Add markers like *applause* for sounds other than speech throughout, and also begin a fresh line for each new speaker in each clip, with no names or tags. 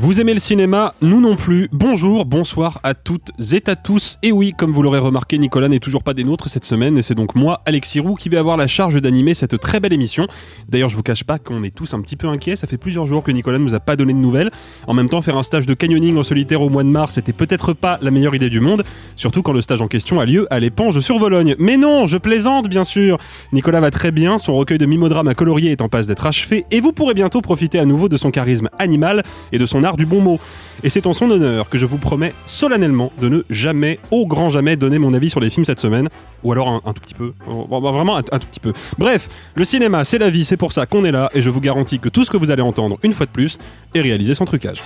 Vous aimez le cinéma Nous non plus. Bonjour, bonsoir à toutes et à tous. Et oui, comme vous l'aurez remarqué, Nicolas n'est toujours pas des nôtres cette semaine et c'est donc moi, Alexis Roux, qui vais avoir la charge d'animer cette très belle émission. D'ailleurs, je vous cache pas qu'on est tous un petit peu inquiets. Ça fait plusieurs jours que Nicolas ne nous a pas donné de nouvelles. En même temps, faire un stage de canyoning en solitaire au mois de mars, c'était peut-être pas la meilleure idée du monde, surtout quand le stage en question a lieu à l'épange sur Vologne. Mais non, je plaisante bien sûr. Nicolas va très bien, son recueil de mimodrames à colorier est en passe d'être achevé et vous pourrez bientôt profiter à nouveau de son charisme animal et de son du bon mot. Et c'est en son honneur que je vous promets solennellement de ne jamais, au grand jamais, donner mon avis sur les films cette semaine. Ou alors un, un tout petit peu. Bon, bah, vraiment un, un tout petit peu. Bref, le cinéma, c'est la vie, c'est pour ça qu'on est là. Et je vous garantis que tout ce que vous allez entendre, une fois de plus, est réalisé sans trucage.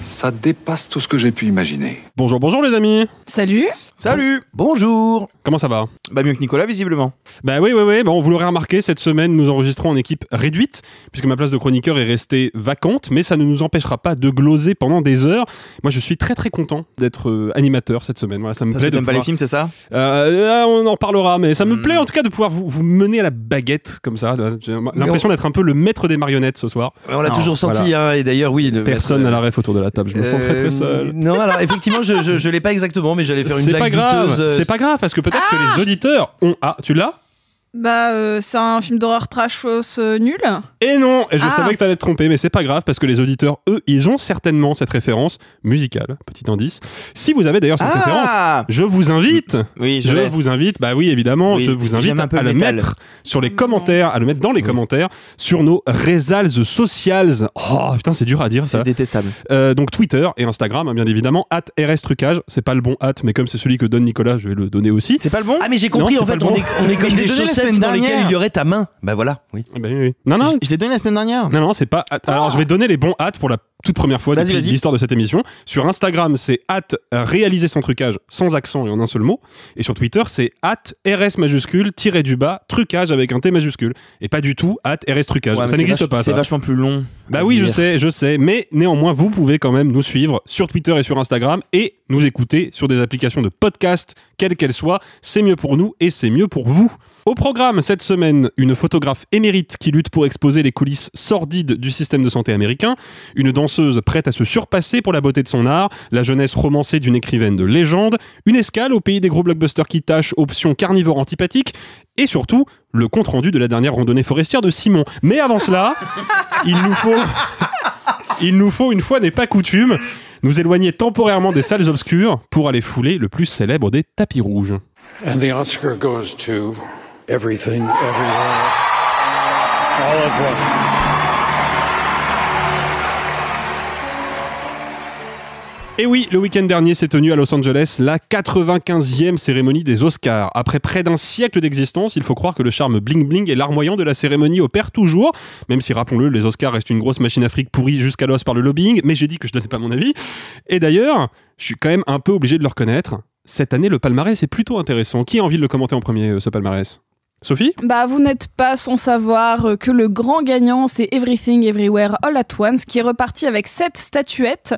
Ça dépasse tout ce que j'ai pu imaginer.
Bonjour, bonjour les amis
Salut
Salut Bonjour
Comment ça va
Bah mieux que Nicolas, visiblement.
Bah oui, oui, oui. Bon, vous l'aurez remarqué, cette semaine, nous enregistrons en équipe réduite, puisque ma place de chroniqueur est restée vacante, mais ça ne nous empêchera pas de gloser pendant des heures. Moi, je suis très très content d'être euh, animateur cette semaine. Voilà, ça me
Parce
plaît
que
de
t'aimes pas
pouvoir-
les films, c'est ça
Euh, euh, on en parlera, mais ça me
Hmm.
plaît en tout cas de pouvoir vous, vous mener à la baguette comme ça. là. J'ai l'impression d'être un peu le maître des marionnettes ce soir.
On l'a
Non,
toujours senti, hein, et d'ailleurs, oui. le
Personne
maître,
n'a la ref autour de la table. Je me sens très
euh,
très seul.
Non, alors effectivement, je, je, je l'ai pas exactement, mais j'allais faire une
C'est
blague
pas grave,
douteuse, euh,
c'est pas grave parce que peut-être que les auditeurs ont. Ah, tu l'as?
Bah, euh, c'est un film d'horreur trash fausse euh, nul.
Et non, et je
Ah.
savais que t'allais te tromper, mais c'est pas grave parce que les auditeurs, eux, ils ont certainement cette référence musicale. Petit indice. Si vous avez d'ailleurs cette référence,
Ah
je vous invite.
Oui, je
vous invite, bah oui évidemment,
Oui,
je vous invite
peu
à
le
mettre sur les commentaires, à le mettre dans les commentaires sur nos réseaux socials. Oh putain, c'est dur à dire ça.
C'est détestable.
Euh, donc Twitter et Instagram, hein, bien évidemment, at RSTrucage. C'est pas le bon at, mais comme c'est celui que donne Nicolas, je vais le donner aussi.
C'est pas le bon?
Ah mais j'ai compris en fait on
bon.
est, on est comme des chaussettes
semaine
dans
dernière.
il y aurait ta main. Bah voilà, oui.
Ah bah oui, oui. Non, non,
Je l'ai donné la semaine dernière.
Non, non, c'est pas. Alors, je vais donner les bons hats pour la toute première fois depuis l'histoire de cette émission. Sur Instagram, c'est at réaliser sans trucage, sans accent et en un seul mot. Et sur Twitter, c'est at rs majuscule, tiré du bas, trucage avec un T majuscule. Et pas du tout at rs trucage.
Ouais,
ça n'existe pas,
C'est vachement plus long.
Bah oui, je sais, je sais. Mais néanmoins, vous pouvez quand même nous suivre sur Twitter et sur Instagram et nous écouter sur des applications de podcast, quelles qu'elles soient. C'est mieux pour nous et c'est mieux pour vous. Au programme cette semaine, une photographe émérite qui lutte pour exposer les coulisses sordides du système de santé américain, une danseuse prête à se surpasser pour la beauté de son art, la jeunesse romancée d'une écrivaine de légende, une escale au pays des gros blockbusters qui tâchent, option carnivore antipathique, et surtout le compte-rendu de la dernière randonnée forestière de Simon. Mais avant cela, *laughs* il nous faut, il nous faut une fois n'est pas coutume, nous éloigner temporairement des salles obscures pour aller fouler le plus célèbre des tapis rouges.
And the Oscar goes to everything, everywhere, all at once.
Et oui, le week-end dernier s'est tenue à Los Angeles la 95e cérémonie des Oscars. Après près d'un siècle d'existence, il faut croire que le charme bling-bling et larmoyant de la cérémonie opère toujours, même si, rappelons-le, les Oscars restent une grosse machine afrique pourrie jusqu'à l'os par le lobbying, mais j'ai dit que je donnais pas mon avis. Et d'ailleurs, je suis quand même un peu obligé de le reconnaître, cette année, le palmarès est plutôt intéressant. Qui a envie de le commenter en premier, euh, ce palmarès? Sophie
Bah, vous n'êtes pas sans savoir euh, que le grand gagnant, c'est Everything Everywhere All at Once, qui est reparti avec sept statuettes.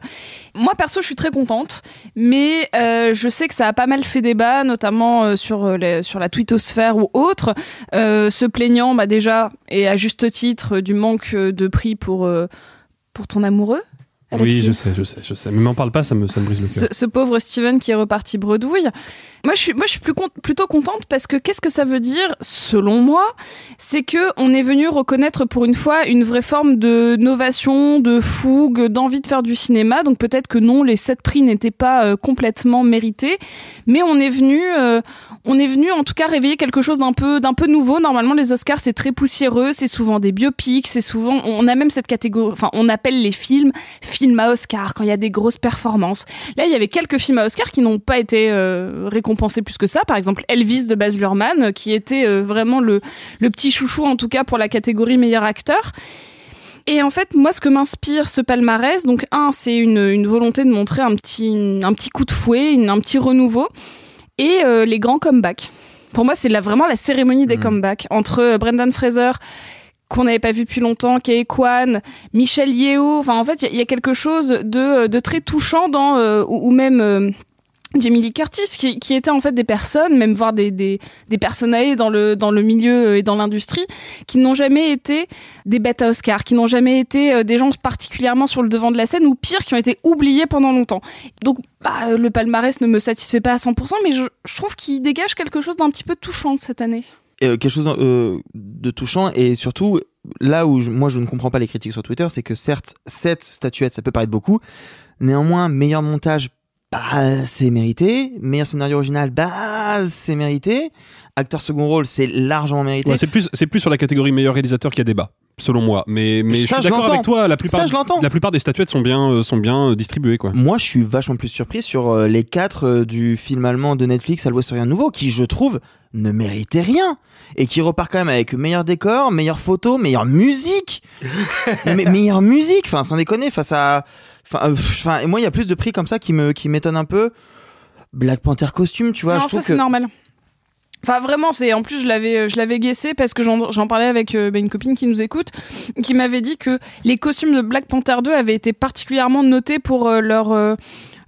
Moi, perso, je suis très contente, mais euh, je sais que ça a pas mal fait débat, notamment euh, sur, les- sur la twittosphère ou autre, se plaignant bah, déjà, et à juste titre, du manque de prix pour, pour ton amoureux. Alexis.
Oui, je sais, je sais, je sais. Mais m'en parle pas, ça me, ça me brise le
ce,
cœur.
ce pauvre Steven qui est reparti bredouille. Moi, je suis, moi, je suis plus con- plutôt contente parce que qu'est-ce que ça veut dire, selon moi, c'est que on est venu reconnaître pour une fois une vraie forme de novation, de fougue, d'envie de faire du cinéma. Donc peut-être que non, les sept prix n'étaient pas euh, complètement mérités, mais on est venu, euh, on est venu en tout cas réveiller quelque chose d'un peu, d'un peu nouveau. Normalement, les Oscars c'est très poussiéreux, c'est souvent des biopics, c'est souvent, on a même cette catégorie, enfin, on appelle les films films à Oscar quand il y a des grosses performances. Là, il y avait quelques films à Oscar qui n'ont pas été euh, récompensés plus que ça. Par exemple, Elvis de Baz Luhrmann, euh, qui était euh, vraiment le, le petit chouchou, en tout cas pour la catégorie meilleur acteur. Et en fait, moi, ce que m'inspire ce palmarès, donc un, c'est une, volonté de montrer un petit, un petit coup de fouet, un petit renouveau, et euh, les grands comebacks. Pour moi, c'est vraiment la cérémonie des comebacks entre euh, Brendan Fraser qu'on n'avait pas vu depuis longtemps, Kei Kwan, Michel Yeo. Enfin, en fait, il y a- il y, a quelque chose de, de très touchant dans, euh, ou, ou même euh, Jamie Lee Curtis, qui, qui étaient en fait des personnes, même voire des, des, des personnalités dans le, dans le milieu et dans l'industrie, qui n'ont jamais été des bêtes à Oscar, qui n'ont jamais été euh, des gens particulièrement sur le devant de la scène, ou pire, qui ont été oubliés pendant longtemps. Donc, bah, euh, le palmarès ne me satisfait pas à 100%, mais je, trouve qu'il dégage quelque chose d'un petit peu touchant cette année.
Euh, quelque chose euh, de touchant et surtout là où moi je ne comprends pas les critiques sur Twitter, c'est que certes cette statuette ça peut paraître beaucoup, néanmoins meilleur montage bah c'est mérité, meilleur scénario original bah c'est mérité, acteur second rôle c'est largement mérité.
Ouais, c'est plus, c'est plus sur la catégorie meilleur réalisateur qu'il y a débat, selon moi. Mais, mais
Ça,
je suis
je
d'accord avec toi. La plupart,
Ça, je l'entends.
la plupart des statuettes sont bien, euh, sont bien euh, distribuées, quoi.
Moi, je suis vachement plus surpris sur euh, les quatre euh, du film allemand de Netflix à l'Ouest Orient Nouveau, qui, je trouve, ne méritait rien. Et qui repart quand même avec meilleur décor, meilleure photo, meilleure musique. *laughs* mais, meilleure musique, enfin, sans déconner, face à. Enfin, euh, enfin, et moi, il y a plus de prix comme ça qui me qui m'étonnent un peu. Black Panther costume, tu vois,
non,
je
ça c'est
que.
normal. Enfin vraiment, c'est en plus je l'avais je l'avais guessé parce que j'en j'en parlais avec euh, bah, une copine qui nous écoute, qui m'avait dit que les costumes de Black Panther 2 avaient été particulièrement notés pour euh, leur euh,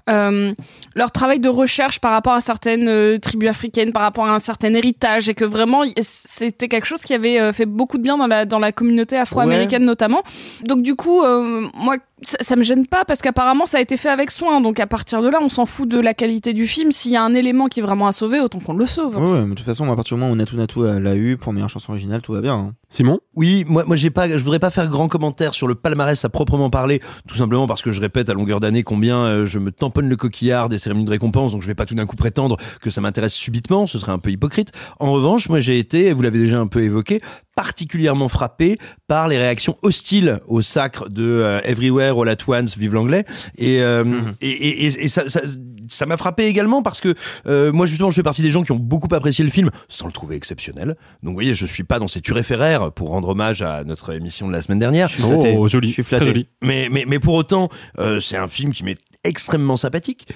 euh, leur travail de recherche par rapport à certaines euh, tribus africaines, par rapport à un certain héritage, et que vraiment c'était quelque chose qui avait euh, fait beaucoup de bien dans la dans la communauté afro-américaine notamment. Donc du coup, euh, moi ça, ça me gêne pas parce qu'apparemment ça a été fait avec soin. Donc à partir de là, on s'en fout de la qualité du film. S'il y a un élément qui est vraiment à sauver, autant qu'on le sauve.
Ouais, ouais, mais de toute façon, à partir du moment où Natou Natou euh, l'a eu pour meilleure chanson originale, tout va bien. hein.
Simon?
Oui, moi, moi j'ai pas, je voudrais pas faire grand commentaire sur le palmarès à proprement parler, tout simplement parce que je répète à longueur d'année combien euh, je me tamponne le coquillard des cérémonies de récompense, donc je vais pas tout d'un coup prétendre que ça m'intéresse subitement, ce serait un peu hypocrite. En revanche, moi j'ai été, vous l'avez déjà un peu évoqué, particulièrement frappé par les réactions hostiles au sacre de euh, Everywhere All at Once, vive l'anglais, et, euh, et, et, et- et ça, ça, ça m'a frappé également parce que euh, moi justement je fais partie des gens qui ont beaucoup apprécié le film sans le trouver exceptionnel. Donc vous voyez, je suis pas dans ces turéféraires pour rendre hommage à notre émission de la semaine dernière.
Oh, joli.
Je suis flatté.
Très joli.
Mais, mais, mais pour autant, euh, c'est un film qui m'est extrêmement sympathique.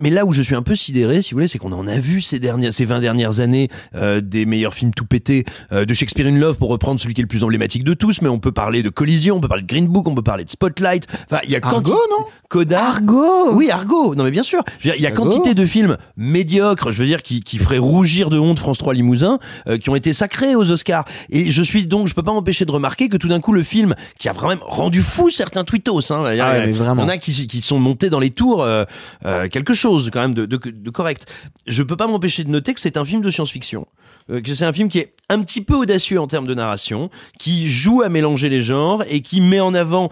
Mais là où je suis un peu sidéré, si vous voulez, c'est qu'on en a vu ces dernières, ces 20 dernières années euh, des meilleurs films tout pétés, euh, de Shakespeare in Love pour reprendre celui qui est le plus emblématique de tous, mais on peut parler de Collision, on peut parler de Green Book, on peut parler de Spotlight. Enfin, il y a
Argo,
quanti-
non?
Coda.
Argo
Oui, Argo. Non, mais bien sûr. Je veux dire, Il y a
Argo.
quantité de films médiocres, je veux dire, qui, qui feraient rougir de honte France 3 Limousin, euh, qui ont été sacrés aux Oscars. Et je suis donc, je peux pas m'empêcher de remarquer que tout d'un coup, le film, qui a vraiment rendu fou certains tweetos, hein, il y a-
Ah ouais, mais vraiment.
il y en a qui, qui sont montés dans les tours, euh, euh, quelque chose quand même de, de, de correct. Je peux pas m'empêcher de noter que c'est un film de science-fiction. Euh, que c'est un film qui est un petit peu audacieux en termes de narration, qui joue à mélanger les genres et qui met en avant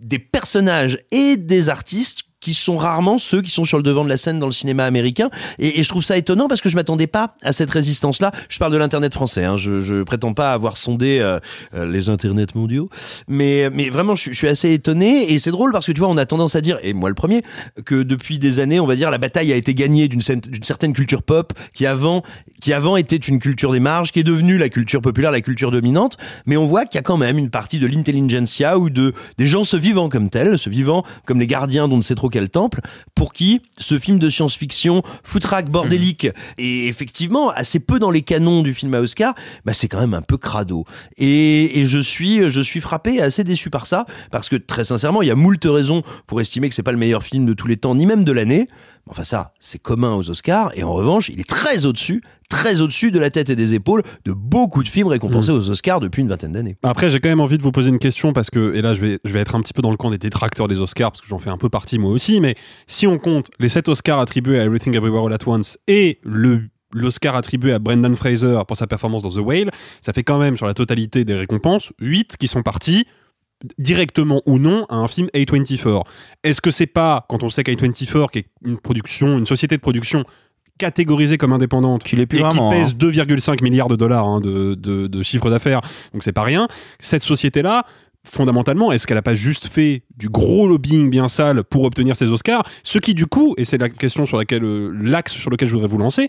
des personnages et des artistes qui sont rarement ceux qui sont sur le devant de la scène dans le cinéma américain. Et, je trouve ça étonnant parce que je m'attendais pas à cette résistance là je parle de l'internet français hein. je, je prétends pas avoir sondé euh, euh, les internets mondiaux. Mais mais vraiment je, suis- assez étonné. Et c'est drôle parce que tu vois on a tendance à dire et moi le premier que depuis des années on va dire la bataille a été gagnée d'une certaine culture pop qui avant qui avant était une culture des marges qui est devenue la culture populaire la culture dominante. Mais on voit qu'il y a quand même une partie de l'intelligentsia ou de des gens se vivant comme tels se vivant comme les gardiens d'on ne sait trop quel temple pour qui ce film de science-fiction foutraque bordélique. Et effectivement assez peu dans les canons du film à Oscar bah c'est quand même un peu crado. Et, et je suis je suis frappé et assez déçu par ça parce que très sincèrement il y a moult raisons pour estimer que c'est pas le meilleur film de tous les temps ni même de l'année Enfin ça, c'est commun aux Oscars, et en revanche, il est très au-dessus, très au-dessus de la tête et des épaules de beaucoup de films récompensés aux Oscars depuis une vingtaine d'années.
Après, j'ai quand même envie de vous poser une question parce que, et là, je vais, je vais être un petit peu dans le camp des détracteurs des Oscars parce que j'en fais un peu partie moi aussi, mais si on compte les 7 Oscars attribués à Everything Everywhere All At Once et le l'Oscar attribué à Brendan Fraser pour sa performance dans The Whale, ça fait quand même sur la totalité des récompenses 8 qui sont partis directement ou non à un film A24. Est-ce que c'est pas quand on sait qu'A24 qui est une production, une société de production catégorisée comme indépendante et qui
vraiment,
pèse
hein.
2,5 milliards de dollars hein, de, de- de chiffre d'affaires, donc c'est pas rien. Cette société-là, fondamentalement, est-ce qu'elle a pas juste fait du gros lobbying bien sale pour obtenir ses Oscars? Ce qui, du coup, et c'est la question sur laquelle, euh, l'axe sur lequel je voudrais vous lancer,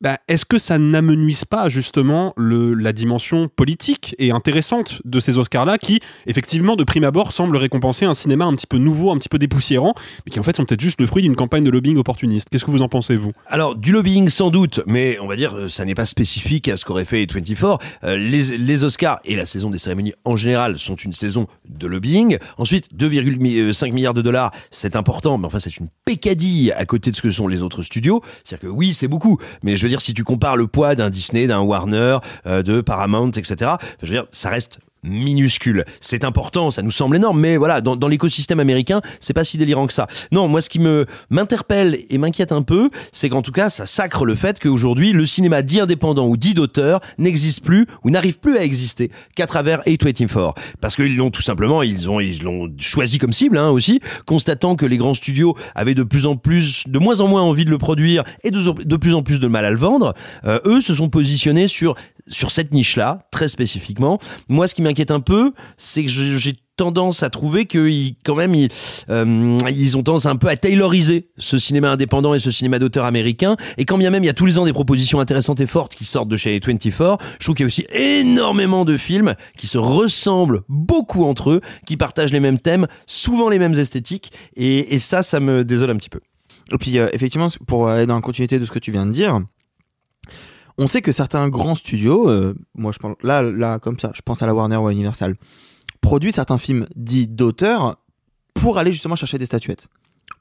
bah, est-ce que ça n'amenuise pas justement la dimension politique et intéressante de ces Oscars-là qui, effectivement, de prime abord, semblent récompenser un cinéma un petit peu nouveau, un petit peu dépoussiérant, mais qui en fait sont peut-être juste le fruit d'une campagne de lobbying opportuniste? Qu'est-ce que vous en pensez, vous?
Alors, du lobbying sans doute, mais on va dire, euh, ça n'est pas spécifique à ce qu'aurait fait 24. Euh, les, les Oscars et la saison des cérémonies en général sont une saison de lobbying. Ensuite, 2,5 milliards de dollars, c'est important, mais enfin, c'est une pécadille à côté de ce que sont les autres studios. C'est-à-dire que oui, c'est beaucoup, mais je veux dire, si tu compares le poids d'un Disney, d'un Warner, euh, de Paramount, etc., ça reste minuscule. C'est important, ça nous semble énorme, mais voilà, dans, dans l'écosystème américain, c'est pas si délirant que ça. Non, moi, ce qui me m'interpelle et m'inquiète un peu, c'est qu'en tout cas, ça sacre le fait qu'aujourd'hui, le cinéma dit indépendant ou dit d'auteur n'existe plus ou n'arrive plus à exister qu'à travers A24. Parce qu'ils l'ont tout simplement, ils ont, ils l'ont choisi comme cible, hein, aussi, constatant que les grands studios avaient de plus en plus, de moins en moins envie de le produire et de, de plus en plus de mal à le vendre. Euh, eux se sont positionnés sur sur cette niche-là, très spécifiquement. Moi, ce qui m'inquiète un peu, c'est que j'ai tendance à trouver qu'ils quand même ils, euh, ils ont tendance un peu à tayloriser ce cinéma indépendant et ce cinéma d'auteur américain. Et quand bien même il y a tous les ans des propositions intéressantes et fortes qui sortent de chez 24 je trouve qu'il y a aussi énormément de films qui se ressemblent beaucoup entre eux qui partagent les mêmes thèmes souvent les mêmes esthétiques. Et, et ça ça me désole un petit peu.
Et puis, euh, effectivement, pour aller dans la continuité de ce que tu viens de dire, on sait que certains grands studios, euh, moi je pense, là, là, comme ça, je pense à la Warner ou à Universal, produisent certains films dits d'auteur pour aller justement chercher des statuettes,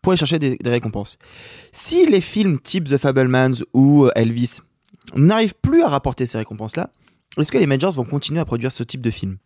pour aller chercher des, récompenses. Si les films type The Fablemans ou euh, Elvis n'arrivent plus à rapporter ces récompenses-là, est-ce que les majors vont continuer à produire ce type de film?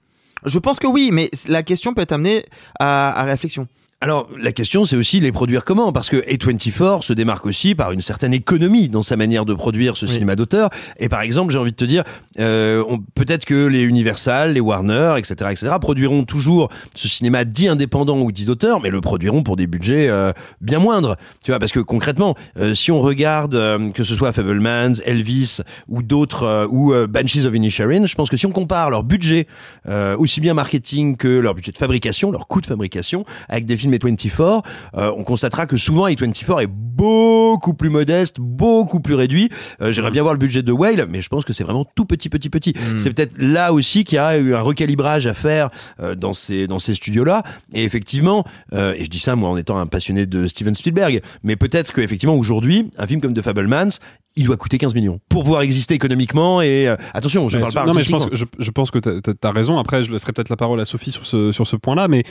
Je pense que oui, mais la question peut être amenée à réflexion.
Alors, la question, c'est aussi les produire comment? Parce que A24 se démarque aussi par une certaine économie dans sa manière de produire ce cinéma d'auteur. Et par exemple, j'ai envie de te dire, euh, peut-être que les Universal, les Warner, etc., etc., produiront toujours ce cinéma dit indépendant ou dit d'auteur, mais le produiront pour des budgets euh, bien moindres. Tu vois, parce que concrètement, euh, si on regarde euh, que ce soit Fablemans, Elvis ou d'autres, euh, ou euh, Banshees of Inisherin, je pense que si on compare leur budget, euh, aussi bien marketing que leur budget de fabrication, leur coût de fabrication, avec des films A24, euh, on constatera que souvent A24 est beaucoup plus modeste, beaucoup plus réduit. Euh, J'aimerais bien voir le budget de Whale, mais je pense que c'est vraiment tout petit, petit, petit. C'est peut-être là aussi qu'il y a eu un recalibrage à faire euh, dans ces dans ces studios-là. Et effectivement, et je dis ça moi en étant un passionné de Steven Spielberg, mais peut-être que effectivement aujourd'hui, un film comme The Fablemans, il doit coûter 15 millions pour pouvoir exister économiquement. Et euh, attention, je
Mais
parle pas
non, mais je pense, que, je, je pense que tu as, raison. Après, je laisserai peut-être la parole à Sophie sur ce, sur ce point-là, mais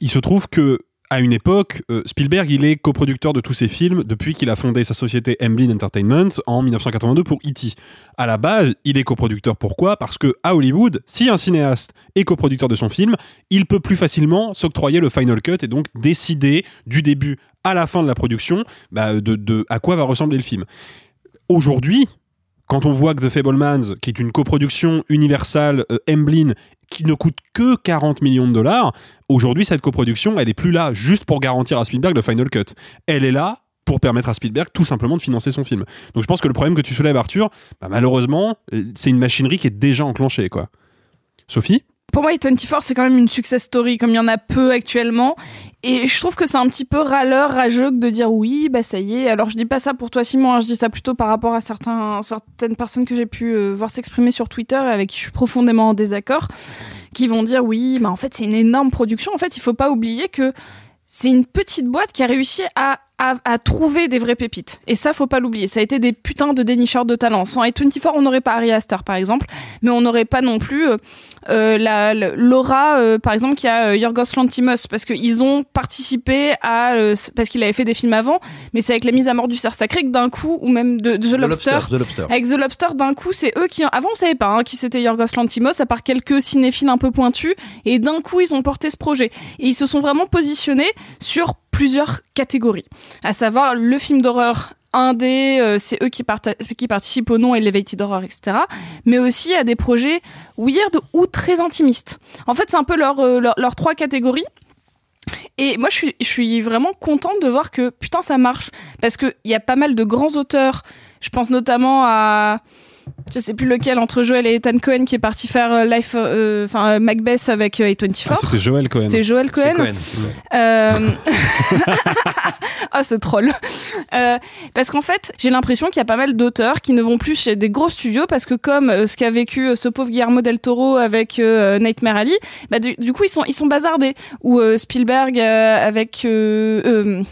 il se trouve que à une époque, euh, Spielberg, il est coproducteur de tous ses films depuis qu'il a fondé sa société Emblem Entertainment en 1982 pour E.T. À la base, il est coproducteur. Pourquoi? Parce que à Hollywood, si un cinéaste est coproducteur de son film, il peut plus facilement s'octroyer le final cut et donc décider du début à la fin de la production bah, de à quoi va ressembler le film. Aujourd'hui, quand on voit que The Fablemans, qui est une coproduction universelle euh, Emblem, qui ne coûte que 40 millions de dollars, aujourd'hui cette coproduction, elle est plus là juste pour garantir à Spielberg le final cut. Elle est là pour permettre à Spielberg tout simplement de financer son film. Donc je pense que le problème que tu soulèves, Arthur, bah, malheureusement, euh, c'est une machinerie qui est déjà enclenchée, quoi. Sophie?
Pour moi, A24, c'est quand même une success story, comme il y en a peu actuellement. Et je trouve que c'est un petit peu râleur, rageux de dire oui, bah ça y est. Alors je dis pas ça pour toi, Simon, hein, je dis ça plutôt par rapport à certaines personnes que j'ai pu euh, voir s'exprimer sur Twitter et avec qui je suis profondément en désaccord, qui vont dire oui, mais en fait c'est une énorme production. En fait, il faut pas oublier que c'est une petite boîte qui a réussi à à, à trouver des vraies pépites. Et ça, faut pas l'oublier. Ça a été des putains de dénicheurs de talents. Sans A24, on n'aurait pas Ari Aster, par exemple, mais on n'aurait pas non plus euh, euh, la, la- Laura, euh, par exemple, qui a euh, Yorgos Lanthimos, parce qu'ils ont participé à, euh, parce qu'il avait fait des films avant, mais c'est avec la mise à mort du cerf sacré que d'un coup, ou même de, de The
The
Lobster,
Lobster, The Lobster.
avec The Lobster, d'un coup, c'est eux qui, avant, on savait pas hein, qui c'était Yorgos Lanthimos, à part quelques cinéphiles un peu pointus, et d'un coup, ils ont porté ce projet. Et ils se sont vraiment positionnés sur plusieurs catégories, à savoir le film d'horreur indé, euh, c'est eux qui, parta- qui participent au nom Elevated Horror, etc. Mais aussi à des projets weird ou très intimistes. En fait, c'est un peu leurs euh, trois catégories. Et moi, je suis, je suis vraiment contente de voir que putain, ça marche. Parce qu'il y a pas mal de grands auteurs. Je pense notamment à. Je sais plus lequel, entre Joel et Ethan Cohen, qui est parti faire euh, Life, euh, enfin euh, Macbeth avec euh, A24.
Ah, c'était Joel Cohen.
C'était Joel Cohen.
Cohen.
Euh... *laughs* ah, ce troll. Euh, parce qu'en fait, j'ai l'impression qu'il y a pas mal d'auteurs qui ne vont plus chez des gros studios parce que comme euh, ce qu'a vécu euh, ce pauvre Guillermo del Toro avec euh, Nightmare Alley, bah, du, du coup ils sont ils sont bazardés. Ou euh, Spielberg euh, avec euh, euh,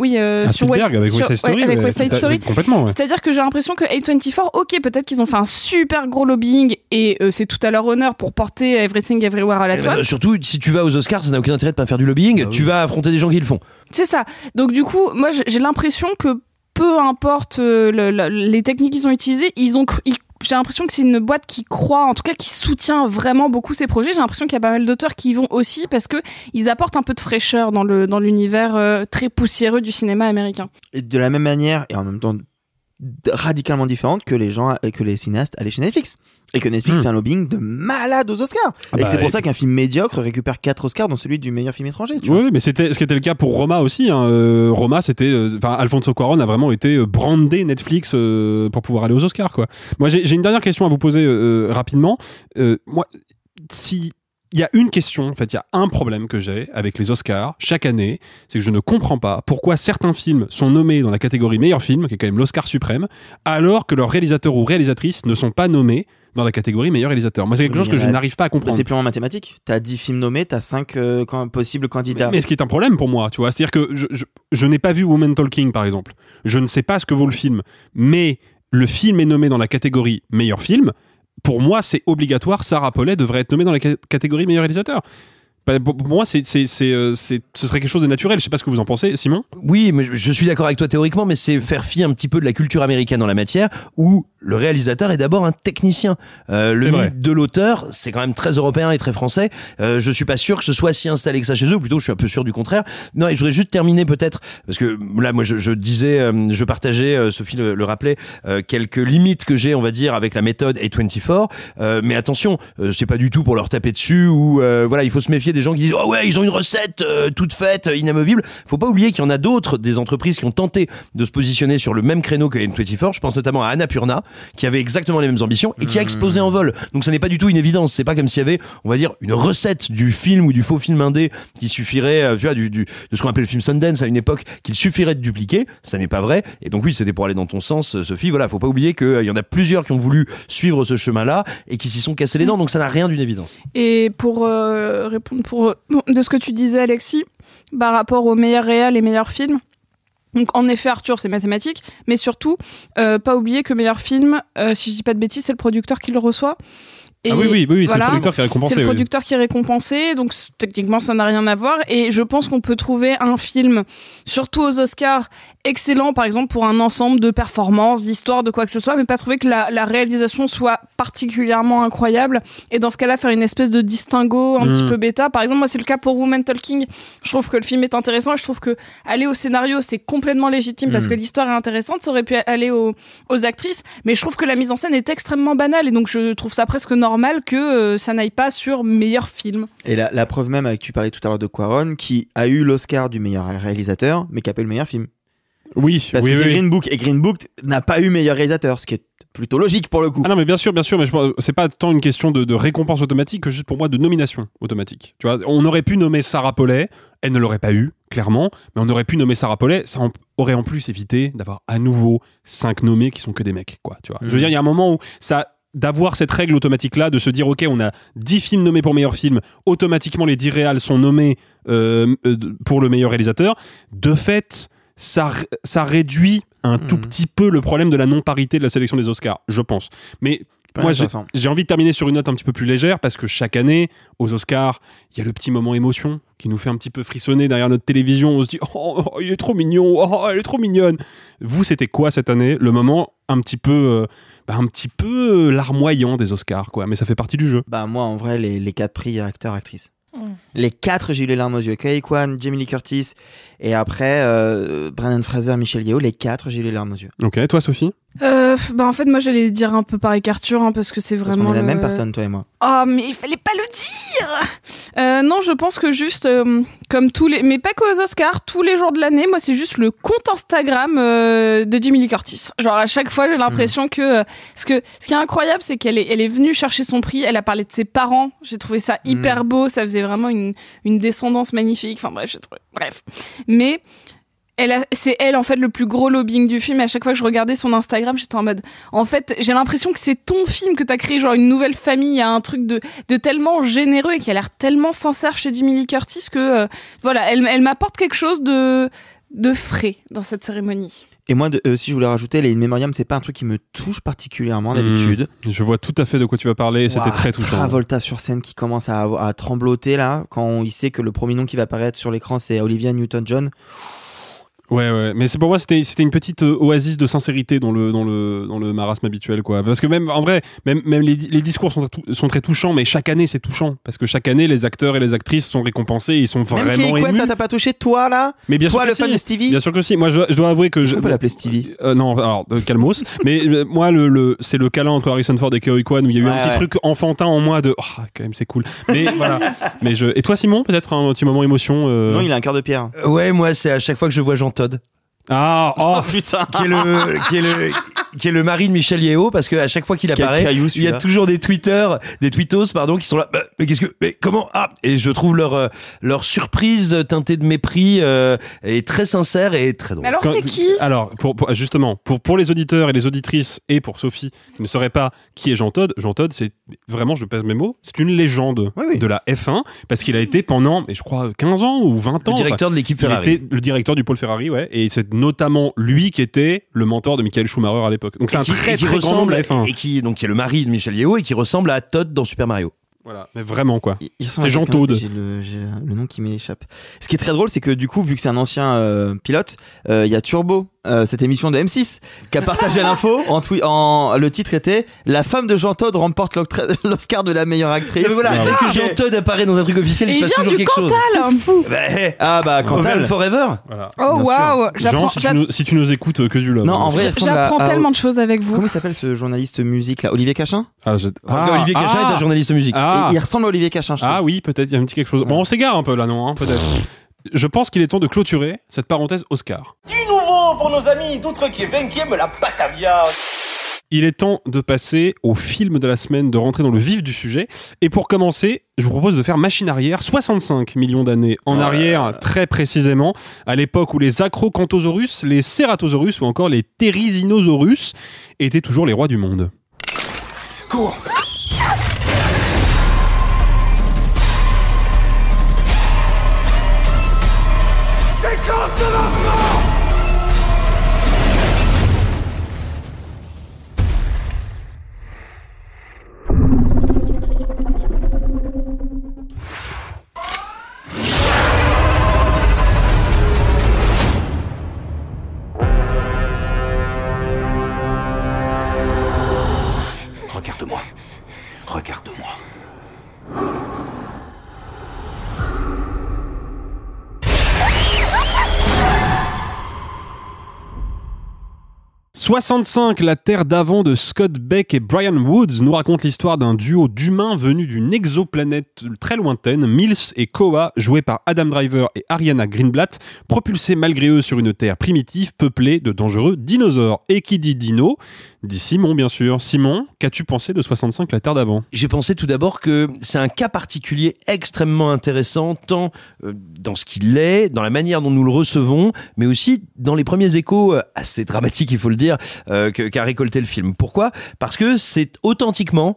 oui, euh,
Ah,
sur West-
avec
sur-
West Side Story,
ouais, avec West Side
à-
Story.
complètement, ouais.
C'est-à-dire que j'ai l'impression que A24, ok, peut-être qu'ils ont fait un super gros lobbying et euh, c'est tout à leur honneur pour porter Everything Everywhere All at
Eh ben,
Once.
surtout, si tu vas aux Oscars, ça n'a aucun intérêt de pas faire du lobbying. Tu vas affronter des gens qui le font.
C'est ça. Donc du coup, moi j'ai- l'impression que peu importe euh, le- le- les techniques qu'ils ont utilisées, ils ont cru- ils- j'ai l'impression que c'est une boîte qui croit, en tout cas qui soutient vraiment beaucoup ces projets. J'ai l'impression qu'il y a pas mal d'auteurs qui y vont aussi parce que ils apportent un peu de fraîcheur dans le dans l'univers euh, très poussiéreux du cinéma américain.
Et de la même manière, et en même temps radicalement différente que les gens, que les cinéastes allaient chez Netflix. Et que Netflix
Hmm.
fait un lobbying de malade aux Oscars.
Ah
et que
bah,
c'est pour
et-
ça qu'un film médiocre récupère 4 Oscars dans celui du meilleur film étranger. Tu vois.
Oui, mais c'était ce qui était le cas pour Roma aussi. hein. Euh, Roma, c'était, euh, enfin, Alfonso Cuarón a vraiment été euh, brandé Netflix euh, pour pouvoir aller aux Oscars, quoi. Moi, j'ai j'ai une dernière question à vous poser euh, rapidement. Euh, moi, si il y a une question, en fait, il y a un problème que j'ai avec les Oscars chaque année, c'est que je ne comprends pas pourquoi certains films sont nommés dans la catégorie meilleur film, qui est quand même l'Oscar suprême, alors que leurs réalisateurs ou réalisatrices ne sont pas nommés dans la catégorie meilleur réalisateur. Moi, c'est quelque
Mais
chose que je n'arrive pas à
Bah,
comprendre.
c'est purement mathématique. T'as 10 films nommés, t'as 5 possibles candidats.
Mais, mais ce qui est un problème pour moi, tu vois, c'est-à-dire que je, je, je n'ai pas vu Woman Talking par exemple. Je ne sais pas ce que vaut le film, mais le film est nommé dans la catégorie meilleur film. Pour moi, c'est obligatoire. Sarah Paulet devrait être nommée dans la ca- catégorie meilleur réalisateur. Bah, Pour moi, c'est, c'est, euh, c'est- ce serait quelque chose de naturel. Je sais pas ce que vous en pensez, Simon.
Oui, mais je suis d'accord avec toi théoriquement, mais c'est faire fi un petit peu de la culture américaine dans la matière, où le réalisateur est d'abord un technicien. Euh, le mythe de l'auteur, c'est quand même très européen et très français. Euh, je suis pas sûr que ce soit si installé que ça chez eux, ou plutôt je suis un peu sûr du contraire. Non, et je voudrais juste terminer peut-être, parce que là, moi, je, je disais, euh, je partageais, euh, Sophie le, le rappelait, euh, quelques limites que j'ai, on va dire, avec la méthode A24. Euh, mais attention, euh, c'est pas du tout pour leur taper dessus, ou euh, voilà, il faut se méfier des gens qui disent, oh ouais, ils ont une recette euh, toute faite, inamovible. Faut pas oublier qu'il y en a d'autres, des entreprises qui ont tenté de se positionner sur le même créneau que A24. Je pense notamment à Annapurna, qui avait exactement les mêmes ambitions et qui a explosé en vol. Donc ça n'est pas du tout une évidence. C'est pas comme s'il y avait, on va dire, une recette du film ou du faux film indé qui suffirait, euh, tu vois, du, de ce qu'on appelait le film Sundance à une époque, qu'il suffirait de dupliquer. Ça n'est pas vrai. Et donc oui, c'était pour aller dans ton sens, euh, Sophie. Voilà, faut pas oublier qu'il y en a plusieurs qui ont voulu suivre ce chemin-là et qui s'y sont cassés les dents. Donc ça n'a rien d'une évidence.
Et pour euh, répondre pour de ce que tu disais, Alexis, par rapport aux meilleurs réels et meilleurs films. Donc en effet, Arthur, c'est mathématique, mais surtout, euh, pas oublier que meilleur film, euh, si je dis pas de bêtises, c'est le producteur qui le reçoit. Et
ah oui, oui, oui, oui, c'est
voilà.
le producteur qui est récompensé.
C'est le
oui.
producteur qui est récompensé, donc techniquement ça n'a rien à voir. Et je pense qu'on peut trouver un film, surtout aux Oscars, excellent, par exemple pour un ensemble de performances, d'histoires, de quoi que ce soit, mais pas trouver que la, la réalisation soit particulièrement incroyable. Et dans ce cas-là, faire une espèce de distinguo un
Mm.
petit peu bêta. Par exemple, moi c'est le cas pour Woman Talking. Je trouve que le film est intéressant et je trouve que aller au scénario c'est complètement légitime parce
Mm.
que l'histoire est intéressante. Ça aurait pu aller aux, aux actrices, mais je trouve que la mise en scène est extrêmement banale et donc je trouve ça presque normal que euh, ça n'aille pas sur meilleur film.
Et la, la preuve même avec tu parlais tout à l'heure de Quaron qui a eu l'Oscar du meilleur réalisateur mais qui a pas eu le meilleur film.
Oui,
Parce
oui,
que c'est
oui.
Green Book et Green Book n'a pas eu meilleur réalisateur, ce qui est plutôt logique pour le coup.
Ah non, mais bien sûr, bien sûr, mais je pense- c'est pas tant une question de, de récompense automatique que juste pour moi de nomination automatique. Tu vois, on aurait pu nommer Sarah Paulet, elle ne l'aurait pas eu, clairement, mais on aurait pu nommer Sarah Paulet, ça en- aurait en plus évité d'avoir à nouveau cinq nommés qui sont que des mecs, quoi. Tu vois. Je veux
Mhm.
dire, il y a un moment où ça d'avoir cette règle automatique là de se dire ok on a 10 films nommés pour meilleur film automatiquement les 10 réals sont nommés euh, pour le meilleur réalisateur de fait ça, ça réduit un tout
Mhm.
petit peu le problème de la non-parité de la sélection des Oscars, je pense. Mais
Pas
moi, j'ai envie de terminer sur une note un petit peu plus légère parce que chaque année, aux Oscars, il y a le petit moment émotion qui nous fait un petit peu frissonner derrière notre télévision. On se dit Oh, oh, il est trop mignon, oh, elle est trop mignonne. Vous, c'était quoi cette année? Le moment un petit peu, euh, bah, un petit peu euh, larmoyant des Oscars, quoi. Mais ça fait partie du jeu.
Bah moi en vrai les, les quatre prix acteur actrice.
Mm.
Les quatre j'ai eu les larmes aux yeux. Kelly Kwan, Jamie Lee Curtis et après euh, Brandon Fraser, Michel Yeo. Les quatre j'ai eu les larmes aux yeux.
Ok, toi, Sophie?
Euh, bah en fait moi j'allais dire un peu pareil qu'Arthur hein, parce que c'est
Parce
vraiment
qu'on est la
le-
même personne toi et moi.
Oh mais il fallait pas le dire. Euh, non je pense que juste euh, comme tous les mais pas qu'aux Oscars tous les jours de l'année moi c'est juste le compte Instagram euh, de Jamie Lee Curtis. Genre à chaque fois j'ai l'impression que euh, ce que ce qui est incroyable c'est qu'elle est elle est venue chercher son prix elle a parlé de ses parents j'ai trouvé ça hyper beau ça faisait vraiment une une descendance magnifique enfin bref j'ai trouvé bref mais elle c'est elle en fait le plus gros lobbying du film. Et à chaque fois que je regardais son Instagram, j'étais en mode, en fait, j'ai l'impression que c'est ton film que t'as créé, genre une nouvelle famille. Il y a un truc de, de tellement généreux et qui a l'air tellement sincère chez Jimmy Lee Curtis que, euh, voilà, elle, elle m'apporte quelque chose de, de frais dans cette cérémonie.
Et moi de- euh, si je voulais rajouter les In Memoriam c'est pas un truc qui me touche particulièrement d'habitude.
Hmm, Je vois tout à fait de quoi tu vas parler. et C'était très touchant.
Travolta sur scène qui commence à, à trembloter là quand il sait que le premier nom qui va apparaître sur l'écran c'est Olivia Newton-John.
Ouais, ouais, mais c'est pour moi c'était c'était une petite euh, oasis de sincérité dans le dans le dans le marasme habituel quoi. Parce que même en vrai, même même les, les discours sont tou- sont très touchants, mais chaque année c'est touchant parce que chaque année les acteurs et les actrices sont récompensés, et ils sont
Même
vraiment
Kwan
émus.
ça t'a pas touché toi là?
Mais bien
Toi
sûr
le
que
fan
si.
de Stevie?
Bien sûr que si. Moi, je, je dois avouer que je.
On peut l'appeler Stevie.
Euh, non, alors euh, calmos. *laughs* mais euh, moi, le, le- c'est le câlin entre Harrison Ford et Kerry Kwan où il y a eu un petit
ouais.
truc enfantin en moi de. Oh, quand même, c'est cool. Mais *laughs* voilà. Mais je. Et toi, Simon, peut-être un petit moment émotion. euh,
Non il a un cœur de pierre.
Euh, Ouais, moi, c'est à chaque fois que je vois Jean Todd.
Ah, oh, *laughs*
putain
qui est le qui est le qui est le mari de Michel Yeo parce que à chaque fois qu'il
Quel
apparaît
caillou,
il y a
celui-là.
toujours des tweeters des tweetos pardon qui sont là Bah, mais qu'est-ce que mais comment ah et je trouve leur euh, leur surprise teintée de mépris euh, est très sincère et très drôle
Mais alors
Quand-
c'est qui?
Alors, pour, pour- justement, pour, pour les auditeurs et les auditrices, et pour Sophie, qui ne saurait pas qui est Jean Todt, Jean Todt, c'est vraiment, je pèse mes mots, c'est une légende
Oui, oui.
de la F1, parce qu'il a été pendant, mais je crois, 15 ans ou 20
le
ans.
directeur de l'équipe
Il
Ferrari
était le directeur du pôle Ferrari, ouais, et c'est notamment lui qui était le mentor de Michael Schumacher à l'époque. Donc c'est un
qui,
très très grand nom de
ressemble
la F1.
et qui donc qui est le mari de Michel Yeo et qui ressemble à Todd dans Super Mario
Voilà, mais vraiment quoi. C'est Jean
J'ai le, j'ai le nom qui m'échappe. Ce qui est très drôle, c'est que du coup, vu que c'est un ancien euh, pilote, euh, il y a Turbo, euh, cette émission de M6, qui a partagé l'info. *laughs* En, en le titre était "La femme de Jean Todt remporte *laughs* l'Oscar de la meilleure actrice."
mais voilà
Ah,
dès que Jean Todd apparaît dans un truc officiel
Et
il se passe
vient
toujours
du
quelque chose
Cantal
bah, hey,
Ah bah
Cantal. Forever
Voilà.
Oh waouh J'apprends
Jean, si tu, nous, si tu nous écoutes, euh, que du love.
Non, en vrai, il ressemble à-
j'apprends tellement de choses avec vous.
Comment il s'appelle ce journaliste musique là? Olivier Cachin?
Ah, je-
Regarde, Olivier Cachin
ah,
est un journaliste musique
Ah,
Et Il ressemble à Olivier Cachin, je.
Ah oui, peut-être, il y a un petit quelque chose. Bon, on s'égare un peu là, non hein, Peut-être. Je pense qu'il est temps de clôturer cette parenthèse Oscar.
Pour nos amis d'outre qui me la Batavia.
Il est temps de passer au film de la semaine, de rentrer dans le vif du sujet. Et pour commencer, je vous propose de faire machine arrière, 65 millions d'années en arrière, très précisément, à l'époque où les Acrocanthosaurus, les Ceratosaurus ou encore les Therizinosaurus étaient toujours les rois du monde.
Cours Séquence de lancement
65, la Terre d'avant de Scott Beck et Brian Woods nous raconte l'histoire d'un duo d'humains venus d'une exoplanète très lointaine, Mills et Koa, joués par Adam Driver et Ariana Greenblatt, propulsés malgré eux sur une Terre primitive peuplée de dangereux dinosaures. Et qui dit dino Dit Simon, bien sûr. Simon, qu'as-tu pensé de 65, la Terre d'avant?
J'ai pensé tout d'abord que c'est un cas particulier extrêmement intéressant, tant euh, dans ce qu'il est, dans la manière dont nous le recevons, mais aussi dans les premiers échos euh, assez dramatiques, il faut le dire, euh, qu'a récolté le film. Pourquoi? Parce que c'est authentiquement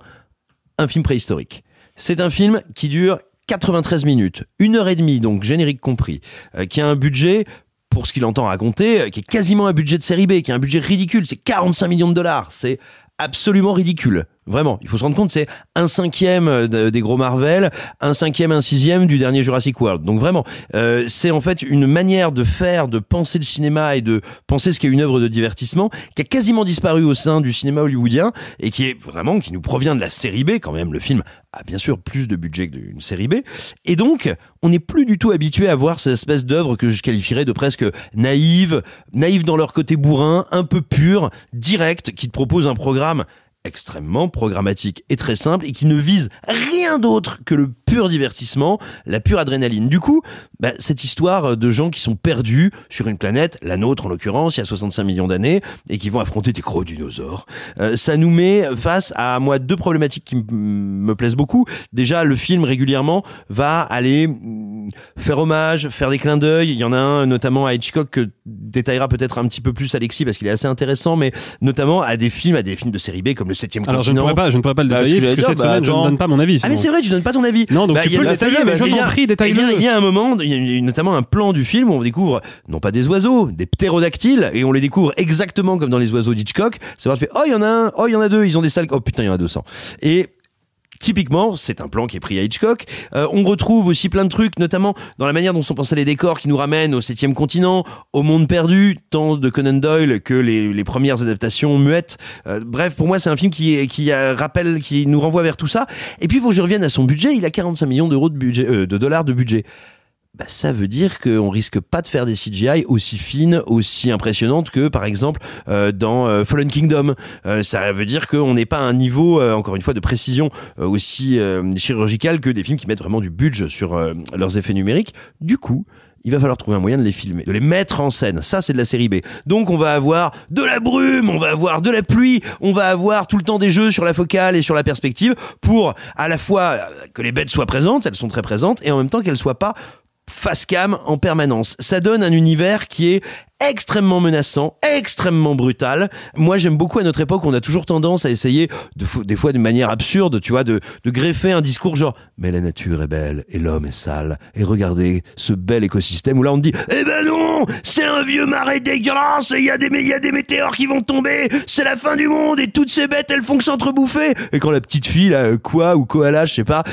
un film préhistorique. C'est un film qui dure 93 minutes, une heure et demie, donc générique compris, euh, qui a un budget pour ce qu'il entend raconter, qui est quasiment un budget de série B, qui est un budget ridicule. C'est 45 millions de dollars. C'est absolument ridicule. Vraiment, il faut se rendre compte, c'est un cinquième de- des gros Marvel, un cinquième, un sixième du dernier Jurassic World. Donc vraiment, euh, c'est en fait une manière de faire, de penser le cinéma et de penser ce qu'est une œuvre de divertissement qui a quasiment disparu au sein du cinéma hollywoodien et qui est vraiment, qui nous provient de la série B quand même. Le film a bien sûr plus de budget que d'une série B. Et donc, on n'est plus du tout habitué à voir cette espèce d'œuvre que je qualifierais de presque naïve, naïve dans leur côté bourrin, un peu pur, direct, qui te propose un programme extrêmement programmatique et très simple et qui ne vise rien d'autre que le pur divertissement, la pure adrénaline. Du coup, bah, cette histoire de gens qui sont perdus sur une planète, la nôtre en l'occurrence, il y a 65 millions d'années, et qui vont affronter des gros dinosaures, euh, ça nous met face à moi deux problématiques qui me plaisent beaucoup. Déjà, le film régulièrement va aller mm, faire hommage, faire des clins d'œil. Il y en a un notamment à Hitchcock que détaillera peut-être un petit peu plus Alexis parce qu'il est assez intéressant, mais notamment à des films, à des films de série B comme Le Septième
Alors je ne pourrais pas, je ne pourrais pas le
Bah,
détailler
ce que
parce que cette
dire, bah,
semaine je ne donne pas mon avis.
Ah mais
sinon.
c'est vrai, tu donnes pas ton avis.
Non, donc
Bah,
tu
il y a
peux le détailler, mais je
il y
t'en prie, détaille-le.
eh bien, Il y a un moment, il y a notamment un plan du film où on découvre non pas des oiseaux, des ptérodactyles, et on les découvre exactement comme dans les oiseaux d'Hitchcock. Vrai, tu fais oh il y en a un, oh il y en a deux, ils ont des salles, oh putain il y en a 200. Et Typiquement, c'est un plan qui est pris à Hitchcock. Euh, on retrouve aussi plein de trucs, notamment dans la manière dont sont pensés les décors, qui nous ramènent au septième continent, au monde perdu, tant de Conan Doyle que les, les premières adaptations muettes. Euh, bref, pour moi, c'est un film qui, qui rappelle, qui nous renvoie vers tout ça. Et puis, faut que je revienne à son budget. Il a 45 millions d'euros de budget, euh, de dollars de budget. Bah, ça veut dire qu'on risque pas de faire des CGI aussi fines, aussi impressionnantes que, par exemple, euh, dans euh, Fallen Kingdom. Euh, ça veut dire qu'on n'est pas à un niveau, encore une fois, de précision aussi chirurgicale que des films qui mettent vraiment du budget sur leurs effets numériques. Du coup, il va falloir trouver un moyen de les filmer, de les mettre en scène. Ça, c'est de la série B. Donc, on va avoir de la brume, on va avoir de la pluie, on va avoir tout le temps des jeux sur la focale et sur la perspective pour à la fois que les bêtes soient présentes, elles sont très présentes, et en même temps qu'elles soient pas face cam en permanence. Ça donne un univers qui est extrêmement menaçant, extrêmement brutal. Moi, j'aime beaucoup à notre époque, on a toujours tendance à essayer, de, des fois de manière absurde, tu vois, de, greffer un discours genre « Mais la nature est belle et l'homme est sale. Et regardez ce bel écosystème où là on te dit « Eh ben non C'est un vieux marais dégueulasse et il y, a des y météores qui vont tomber C'est la fin du monde et toutes ces bêtes, elles font que s'entrebouffer !» Et quand la petite fille, là, quoi, ou koala, je sais pas,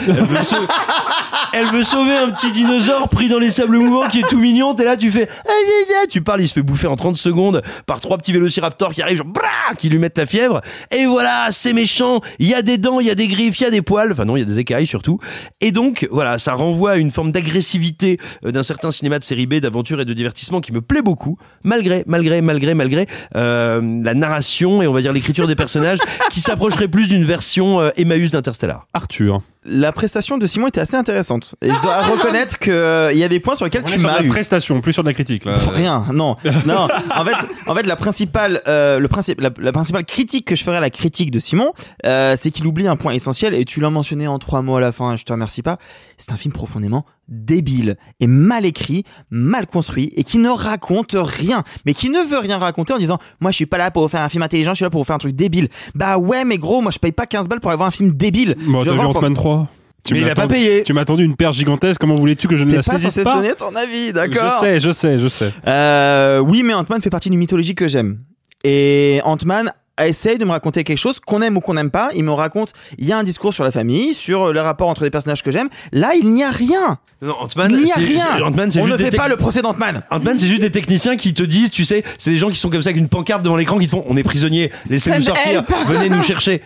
elle veut, sauver un petit dinosaure pris dans les sables mouvants qui est tout mignon, t'es là, tu fais, ah, tu parles, il se fait bouffer en 30 secondes par trois petits vélociraptors qui arrivent, genre, brah, qui lui mettent la fièvre. Et voilà, c'est méchant. Il y a des dents, il y a des griffes, il y a des poils. Enfin non, il y a des écailles surtout. Et donc, voilà, ça renvoie à une forme d'agressivité euh, d'un certain cinéma de série B, d'aventure et de divertissement qui me plaît beaucoup, malgré, malgré, malgré, malgré euh, la narration et on va dire l'écriture des personnages *laughs* qui s'approcherait plus d'une version euh, Emmaüs d'Interstellar.
Arthur.
La prestation de Simon était assez intéressante. Et je dois reconnaître qu'il y a des points sur lesquels
On
tu
sur
m'as
la
eu.
prestation, plus sur de la critique là.
Rien, non, *laughs* non. En fait, en fait, la principale, euh, le principe, la, la principale critique que je ferais à la critique de Simon, euh, c'est qu'il oublie un point essentiel et tu l'as mentionné en trois mots à la fin. Je te remercie pas. C'est un film profondément débile et mal écrit, mal construit et qui ne raconte rien, mais qui ne veut rien raconter en disant moi je suis pas là pour vous faire un film intelligent, je suis là pour vous faire un truc débile. Bah ouais, mais gros, moi je paye pas 15 balles pour aller voir un film débile.
Bon,
Je
vu Ant-Man 3 Tu
Mais
m'as
il a pas payé.
Tu m'as attendu une paire gigantesque, comment voulais-tu que je ne la
pas
saisisse
censé
pas
donner ton avis, d'accord
Je sais, je sais, je sais.
Euh, oui, mais Ant-Man fait partie d'une mythologie que j'aime. Et Ant-Man essaye de me raconter quelque chose qu'on aime ou qu'on n'aime pas. Il me raconte, il y a un discours sur la famille, sur le rapport entre les personnages que j'aime. Là, il n'y a rien.
Non, Ant-Man,
il n'y a
c'est-
rien.
c'est- Ant-Man, c'est
On
juste
ne fait pas le procès d'Ant-Man.
Ant-Man, c'est juste des techniciens qui te disent, tu sais, c'est des gens qui sont comme ça avec une pancarte devant l'écran qui te font, on est prisonniers, laissez-nous sortir,
help.
venez nous chercher.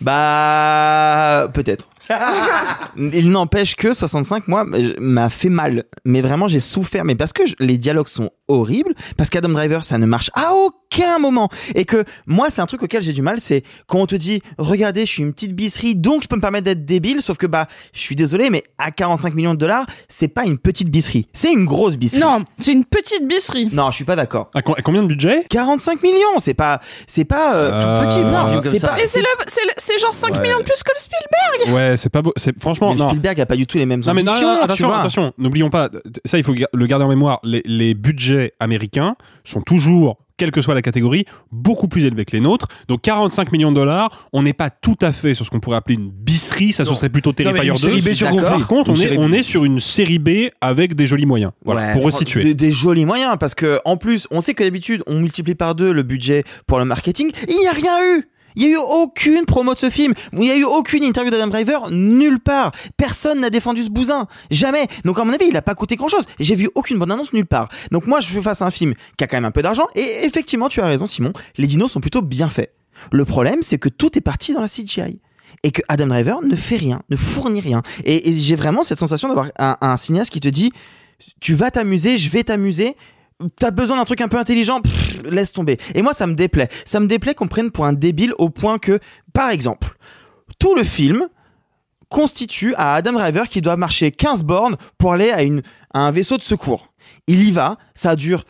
Bah, peut-être. Il n'empêche que 65, moi, m'a fait mal. Mais vraiment, j'ai souffert. Mais parce que je- les dialogues sont horribles, parce qu'Adam Driver, ça ne marche à aucun moment. Et que moi, c'est un truc auquel j'ai du mal, c'est quand on te dit, regardez, je suis une petite bisserie, donc je peux me permettre d'être débile, sauf que bah, je suis désolé, mais à 45 millions de dollars, c'est pas une petite bisserie. C'est une grosse bisserie.
Non, c'est une petite bisserie.
Non, je suis pas d'accord.
À, co- à combien de budget?
45 millions, c'est pas, c'est pas euh,
Euh,
tout petit. Non,
comme
c'est
genre 5 millions de plus que le Spielberg.
Ouais, c'est pas beau. C'est franchement
Mais
non.
Spielberg a pas du tout les mêmes
Non mais non,
ambitions.
non, non,
tu
attention, attention, n'oublions pas, ça il faut le garder en mémoire, les, les budgets américains sont toujours quelle que soit la catégorie, beaucoup plus élevé que les nôtres. Donc 45 millions de dollars, on n'est pas tout à fait sur ce qu'on pourrait appeler une bisserie, ça ce serait plutôt Terrifier
une
2.
série B sur
Par contre, on est, on est sur une série B avec des jolis moyens. Voilà,
Ouais,
pour resituer.
Des, des jolis moyens, parce que en plus, on sait que d'habitude, on multiplie par deux le budget pour le marketing. Il n'y a rien eu. Il n'y a eu aucune promo de ce film. Il n'y a eu aucune interview d'Adam Driver nulle part. Personne n'a défendu ce bousin. Jamais. Donc, à mon avis, il n'a pas coûté grand chose. J'ai vu aucune bonne annonce nulle part. Donc, moi, je à un film qui a quand même un peu d'argent. Et effectivement, tu as raison, Simon. Les dinos sont plutôt bien faits. Le problème, c'est que tout est parti dans la CGI. Et que Adam Driver ne fait rien, ne fournit rien. Et, j'ai vraiment cette sensation d'avoir un cinéaste qui te dit tu vas t'amuser, je vais t'amuser. T'as besoin d'un truc un peu intelligent, laisse tomber. Et moi, ça me déplaît. Ça me déplaît qu'on prenne pour un débile au point que, par exemple, tout le film constitue à Adam Driver qui doit marcher 15 bornes pour aller à, une, à un vaisseau de secours. Il y va, ça dure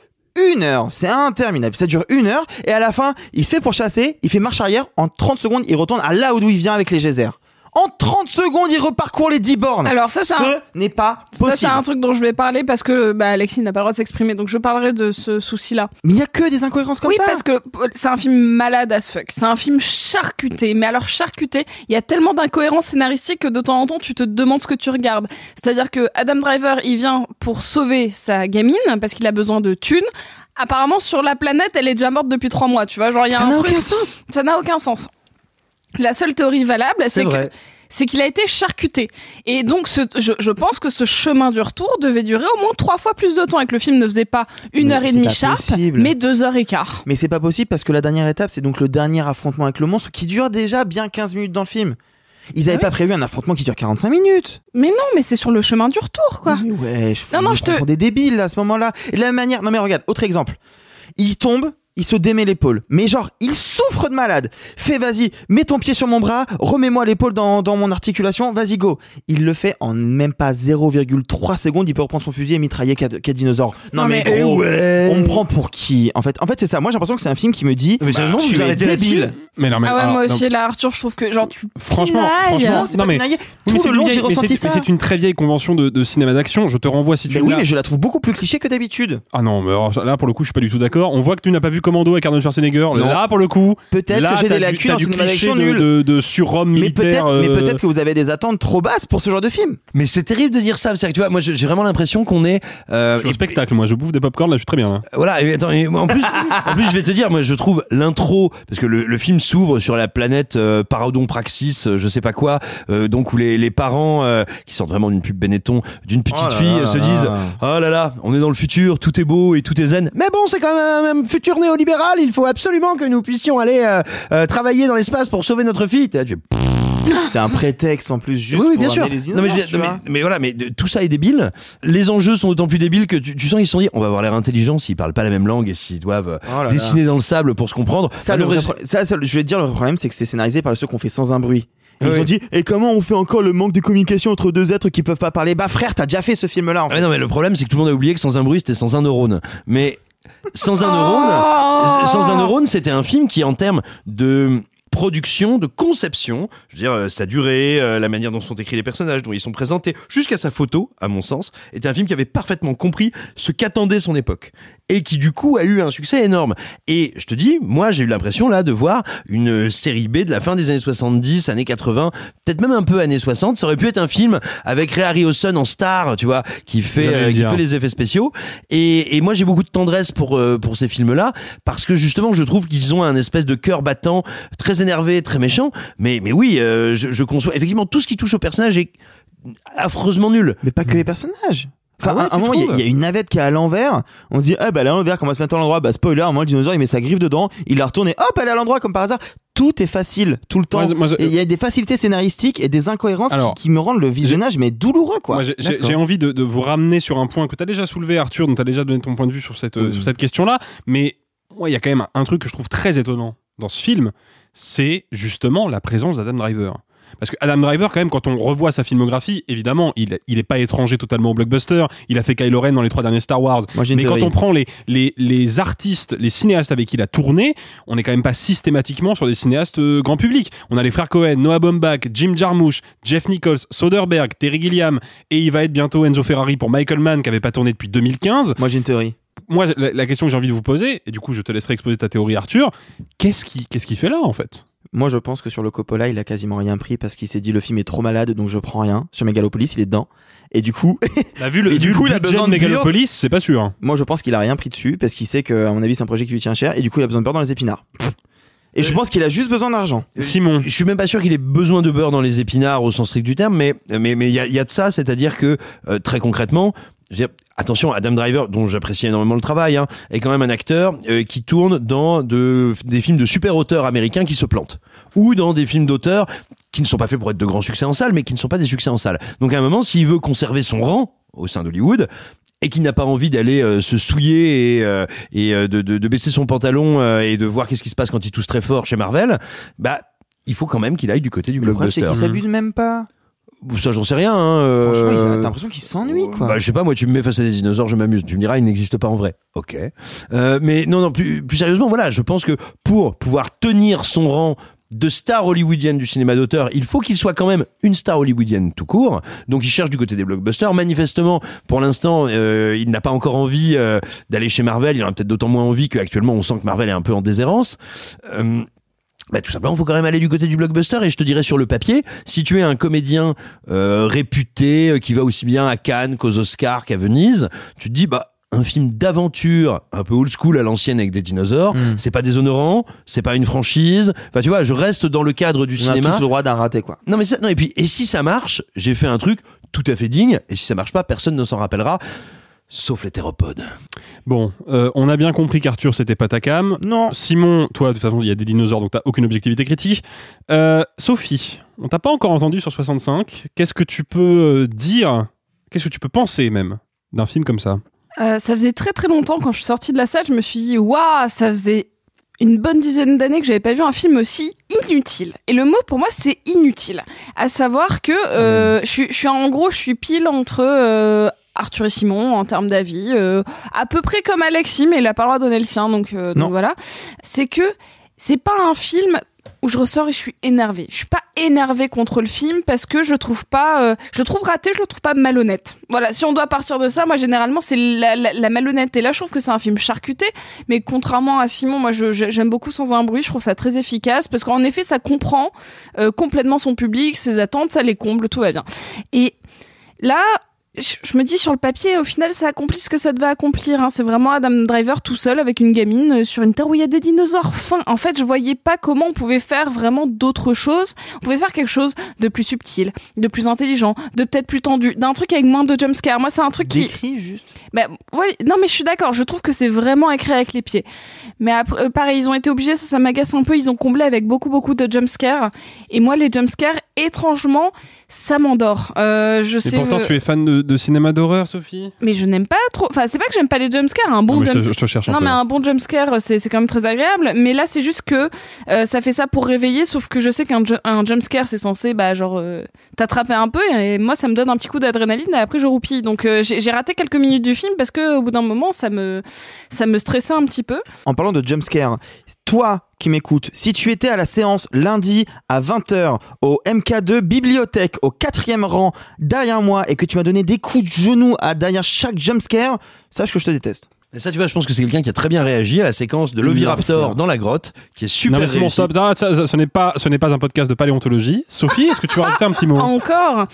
une heure, c'est interminable, ça dure une heure, et à la fin, il se fait pourchasser, il fait marche arrière, en 30 secondes, il retourne à là où il vient avec les geysers. En 30 secondes, il reparcourt les 10 bornes.
Alors ça, c'est
Ce
un-
n'est pas
Ça,
possible.
c'est un truc dont je vais parler parce que bah, Alexis n'a pas le droit de s'exprimer, donc je parlerai de ce souci-là.
Mais il y a que des incohérences comme
oui,
ça.
parce que euh, c'est un film malade as fuck. C'est un film charcuté. Mais alors charcuté, il y a tellement d'incohérences scénaristiques que de temps en temps, tu te demandes ce que tu regardes. C'est-à-dire que Adam Driver, il vient pour sauver sa gamine parce qu'il a besoin de thunes. Apparemment, sur la planète, elle est déjà morte depuis trois mois. Tu vois, genre il y a
Ça
un
n'a aucun sens.
Ça n'a aucun sens. La seule théorie valable,
C'est
que c'est qu'il a été charcuté. Et donc, ce, je, je pense que ce chemin du retour devait durer au moins trois fois plus de temps et que le film ne faisait pas une
Mais
heure et demie sharp,
possible.
mais deux heures et quart.
Mais c'est pas possible parce que la dernière étape, c'est donc le dernier affrontement avec le monstre qui dure déjà bien 15 minutes dans le film. Ils avaient
Ah oui
pas prévu un affrontement qui dure 45 minutes.
Mais non, mais c'est sur le chemin du retour, quoi.
Mais ouais, je,
Non, non, je te-
pour des débiles à ce moment-là. Et de la même manière, non mais regarde, autre exemple. Il tombe, il se démet l'épaule. Mais genre, il souffre de malade. Fais, vas-y, mets ton pied sur mon bras, remets-moi l'épaule dans, dans mon articulation, vas-y, go. Il le fait en même pas 0,3 secondes, il peut reprendre son fusil et mitrailler quatre, quatre dinosaures. Non,
Non,
mais,
mais-
gros,
Eh ouais.
on me prend pour qui? En fait, en fait c'est ça. Moi, j'ai l'impression que c'est un film qui me dit,
Mais sérieusement,
tu
vous
es débile.
Mais non, mais
ah ouais,
alors,
moi
non,
aussi, là, Arthur, je trouve que, genre, tu
Franchement, franchement,
Non, c'est
non,
pas
mais- mais
Tout
c'est
le long,
une
j'ai
mais
ressenti
c'est-
ça.
mais c'est une très vieille convention de, de cinéma d'action. Je te renvoie si tu
Mais oui, mais je la trouve beaucoup plus cliché que d'habitude.
Ah non, mais alors, là pour le coup, je suis pas du tout d'accord. On voit que tu n'as pas vu Commando avec Arnold Schwarzenegger. Là pour le coup,
Peut-être que j'ai des lacunes
du
cinéma
cliché
d'action
de, de, de surhomme
Mais peut-être,
euh,
peut-être que vous avez des attentes trop basses pour ce genre de film.
Mais c'est terrible de dire ça. C'est que tu vois, moi j'ai vraiment l'impression qu'on est. euh,
Je suis au
et-
spectacle, moi, je bouffe des popcorn, là, je suis très bien. Là.
Voilà, et attends, et moi, en plus, *laughs* en plus, je vais te dire, moi, je trouve l'intro, parce que le, le film s'ouvre sur la planète euh, Parodon Praxis, euh, je sais pas quoi, euh, donc où les, les parents, euh, qui sortent vraiment d'une pub Benetton, d'une petite
Oh
fille,
là
se
là
disent,
là.
oh là là, on est dans le futur, tout est beau et tout est zen. Mais bon, c'est quand même un futur néolibéral, il faut absolument que nous puissions aller euh, euh, travailler dans l'espace pour sauver notre fille. T'es là, tu fais,
C'est un prétexte en plus juste
oui, oui,
pour
bien sûr.
les
Non, mais, je voilà, mais de- tout ça est débile. Les enjeux sont d'autant plus débiles que tu, tu sens qu'ils se sont dit, on va avoir l'air intelligent s'ils parlent pas la même langue et s'ils doivent
Oh là là.
dessiner dans le sable pour se comprendre.
Ça,
Bah,
le
le
vrai
vrai-
pro- ça, ça, je vais te dire, le problème, c'est que c'est scénarisé par ceux qu'on fait sans un bruit. Et
Oui.
Ils ont dit, et comment on fait encore le manque de communication entre deux êtres qui peuvent pas parler? Bah frère, t'as déjà fait ce film-là en
Ah,
fait.
mais non, mais le problème, c'est que tout le monde a oublié que sans un bruit, c'était sans un neurone. Mais sans un
Oh
neurone, sans un neurone, c'était un film qui, en termes de production, de conception, je veux dire, euh, sa durée, euh, la manière dont sont écrits les personnages, dont ils sont présentés, jusqu'à sa photo, à mon sens, était un film qui avait parfaitement compris ce qu'attendait son époque. Et qui, du coup, a eu un succès énorme. Et je te dis, moi, j'ai eu l'impression, là, de voir une série B de la fin des années 70, années 80, peut-être même un peu années 60. Ça aurait pu être un film avec Ray Harryhausen en star, tu vois, qui fait, euh, qui fait les effets spéciaux. Et, et moi, j'ai beaucoup de tendresse pour, euh, pour ces films-là, parce que justement, je trouve qu'ils ont un espèce de cœur battant, très énervé, très méchant. Mais, mais oui, euh, je, je conçois. Effectivement, tout ce qui touche au personnage est affreusement nul.
Mais pas que les personnages. Enfin,
Ah ouais,
à un moment, il y a- y, une navette qui est à l'envers. On se dit, ah bah elle est à l'envers, comment se mettre à l'endroit Bah spoiler, à un moment, le dinosaure il met sa griffe dedans, il la retourne et hop, elle est à l'endroit comme par hasard. Tout est facile, tout le temps.
Je-
il y a des facilités scénaristiques et des incohérences
Alors,
qui, qui me rendent le visionnage mais douloureux quoi.
J'ai- envie de, de vous ramener sur un point que tu as déjà soulevé, Arthur, dont tu as déjà donné ton point de vue sur cette, sur cette question-là. Mais il y a quand même un truc que je trouve très étonnant dans ce film, c'est justement la présence d'Adam Driver. Parce que Adam Driver, quand même, quand on revoit sa filmographie, évidemment, il, il est pas étranger totalement au blockbuster. Il a fait Kylo Ren dans les trois derniers Star Wars.
Moi,
Mais quand on prend les, les, les artistes, les cinéastes avec qui il a tourné, on n'est quand même pas systématiquement sur des cinéastes euh, grand public. On a les frères Cohen, Noah Baumbach, Jim Jarmusch, Jeff Nichols, Soderbergh, Terry Gilliam, et il va être bientôt Enzo Ferrari pour Michael Mann qui avait pas tourné depuis 2015.
Moi j'ai une théorie.
moi, la, question que j'ai envie de vous poser, et du coup, je te laisserai exposer ta théorie, Arthur. Qu'est-ce qui, qu'est-ce qu'il fait là, en fait?
Moi, je pense que sur le Coppola, il a quasiment rien pris parce qu'il s'est dit le film est trop malade, donc je prends rien. Sur Megalopolis, il est dedans. Et du coup,
Bah, vu le, *laughs*
Et du coup,
le
il a besoin
de. Megalopolis, c'est pas sûr. hein.
moi, je pense qu'il a rien pris dessus parce qu'il sait que, à mon avis, c'est un projet qui lui tient cher. Et du coup, il a besoin de beurre dans les épinards. Et je pense qu'il a juste besoin d'argent.
Simon.
Je suis même pas sûr qu'il ait besoin de beurre dans les épinards au sens strict du terme, mais mais mais il y a, il y a de ça, c'est-à-dire que euh, très concrètement, je veux dire, attention, Adam Driver, dont j'apprécie énormément le travail, hein, est quand même un acteur euh, qui tourne dans de, des films de super auteurs américains qui se plantent, ou dans des films d'auteurs qui ne sont pas faits pour être de grands succès en salle, mais qui ne sont pas des succès en salle. Donc à un moment, s'il veut conserver son rang au sein d'Hollywood, et qui n'a pas envie d'aller euh, se souiller et, euh, et euh, de, de, de baisser son pantalon euh, et de voir qu'est-ce qui se passe quand il tousse très fort chez Marvel, bah il faut quand même qu'il aille du côté du
Le problème, c'est
blockbuster.
qu'il s'abuse même pas.
Ça, j'en sais rien. Hein, euh,
Franchement, t'as l'impression qu'il s'ennuie, quoi.
Bah, je sais pas, moi, tu me mets face à des dinosaures, je m'amuse. Tu me diras, ils n'existent pas en vrai. Ok. Euh, mais non, non, plus, plus sérieusement, voilà, je pense que pour pouvoir tenir son rang de star hollywoodienne du cinéma d'auteur, il faut qu'il soit quand même une star hollywoodienne tout court. Donc il cherche du côté des blockbusters. Manifestement, pour l'instant, euh, il n'a pas encore envie euh, d'aller chez Marvel. Il en a peut-être d'autant moins envie qu'actuellement, on sent que Marvel est un peu en déshérence. Euh, bah, tout simplement, il faut quand même aller du côté du blockbuster. Et je te dirais sur le papier, si tu es un comédien euh, réputé euh, qui va aussi bien à Cannes qu'aux Oscars qu'à Venise, tu te dis bah un film d'aventure un peu old school à l'ancienne avec des dinosaures,
Mm.
c'est pas déshonorant, c'est pas une franchise. Enfin, tu vois, je reste dans le cadre du
On a
cinéma.
tous le droit d'un raté, quoi.
Non mais ça, non et puis et si ça marche, j'ai fait un truc tout à fait digne. Et si ça marche pas, personne ne s'en rappellera, sauf les théropodes.
Bon, euh, on a bien compris qu'Arthur, c'était pas ta cam.
Non.
Simon, toi, de toute façon, il y a des dinosaures, donc t'as aucune objectivité critique. Euh, Sophie, on t'a pas encore entendu sur 65. Qu'est-ce que tu peux euh, dire Qu'est-ce que tu peux penser même d'un film comme ça?
Euh, ça faisait très très longtemps quand je suis sortie de la salle, je me suis dit waouh, ça faisait une bonne dizaine d'années que j'avais pas vu un film aussi inutile. Et le mot pour moi c'est inutile. À savoir que euh, je, suis, je suis en gros je suis pile entre euh, Arthur et Simon en termes d'avis, euh, à peu près comme Alexis, mais il a pas le droit de donner le sien, donc, euh, donc voilà. C'est que c'est pas un film où je ressors et je suis énervée. Je suis pas énervée contre le film parce que je trouve pas, euh, je le trouve raté, je le trouve pas malhonnête. Voilà, si on doit partir de ça, moi généralement c'est la, la. Là, je trouve que c'est un film charcuté, mais contrairement à Simon, moi j'aime beaucoup sans un bruit. Je trouve ça très efficace parce qu'en effet, ça comprend euh, complètement son public, ses attentes, ça les comble, tout va bien. Et là. Je je me dis sur le papier, au final, ça accomplit ce que ça devait accomplir. hein. C'est vraiment Adam Driver tout seul avec une gamine euh, sur une terre où il y a des dinosaures. Fin. En fait, je voyais pas comment on pouvait faire vraiment d'autres choses. On pouvait faire quelque chose de plus subtil, de plus intelligent, de peut-être plus tendu, d'un truc avec moins de jumpscare. Moi, c'est un truc qui
Décrit juste.
bah, ouais, non, mais je suis d'accord. Je trouve que c'est vraiment écrit avec les pieds. Mais après, euh, pareil, ils ont été obligés, ça, ça m'agace un peu. Ils ont comblé avec beaucoup, beaucoup de jumpscares. Et moi, les jumpscares, étrangement, ça m'endort. Euh, je
Et
sais.
pourtant, tu es fan de, de cinéma d'horreur, Sophie
Mais je n'aime pas trop. Enfin, c'est pas que j'aime pas les jumpscares. Un
Non,
bon
mais je te-
jumpscare.
je te cherche un
non, mais un bon jumpscare, c'est c'est quand même très agréable. Mais là, c'est juste que euh, ça fait ça pour réveiller. Sauf que je sais qu'un ju- un jumpscare, c'est censé, bah, genre, euh, t'attraper un peu. Et moi, ça me donne un petit coup d'adrénaline. Et après, je roupille. Donc, euh, j'ai j'ai raté quelques minutes du film parce que au bout d'un moment, ça me, ça me stressait un petit peu.
En parlant de jumpscare, toi qui m'écoutes, si tu étais à la séance lundi à 20h au MK2 bibliothèque au quatrième rang derrière moi et que tu m'as donné des coups de genoux à derrière chaque jumpscare, sache que je te déteste.
Et ça, tu vois, je pense que c'est quelqu'un qui a très bien réagi à la séquence de l'Oviraptor dans la grotte, qui est super
non, mais c'est bon, stop. Non, ça- ça- ce n'est pas, ce n'est pas un podcast de paléontologie. Sophie, est-ce que tu veux rajouter un petit mot?
Encore?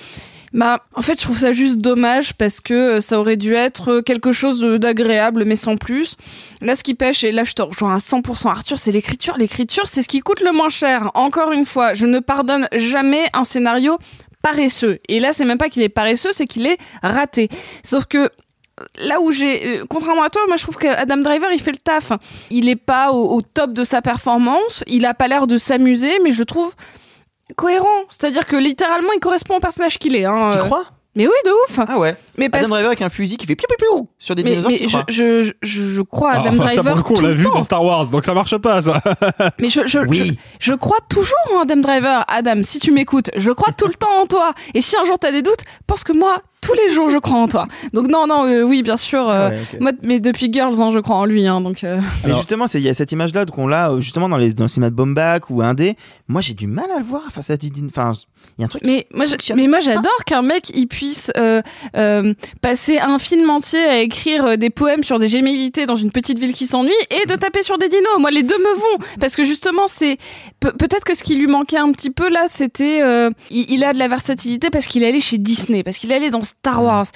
Bah, en fait, je trouve ça juste dommage parce que euh, ça aurait dû être quelque chose d'agréable, mais sans plus. Là, ce qui pêche, et là, je te rejoins à 100%, Arthur, c'est l'écriture. L'écriture, c'est ce qui coûte le moins cher. Encore une fois, je ne pardonne jamais un scénario paresseux. Et là, c'est même pas qu'il est paresseux, c'est qu'il est raté. Sauf que là où j'ai, euh, contrairement à toi, moi je trouve que Adam Driver il fait le taf. Il est pas au, au top de sa performance, il a pas l'air de s'amuser, mais je trouve cohérent. C'est-à-dire que littéralement il correspond au personnage qu'il est. Hein.
T'y
Euh,
crois?
Mais oui, de ouf.
Ah ouais.
Mais parce
Adam Driver avec un fusil qui fait piou piou piou sur des
mais,
dinosaures.
mais
t'y
je,
crois?
je, je, je crois à
Ah,
Adam *laughs*
ça,
Driver
pour le coup, on
tout
l'a
le
vu
temps.
dans Star Wars, donc ça marche pas, ça. *laughs*
Mais je, je,
Oui.
je, je crois toujours en Adam Driver. Adam, si tu m'écoutes, je crois tout le temps en toi. Et si un jour t'as des doutes, pense que moi, tous les jours, je crois en toi. Donc non, non, euh, oui, bien sûr. euh,
Ouais.
Moi, mais depuis Girls, hein, je crois en lui. Hein, donc. euh,
Mais justement, c'est- il y a cette image-là qu'on l'a euh, justement dans les dans le cinéma de Bombach ou Indé. Moi, j'ai du mal à le voir face à Didine. Enfin, il y a un truc.
Mais moi, je- mais moi, j'adore qu'un mec il puisse euh, euh, passer un film entier à écrire des poèmes sur des gémillités dans une petite ville qui s'ennuie et de taper sur des dinos. Moi, les deux me vont parce que justement, c'est pe- peut-être que ce qui lui manquait un petit peu là, c'était euh, il, il a de la versatilité parce qu'il est allé chez Disney, parce qu'il est allé dans Star Wars.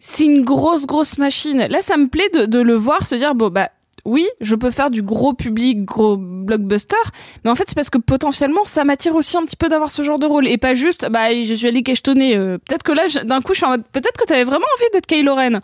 C'est une grosse grosse machine. Là, ça me plaît de, de le voir se dire bon bah oui, je peux faire du gros public, gros blockbuster, mais en fait c'est parce que potentiellement ça m'attire aussi un petit peu d'avoir ce genre de rôle et pas juste bah je suis allé cachetonner. euh, peut-être que là d'un coup je suis en mode peut-être que t'avais vraiment envie d'être Kylo Ren.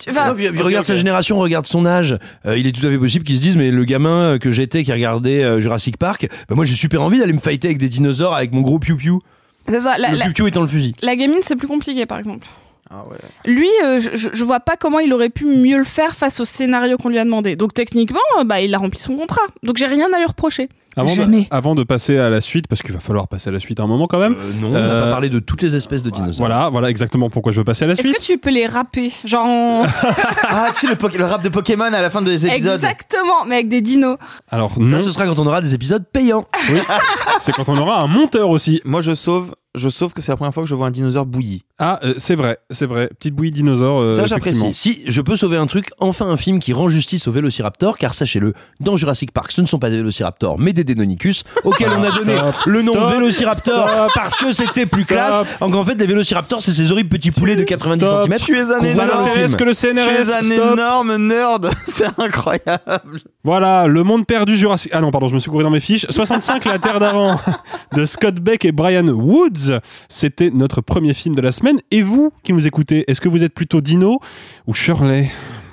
Tu- enfin,
Non, puis, puis regarde sa génération, regarde son âge. Euh, il est tout à fait possible qu'ils se disent, mais le gamin que j'étais qui regardait euh, Jurassic Park, bah moi j'ai super envie d'aller me fighter avec des dinosaures avec mon gros piou-piou.
c'est ça, la,
Le
la-
piou-piou étant le fusil.
la gamine c'est plus compliqué par exemple.
Ah ouais.
Lui, euh, je, je- vois pas comment il aurait pu mieux le faire face au scénario qu'on lui a demandé. Donc techniquement, euh, bah il a rempli son contrat. Donc j'ai rien à lui reprocher.
Avant de,
Jamais.
avant de passer à la suite, parce qu'il va falloir passer à la suite à un moment quand même.
Euh, non, on n'a pas parlé de toutes les espèces de dinosaures.
Voilà, voilà exactement pourquoi je veux passer à la
Est-ce
suite.
que tu peux les rapper Genre en... *laughs*
Ah, tu sais, le, le rap de Pokémon à la fin des épisodes.
Exactement, mais avec des dinos.
Alors
Ça,
non,
ce sera quand on aura des épisodes payants.
c'est quand on aura un monteur aussi.
Moi, je sauve, je sauve que c'est la première fois que je vois un dinosaure bouilli.
Ah, euh, c'est vrai, c'est vrai. Petite bouillie dinosaure. euh,
Ça, j'apprécie.
Si je peux sauver un truc, enfin un film qui rend justice au Vélociraptor, car sachez-le, dans Jurassic Park, ce ne sont pas des Vélociraptors, mais des Deinonychus, auxquels on a donné
Stop,
le nom
stop,
Vélociraptor
stop,
parce que c'était plus
stop.
classe. Donc en fait, les Vélociraptors, c'est ces horribles petits poulets de 90
Stop.
cm.
Tu es un
Ça
énorme,
n'intéresse que le
tu es
CNRS.
un
Stop.
énorme nerd. *laughs* C'est incroyable.
Voilà, le monde perdu Jurassic. Ah non, pardon, je me suis couru dans mes fiches. 65, la Terre d'avant, de Scott Beck et Brian Woods. C'était notre premier film de la semaine. Et vous, qui nous écoutez, est-ce que vous êtes plutôt Dino ou Shirley?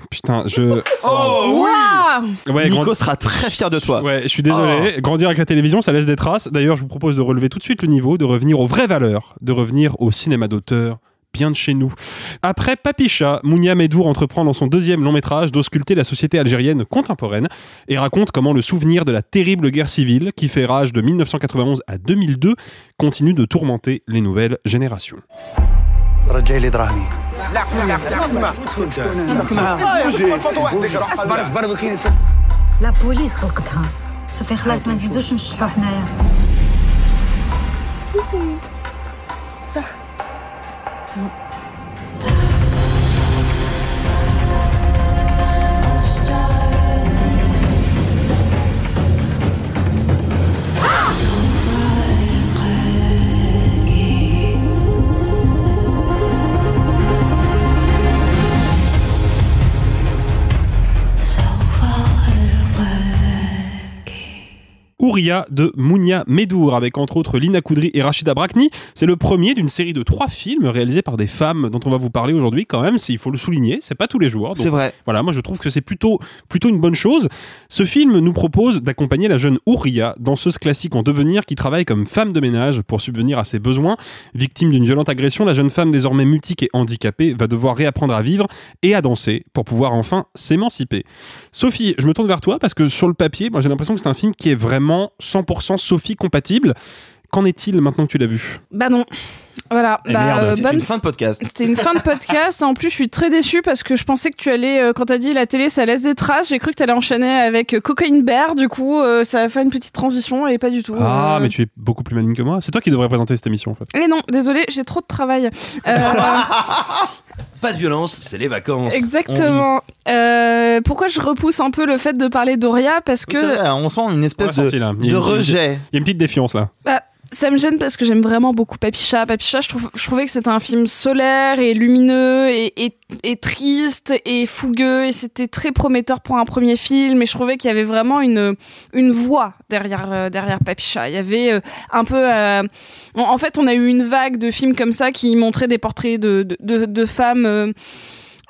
Putain, je.
Oh
Waouh
Ouais,
Nico
grand-
sera très fier de toi.
Ouais, je suis désolé. Grandir avec la télévision, ça laisse des traces. D'ailleurs, je vous propose de relever tout de suite le niveau, de revenir aux vraies valeurs, de revenir au cinéma d'auteur bien de chez nous. Après Papicha, Mounia Medour entreprend dans son deuxième long métrage d'ausculter la société algérienne contemporaine et raconte comment le souvenir de la terrible guerre civile qui fait rage de 1991 à 2002 continue de tourmenter les nouvelles générations.
رجالي دراهمي
لا بوليس خلقتها صافي خلاص ما نزيدوش نشطحو حنايا Well,
Ouria de Mounia Medour, avec entre autres Lina Koudry et Rachida Brakni. C'est le premier d'une série de trois films réalisés par des femmes dont on va vous parler aujourd'hui quand même, il faut le souligner, c'est pas tous les jours.
C'est vrai.
Voilà, moi je trouve que c'est plutôt, plutôt une bonne chose. Ce film nous propose d'accompagner la jeune Ouria, danseuse classique en devenir qui travaille comme femme de ménage pour subvenir à ses besoins. Victime d'une violente agression, la jeune femme désormais mutique et handicapée va devoir réapprendre à vivre et à danser pour pouvoir enfin s'émanciper. Sophie, je me tourne vers toi parce que sur le papier, moi j'ai l'impression que c'est un film qui est vraiment 100% Sophie compatible. Qu'en est-il maintenant que tu l'as vu?
Bah non. Voilà.
Eh
bah,
merde,
euh, bonne-
une fin de podcast.
C'était une fin de podcast. En plus, je suis très déçue parce que je pensais que tu allais, euh, quand t'as dit la télé, ça laisse des traces. J'ai cru que t'allais enchaîner avec euh, Cocaine Bear. Du coup, euh, ça a fait une petite transition et pas du tout.
Ah,
Euh,
mais tu es beaucoup plus maligne que moi. C'est toi qui devrais présenter cette émission en fait.
Mais non, désolé, j'ai trop de travail. Euh, *laughs*
Pas de violence, c'est les vacances.
exactement. Euh, pourquoi je repousse un peu le fait de parler d'Oria? Parce que
vrai, on sent une espèce de, de
une-
rejet.
Il y a une petite défiance là.
Bah, ça me gêne parce que j'aime vraiment beaucoup Papicha. Papicha, je, trouvais que c'était un film solaire et lumineux et, et, triste et fougueux et c'était très prometteur pour un premier film et je trouvais qu'il y avait vraiment une, une voix derrière, euh, derrière Papicha. Il y avait euh, un peu... euh, en, fait, on a eu une vague de films comme ça qui montraient des portraits de, de, femmes...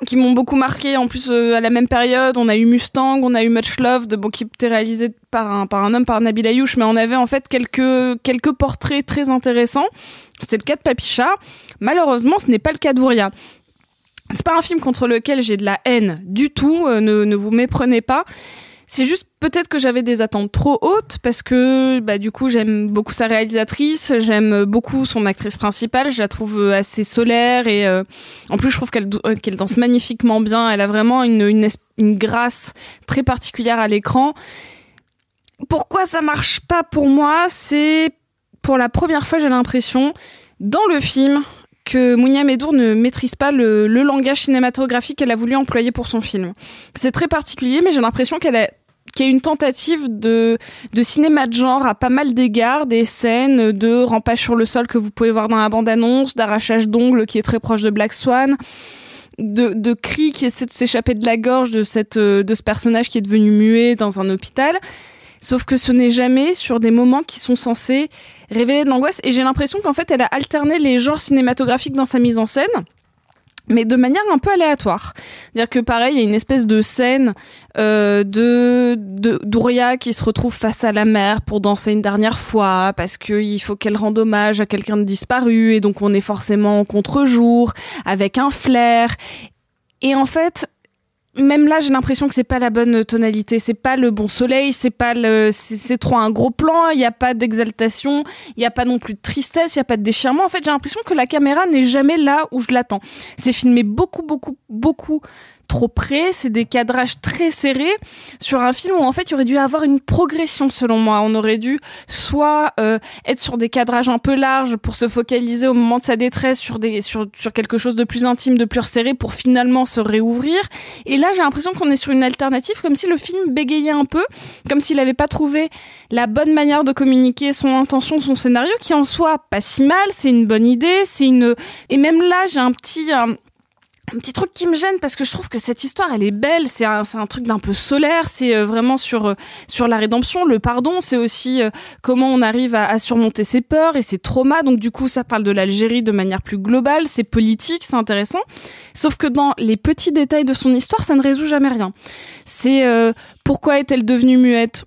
qui m'ont beaucoup marqué. En plus, euh, à la même période, on a eu Mustang, on a eu Much Love, de, bon, qui était réalisé par un, par un homme, par Nabil Ayouch, mais on avait en fait quelques, quelques portraits très intéressants. C'était le cas de Papicha. Malheureusement, ce n'est pas le cas d'Ouria. C'est pas un film contre lequel j'ai de la haine du tout, euh, ne, ne vous méprenez pas. C'est juste peut-être que j'avais des attentes trop hautes parce que bah, du coup j'aime beaucoup sa réalisatrice, j'aime beaucoup son actrice principale, je la trouve assez solaire et euh, en plus je trouve qu'elle euh, qu'elle danse magnifiquement bien, elle a vraiment une, une, une grâce très particulière à l'écran. Pourquoi ça marche pas pour moi? C'est pour la première fois j'ai l'impression dans le film que Mounia Medour ne maîtrise pas le, langage cinématographique qu'elle a voulu employer pour son film. C'est très particulier, mais j'ai l'impression qu'elle a qu'il y a une tentative de, de cinéma de genre à pas mal d'égards, des scènes de rampage sur le sol que vous pouvez voir dans la bande-annonce, d'arrachage d'ongles qui est très proche de Black Swan, de, de cris qui essaient de s'échapper de la gorge de, cette, euh, de ce personnage qui est devenu muet dans un hôpital. Sauf que ce n'est jamais sur des moments qui sont censés révéler de l'angoisse. Et j'ai l'impression qu'en fait, elle a alterné les genres cinématographiques dans sa mise en scène, mais de manière un peu aléatoire. C'est-à-dire que pareil, il y a une espèce de scène euh, de d'Ouria qui se retrouve face à la mer pour danser une dernière fois parce que il faut qu'elle rende hommage à quelqu'un de disparu et donc on est forcément en contre-jour avec un flair. Et en fait, même là, j'ai l'impression que c'est pas la bonne tonalité, c'est pas le bon soleil, c'est pas le, c'est trop un gros plan, il y a pas d'exaltation, il y a pas non plus de tristesse, il y a pas de déchirement. En fait, j'ai l'impression que la caméra n'est jamais là où je l'attends. C'est filmé beaucoup, beaucoup, beaucoup trop près, c'est des cadrages très serrés sur un film où en fait il aurait dû avoir une progression selon moi. On aurait dû soit euh, être sur des cadrages un peu larges pour se focaliser au moment de sa détresse sur des sur sur quelque chose de plus intime, de plus resserré pour finalement se réouvrir. Et là j'ai l'impression qu'on est sur une alternative comme si le film bégayait un peu, comme s'il n'avait pas trouvé la bonne manière de communiquer son intention, son scénario qui en soit pas si mal, c'est une bonne idée, c'est une et même là j'ai un petit un- un petit truc qui me gêne parce que je trouve que cette histoire elle est belle. C'est un, un truc d'un peu solaire. C'est euh, vraiment sur euh, sur la rédemption le pardon. C'est aussi euh, comment on arrive à, à surmonter ses peurs et ses traumas. Donc du coup ça parle de l'Algérie de manière plus globale. C'est politique c'est intéressant. Sauf que dans les petits détails de son histoire ça ne résout jamais rien. C'est euh, pourquoi est-elle devenue muette?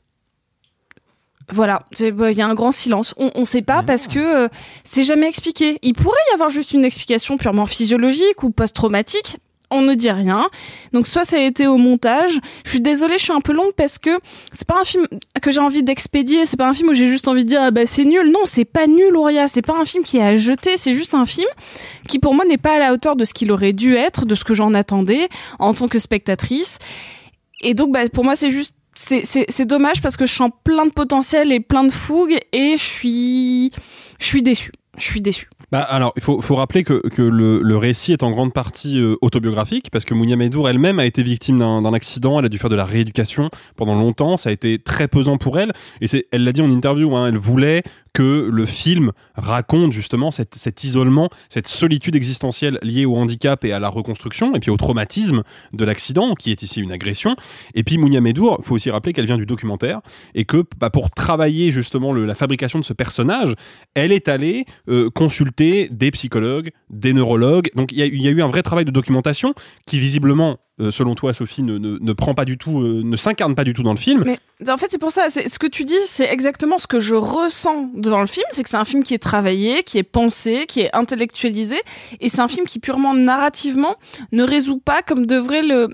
Voilà, c'est- bah, il y a un grand silence. On ne sait pas parce que euh, c'est jamais expliqué. Il pourrait y avoir juste une explication purement physiologique ou post-traumatique. On ne dit rien. Donc soit ça a été au montage. Je suis désolée, je suis un peu longue parce que c'est pas un film que j'ai envie d'expédier. C'est pas un film où j'ai juste envie de dire ah bah c'est nul. Non, c'est pas nul, Auria. C'est pas un film qui est à jeter. C'est juste un film qui pour moi n'est pas à la hauteur de ce qu'il aurait dû être, de ce que j'en attendais en tant que spectatrice. Et donc, bah, pour moi, c'est juste. C'est, dommage parce que je sens plein de potentiel et plein de fougue et je suis. Je suis déçue. Je suis déçue.
Bah, alors, il faut, faut rappeler que, que le, récit est en grande partie euh, autobiographique, parce que Mounia Medour elle-même a été victime d'un accident, elle a dû faire de la rééducation pendant longtemps, ça a été très pesant pour elle, et elle l'a dit en interview, hein, elle voulait que le film raconte justement cet, isolement, cette solitude existentielle liée au handicap et à la reconstruction, et puis au traumatisme de l'accident, qui est ici une agression. Et puis Mounia Medour, faut aussi rappeler qu'elle vient du documentaire, et que bah, pour travailler justement la fabrication de ce personnage, elle est allée euh, consulter des psychologues, des neurologues. Donc il y, a eu- il un vrai travail de documentation qui visiblement, selon toi Sophie, ne, ne- ne prend pas du tout, euh, ne s'incarne pas du tout dans le film.
Mais en fait, c'est pour ça. Ce que tu dis, c'est exactement ce que je ressens devant le film. C'est que c'est un film qui est travaillé, qui est pensé, qui est intellectualisé, et c'est un film qui purement narrativement ne résout pas comme devrait le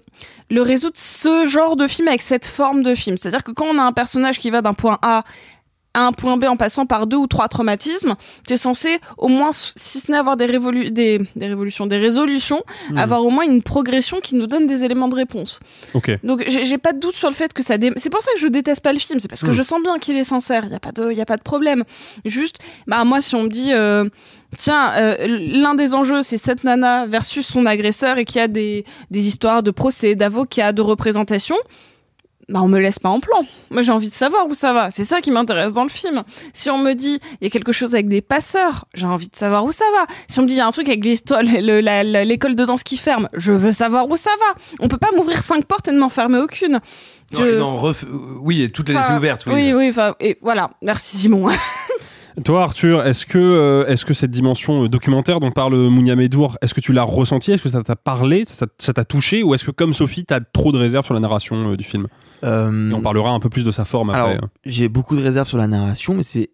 le résoudre ce genre de film avec cette forme de film. C'est-à-dire que quand on a un personnage qui va d'un point A à un point B en passant par deux ou trois traumatismes, tu es censé au moins, si ce n'est avoir des, révolu des, des révolutions, des résolutions,
Mhm.
avoir au moins une progression qui nous donne des éléments de réponse. Donc j'ai pas de doute sur le fait que ça dé... c'est pour ça que je déteste pas le film, c'est parce que
Mm.
je sens bien qu'il est sincère, il y a pas de y a pas de problème. Juste bah moi si on me dit euh, tiens euh, l'un des enjeux c'est cette nana versus son agresseur et qu'il y a des des histoires de procès, d'avocats, de représentation, bah on me laisse pas en plan. Moi j'ai envie de savoir où ça va. C'est ça qui m'intéresse dans le film. Si on me dit il y a quelque chose avec des passeurs, j'ai envie de savoir où ça va. Si on me dit il y a un truc avec l'école de danse qui ferme, je veux savoir où ça va. On peut pas m'ouvrir cinq portes et ne m'en fermer aucune.
Non,
Je-
non, ref- oui, et toutes les
Enfin,
laisser ouvertes. Oui.
Oui, oui, enfin, et voilà. Merci Simon. *laughs*
Toi, Arthur, est-ce que, euh, est-ce que cette dimension euh, documentaire dont parle Mounia Medour, est-ce que tu l'as ressentie? Est-ce que ça t'a parlé? Ça t'a touché? Ou est-ce que, comme Sophie, t'as trop de réserves sur la narration euh, du film? Et on parlera un peu plus de sa forme après.
Alors, j'ai beaucoup de réserves sur la narration, mais c'est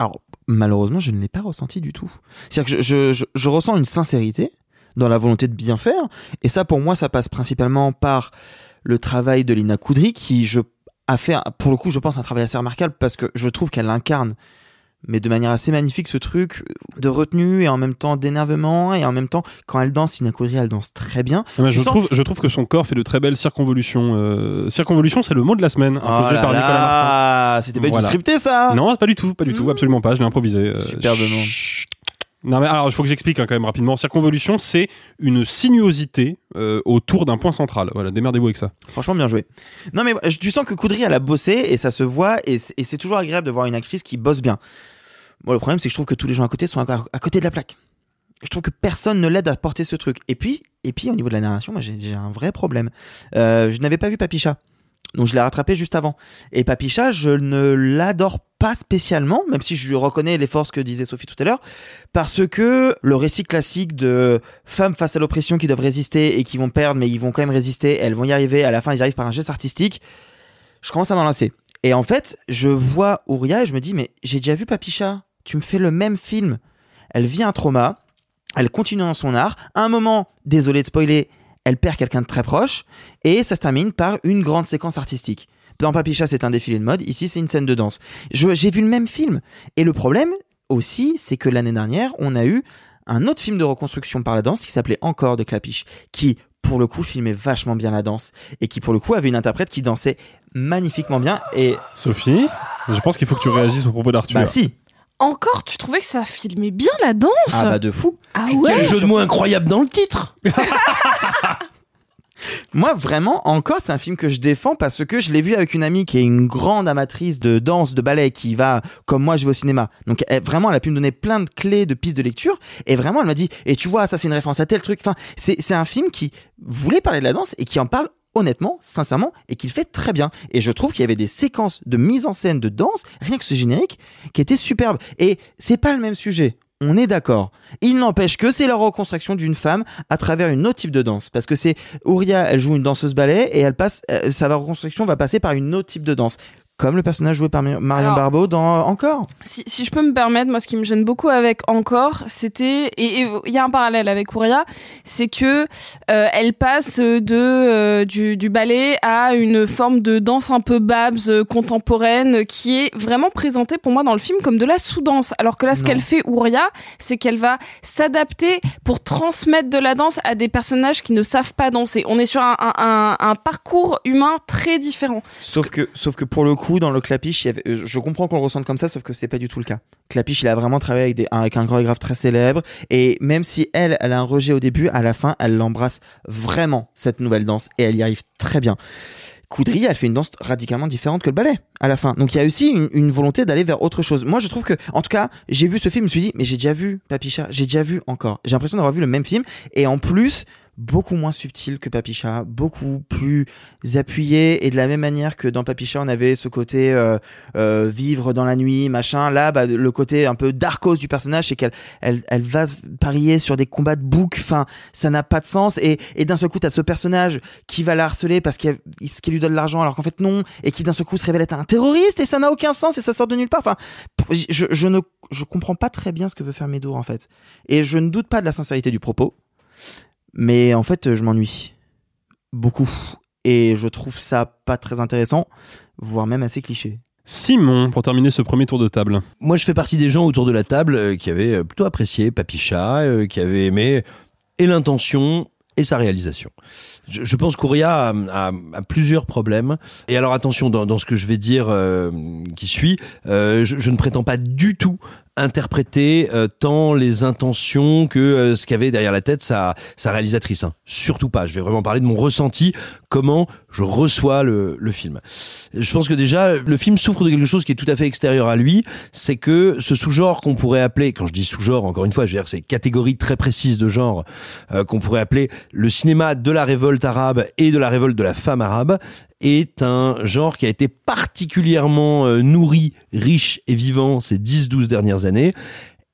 alors malheureusement, je ne l'ai pas ressenti du tout. C'est-à-dire que je, je, je, je ressens une sincérité dans la volonté de bien faire, et ça pour moi, ça passe principalement par le travail de Lina Koudry, qui je a fait, un- pour le coup, je pense, un travail assez remarquable parce que je trouve qu'elle incarne, mais de manière assez magnifique, ce truc de retenue et en même temps d'énervement et en même temps, quand elle danse, Ina Koudry, elle danse très bien.
Ah, je, trouve, je trouve que son corps fait de très belles circonvolutions. Euh, circonvolution, c'est le mot de la semaine,
Oh
imposé par Nicolas Martin.
c'était pas du tout
Voilà.
scripté ça
Non, pas du tout, pas du tout, absolument pas, je l'ai improvisé. euh,
Superbement.
Non mais alors il faut que j'explique hein, quand même rapidement. Circonvolution, c'est une sinuosité euh, autour d'un point central. Voilà, démerdez-vous avec ça.
Franchement, bien joué. Non, mais euh, tu sens que Coudry, elle a bossé et ça se voit et c'est toujours agréable de voir une actrice qui bosse bien. Bon, le problème, c'est que je trouve que tous les gens à côté sont à, à côté de la plaque. Je trouve que personne ne l'aide à porter ce truc. Et puis, et puis au niveau de la narration, moi, j'ai j'ai un vrai problème. Euh, je n'avais pas vu Papicha. Donc je l'ai rattrapé juste avant. Et Papicha, je ne l'adore pas spécialement, même si je lui reconnais les forces que disait Sophie tout à l'heure, parce que le récit classique de femmes face à l'oppression qui doivent résister et qui vont perdre, mais ils vont quand même résister, elles vont y arriver, à la fin ils arrivent par un geste artistique, je commence à m'en lasser. Et en fait, je vois Ouria et je me dis, mais j'ai déjà vu Papicha, tu me fais le même film. Elle vit un trauma, elle continue dans son art, à un moment, désolé de spoiler, elle perd quelqu'un de très proche, et ça se termine par une grande séquence artistique. Dans Papicha, c'est un défilé de mode, ici, c'est une scène de danse. J'ai vu le même film. Et le problème aussi, c'est que l'année dernière, on a eu un autre film de reconstruction par la danse qui s'appelait Encore de Clapiche, qui, pour le coup, filmait vachement bien la danse, et qui, pour le coup, avait une interprète qui dansait magnifiquement bien, et...
Sophie, je pense qu'il faut que tu réagisses au propos d'Arthur.
Bah si
Encore, tu trouvais que ça filmait bien la danse
Ah bah de fou
Ah ouais
Quel jeu de mots incroyable dans le titre *laughs*
Moi, vraiment, encore, c'est un film que je défends parce que je l'ai vu avec une amie qui est une grande amatrice de danse, de ballet, qui va, comme moi, je vais au cinéma. Donc, elle, vraiment, elle a pu me donner plein de clés, de pistes de lecture. Et vraiment, elle m'a dit, et tu vois, ça, c'est une référence à tel truc. Enfin, c'est un film qui voulait parler de la danse et qui en parle honnêtement, sincèrement, et qu'il fait très bien. Et je trouve qu'il y avait des séquences de mise en scène de danse, rien que ce générique, qui étaient superbes. Et c'est pas le même sujet. On est d'accord. Il n'empêche que c'est la reconstruction d'une femme à travers une autre type de danse. Parce que c'est Ouria, elle joue une danseuse ballet et elle passe, euh, sa reconstruction va passer par une autre type de danse. Comme le personnage joué par Marion
Alors-
Barbeau dans Encore.
Si, si je peux me permettre, moi, ce qui me gêne beaucoup avec Encore, c'était et il y a un parallèle avec Ouria, c'est que euh, elle passe de euh, du, du ballet à une forme de danse un peu babs euh, contemporaine qui est vraiment présentée pour moi dans le film comme de la sous-danse. Alors que là, ce
Non.
qu'elle fait Ouria, c'est qu'elle va s'adapter pour transmettre de la danse à des personnages qui ne savent pas danser. On est sur un, un, un, un parcours humain très différent.
Sauf que, sauf que pour le coup, dans le clapiche, euh, je comprends qu'on le ressente comme ça, sauf que c'est pas du tout le cas. Clapiche, il a vraiment travaillé avec un chorégraphe très célèbre, et même si elle, elle a un rejet au début, à la fin, elle l'embrasse vraiment, cette nouvelle danse, et elle y arrive très bien. Coudry, elle fait une danse radicalement différente que le ballet à la fin. Donc il y a aussi une, une volonté d'aller vers autre chose. Moi, je trouve que, en tout cas, j'ai vu ce film, je me suis dit, mais j'ai déjà vu Papicha, j'ai déjà vu encore. J'ai l'impression d'avoir vu le même film, et en plus, beaucoup moins subtil que Papicha, beaucoup plus appuyé et de la même manière que dans Papicha on avait ce côté euh, euh, vivre dans la nuit machin. Là bah, le côté un peu darkos du personnage c'est qu'elle elle, elle va parier sur des combats de bouc. Enfin ça n'a pas de sens. Et, et d'un seul coup t'as ce personnage qui va la harceler parce qu'elle qu'il lui donne de l'argent alors qu'en fait non. Et qui d'un seul coup se révèle être un terroriste et ça n'a aucun sens et ça sort de nulle part. Enfin je, je ne je comprends pas très bien ce que veut faire Médour en fait. Et je ne doute pas de la sincérité du propos mais en fait, je m'ennuie. Beaucoup. Et je trouve ça pas très intéressant, voire même assez cliché.
Simon, pour terminer ce premier tour de table.
Moi, je fais partie des gens autour de la table euh, qui avaient euh, plutôt apprécié Papicha, euh, qui avaient aimé et l'intention et sa réalisation. Je, je pense qu'Ouria a, a- a plusieurs problèmes. Et alors attention, dans, dans ce que je vais dire euh, qui suit, euh, je, je ne prétends pas du tout interpréter euh, tant les intentions que euh, ce qu'avait derrière la tête sa, sa réalisatrice. hein. Surtout pas. Je vais vraiment parler de mon ressenti, comment je reçois le, le film. Je pense que déjà, le film souffre de quelque chose qui est tout à fait extérieur à lui, c'est que ce sous-genre qu'on pourrait appeler, quand je dis sous-genre, encore une fois, je veux dire, c'est catégorie très précise de genre, euh, qu'on pourrait appeler le cinéma de la révolte arabe et de la révolte de la femme arabe, est un genre qui a été particulièrement euh, nourri, riche et vivant ces 10-12 dernières années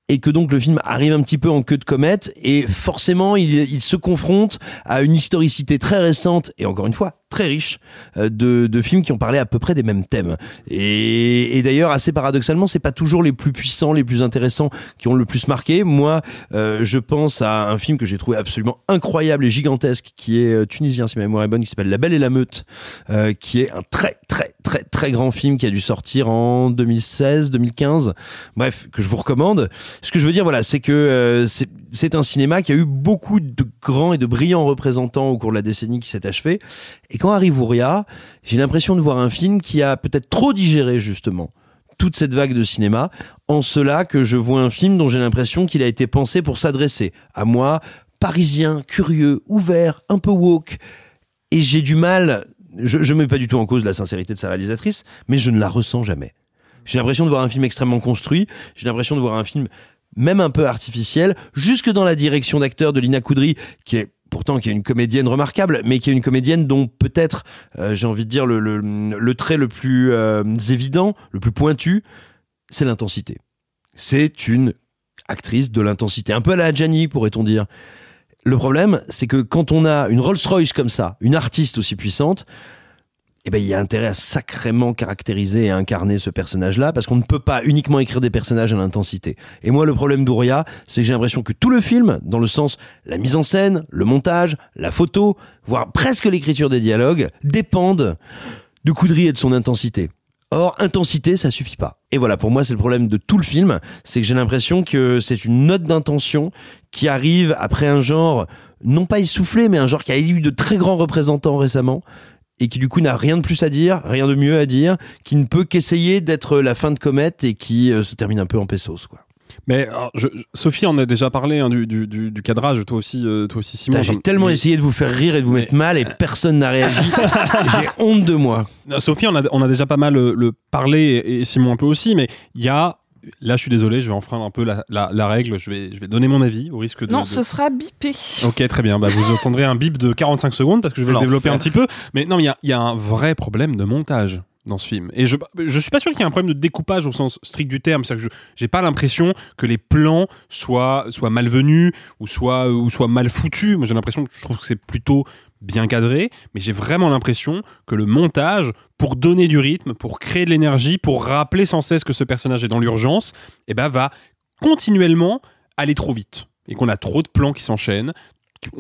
et que donc le film arrive un petit peu en queue de comète et forcément il, il se confronte à une historicité très récente et encore une fois très riche euh, de, de films qui ont parlé à peu près des mêmes thèmes. Et, et d'ailleurs, assez paradoxalement, c'est pas toujours les plus puissants, les plus intéressants qui ont le plus marqué. Moi, euh, je pense à un film que j'ai trouvé absolument incroyable et gigantesque, qui est euh, tunisien, si ma mémoire est bonne, qui s'appelle La Belle et la Meute, euh, qui est un très très très très grand film qui a dû sortir en 2016, 2015. Bref, que je vous recommande. Ce que je veux dire, voilà, c'est que euh, c'est un cinéma qui a eu beaucoup de grands et de brillants représentants au cours de la décennie qui s'est achevée. Quand arrive Ouria, j'ai l'impression de voir un film qui a peut-être trop digéré justement toute cette vague de cinéma, en cela que je vois un film dont j'ai l'impression qu'il a été pensé pour s'adresser à moi, parisien, curieux, ouvert, un peu woke, et j'ai du mal, je ne mets pas du tout en cause la sincérité de sa réalisatrice, mais je ne la ressens jamais. J'ai l'impression de voir un film extrêmement construit, j'ai l'impression de voir un film même un peu artificiel, jusque dans la direction d'acteur de Lina Coudry, qui est pourtant qui est une comédienne remarquable, mais qui est une comédienne dont peut-être, euh, j'ai envie de dire, le, le, le trait le plus euh, évident, le plus pointu, c'est l'intensité. C'est une actrice de l'intensité, un peu à la Gianni, pourrait-on dire. Le problème, c'est que quand on a une Rolls-Royce comme ça, une artiste aussi puissante, eh ben, il y a intérêt à sacrément caractériser et incarner ce personnage-là, parce qu'on ne peut pas uniquement écrire des personnages à l'intensité. Et moi, le problème d'Ouria, c'est que j'ai l'impression que tout le film, dans le sens la mise en scène, le montage, la photo, voire presque l'écriture des dialogues, dépendent de Coudry et de son intensité. Or, intensité, ça suffit pas. Et voilà, pour moi, c'est le problème de tout le film, c'est que j'ai l'impression que c'est une note d'intention qui arrive après un genre, non pas essoufflé, mais un genre qui a eu de très grands représentants récemment, et qui du coup n'a rien de plus à dire, rien de mieux à dire, qui ne peut qu'essayer d'être la fin de comète et qui euh, se termine un peu en pesos, quoi.
Mais alors, je, Sophie en a déjà parlé hein, du, du, du, cadrage, toi aussi, euh, toi aussi Simon.
J'ai tellement
mais-
essayé de vous faire rire et de vous mettre mal et personne n'a réagi. *laughs* J'ai honte de moi.
Sophie, on a, on a déjà pas mal euh, le parlé et, et Simon un peu aussi, mais il y a. Là, je suis désolé, je vais enfreindre un peu la, la, la règle. Je vais, je vais donner mon avis au risque de.
Non,
de-
ce sera bipé.
Ok, très bien. Bah, vous *laughs* entendrez un bip de 45 secondes parce que je vais le développer un petit peu. Mais non, il y a, il y a un vrai problème de montage dans ce film. Et je, je suis pas sûr qu'il y ait un problème de découpage au sens strict du terme. C'est-à-dire que je j'ai pas l'impression que les plans soient, soient malvenus ou soient, ou soient mal foutus. Moi, j'ai l'impression que je trouve que c'est plutôt bien cadré, mais j'ai vraiment l'impression que le montage, pour donner du rythme, pour créer de l'énergie, pour rappeler sans cesse que ce personnage est dans l'urgence, eh ben, va continuellement aller trop vite. Et qu'on a trop de plans qui s'enchaînent,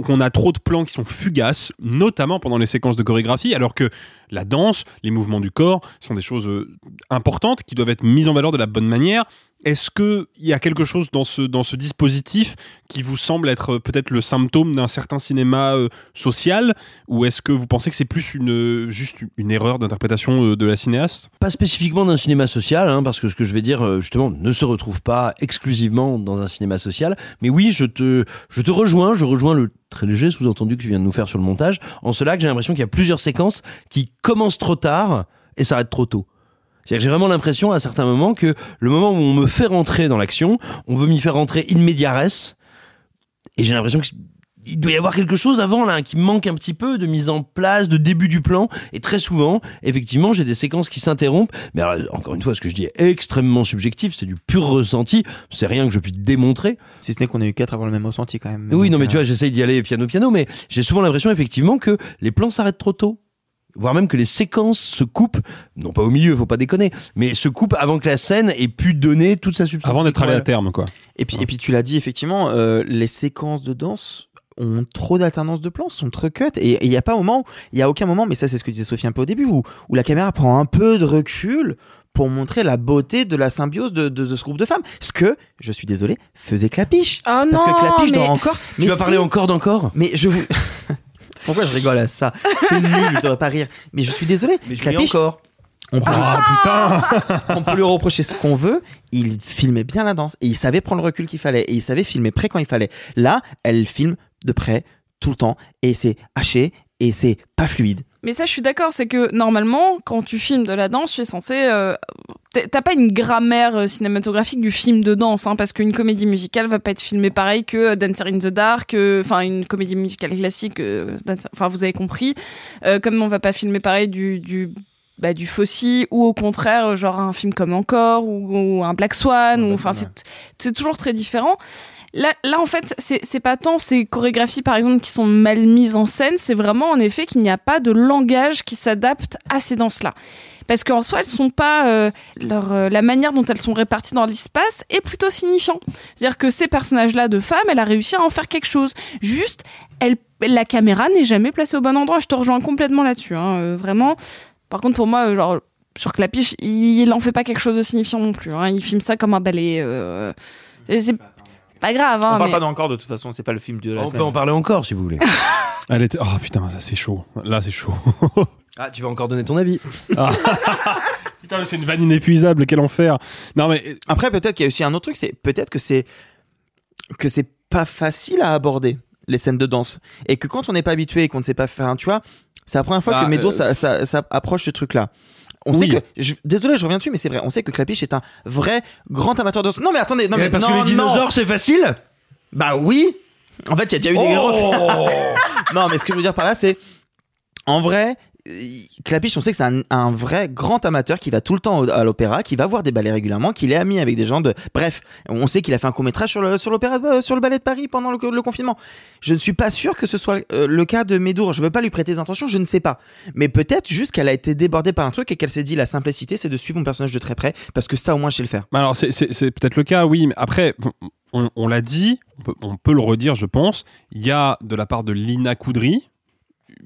qu'on a trop de plans qui sont fugaces, notamment pendant les séquences de chorégraphie, alors que la danse, les mouvements du corps sont des choses euh, importantes qui doivent être mises en valeur de la bonne manière. Est-ce qu'il y a quelque chose dans ce, dans ce dispositif qui vous semble être euh, peut-être le symptôme d'un certain cinéma euh, social Ou est-ce que vous pensez que c'est plus une, euh, juste une erreur d'interprétation de la cinéaste?
Pas spécifiquement d'un cinéma social, hein, parce que ce que je vais dire, justement, ne se retrouve pas exclusivement dans un cinéma social. Mais oui, je te, je te rejoins, je rejoins le très léger sous-entendu que tu viens de nous faire sur le montage, en cela que j'ai l'impression qu'il y a plusieurs séquences qui commencent trop tard et s'arrêtent trop tôt. C'est-à-dire que j'ai vraiment l'impression à certains moments que le moment où on me fait rentrer dans l'action, on veut m'y faire rentrer in et j'ai l'impression que il doit y avoir quelque chose avant là qui manque un petit peu de mise en place, de début du plan. Et très souvent, effectivement, j'ai des séquences qui s'interrompent. Mais alors, encore une fois, ce que je dis est extrêmement subjectif, c'est du pur ressenti. C'est rien que je puisse démontrer.
Si ce n'est qu'on a eu quatre avoir le même ressenti quand même.
Oui, non, mais tu
euh,
vois, j'essaye d'y aller piano piano, mais j'ai souvent l'impression effectivement que les plans s'arrêtent trop tôt. Voire même que les séquences se coupent, non pas au milieu, faut pas déconner, mais se coupent avant que la scène ait pu donner toute sa substance.
Avant d'être allé à terme, quoi.
Et puis, et puis tu l'as dit effectivement, euh, les séquences de danse ont trop d'alternance de plans, sont trop cut. Et il n'y a pas un moment, il y a aucun moment, mais ça c'est ce que disait Sophie un peu au début, où, où la caméra prend un peu de recul pour montrer la beauté de la symbiose de, de, de ce groupe de femmes. Ce que, je suis désolé, faisait Clapiche.
Oh
Parce que
non,
Clapiche
mais-
dans encore.
Tu
mais
vas
si.
parler encore d'encore?
Mais je vous. *laughs* Pourquoi je rigole à ça? C'est nul, je devrais pas rire. Mais je suis désolé.
Mais je
Clapiche,
encore.
on peut,
Ah putain *laughs*
on peut lui reprocher ce qu'on veut. Il filmait bien la danse et il savait prendre le recul qu'il fallait et il savait filmer près quand il fallait. Là, elle filme de près tout le temps et c'est haché et c'est pas fluide.
Mais ça, je suis d'accord, c'est que normalement, quand tu filmes de la danse, tu es censé. euh, T'as pas une grammaire euh, cinématographique du film de danse, hein, parce qu'une comédie musicale va pas être filmée pareil que euh, Dancer in the Dark, euh, enfin une comédie musicale classique, enfin vous avez compris. Euh, comme on va pas filmer pareil du, du bah, du Fossi ou au contraire genre un film comme Encore ou, ou un Black Swan ou enfin c'est toujours très différent. Là, là en fait, c'est pas tant ces chorégraphies par exemple qui sont mal mises en scène, c'est vraiment en effet qu'il n'y a pas de langage qui s'adapte à ces danses-là. Parce qu'en soi, elles sont pas euh, euh, la manière dont elles sont réparties dans l'espace est plutôt signifiant. C'est-à-dire que ces personnages-là de femmes, elle a réussi à en faire quelque chose. Juste, la caméra n'est jamais placée au bon endroit. Je te rejoins complètement là-dessus. Hein, euh, vraiment. Par contre, pour moi, genre sur Clapiche, il, en fait pas quelque chose de signifiant non plus. Hein. Il filme ça comme un ballet. et c'est pas grave. Hein,
On parle
mais-
pas d'encore de toute façon, c'est pas le film de la
On
semaine.
peut en parler encore si vous voulez. *laughs*
Elle était. Oh putain, là c'est chaud. Là c'est chaud. *laughs*
Ah, tu vas encore donner ton avis.
Ah. *laughs* Putain, mais c'est une vanne inépuisable, quel enfer. Non mais
Après, peut-être qu'il y a aussi un autre truc, c'est peut-être que c'est que c'est pas facile à aborder les scènes de danse et que quand on n'est pas habitué et qu'on ne sait pas faire, un- tu vois, c'est la première fois
Bah,
que Medo
euh,
ça, ça, ça approche ce truc-là. On
Oui.
sait que, je- désolé, je reviens dessus, mais c'est vrai. On sait que Clapiche est un vrai grand amateur de. Non, mais attendez, non, mais
parce
non,
que les dinosaures, c'est facile
Bah oui. En fait, il y a déjà eu des
Oh
gros. *laughs* non, mais ce que je veux dire par là, c'est en vrai. Euh, Clapiche, on sait que c'est un, vrai grand amateur qui va tout le temps à l'opéra, qui va voir des ballets régulièrement, qu'il est ami avec des gens de. Bref, on sait qu'il a fait un court métrage sur le l'opéra, de- sur le ballet de Paris pendant le, confinement. Je ne suis pas sûr que ce soit euh, le cas de Médour. Je veux pas lui prêter des intentions, je ne sais pas. Mais peut-être juste qu'elle a été débordée par un truc et qu'elle s'est dit la simplicité, c'est de suivre mon personnage de très près parce que ça au moins je sais le faire.
Bah Alors c'est peut-être le cas, oui, mais après, on, l'a dit, on peut, on peut le redire, je pense, il y a de la part de Lina Coudry,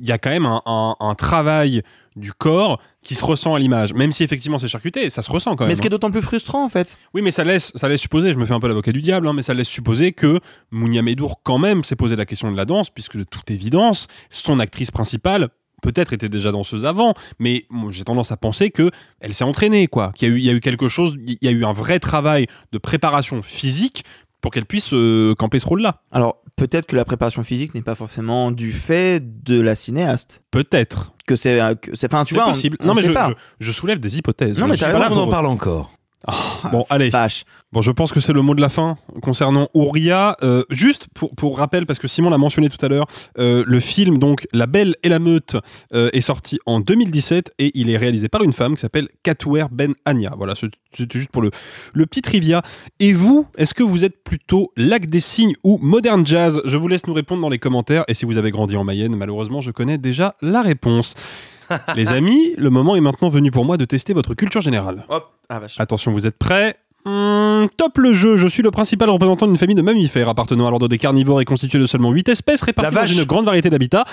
y a quand même un, un- un travail du corps qui se ressent à l'image, même si effectivement c'est charcuté, ça se ressent quand même.
Mais ce qui est
hein.
d'autant plus frustrant en fait.
Oui, mais ça laisse, ça laisse supposer, je me fais un peu l'avocat du diable, hein, mais ça laisse supposer que Mounia Medour quand même s'est posé la question de la danse, puisque de toute évidence, son actrice principale peut-être était déjà danseuse avant, mais j'ai tendance à penser que elle s'est entraînée, quoi. Qu'il y il y a eu quelque chose, il y a eu un vrai travail de préparation physique pour qu'elle puisse euh, camper ce rôle-là.
Alors peut-être que la préparation physique n'est pas forcément du fait de la cinéaste.
Peut-être.
Que c'est, euh, enfin, tu vois,
possible.
on
non, mais je,
pas.
je- je soulève des hypothèses.
Non, mais
Je
t'as raison,
on en parle encore.
Bon, allez. Bon, je pense que c'est le mot de la fin concernant Ouria. Euh, juste pour, pour rappel, parce que Simon l'a mentionné tout à l'heure, euh, le film donc La Belle et la Meute euh, est sorti en 2017 et il est réalisé par une femme qui s'appelle Katouer Ben Anya. Voilà, c'est- c'était juste pour le, le petit trivia. Et vous, est-ce que vous êtes plutôt Lac des Signes ou Modern Jazz? Je vous laisse nous répondre dans les commentaires. Et si vous avez grandi en Mayenne, malheureusement, je connais déjà la réponse. *laughs* les amis, le moment est maintenant venu pour moi de tester votre culture générale.
Hop, ah vache.
Attention, vous êtes prêts? Hmm, top le jeu, je suis le principal représentant d'une famille de mammifères appartenant à l'ordre des carnivores et constitué de seulement 8 espèces réparties
La
dans une grande variété d'habitats.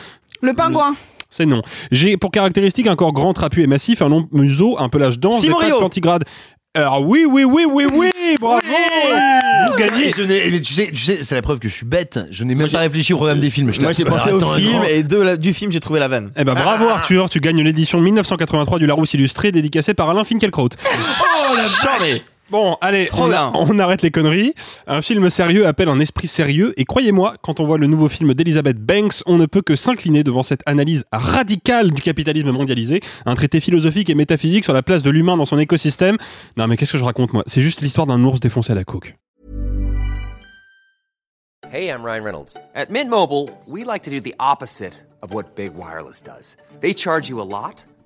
Le pingouin.
C'est non. J'ai pour caractéristique un corps grand, trapu et massif, un long museau, un pelage dense, des pattes plantigrades. Alors oui, oui, oui, oui, oui, bravo. Vous gagnez.
Je n'ai- mais tu sais, tu sais, c'est la preuve que je suis bête. Je n'ai même pas réfléchi au programme des films. Je
Moi j'ai
t'ai-
pensé au film et de la- du film j'ai trouvé la vanne.
Eh ben bravo Arthur, tu gagnes l'édition 1983 du Larousse illustré dédicacée par Alain Finkielkraut.
Oh la vache
Bon, allez, on arrête les conneries. Un film sérieux appelle un esprit sérieux. Et croyez-moi, quand on voit le nouveau film d'Elizabeth Banks, on ne peut que s'incliner devant cette analyse radicale du capitalisme mondialisé. Un traité philosophique et métaphysique sur la place de l'humain dans son écosystème. Non, mais qu'est-ce que je raconte, moi? C'est juste l'histoire d'un ours défoncé à la coke.
Hey, I'm Ryan Reynolds. At Mint Mobile, we like to do the opposite of what Big Wireless does. They charge you a lot,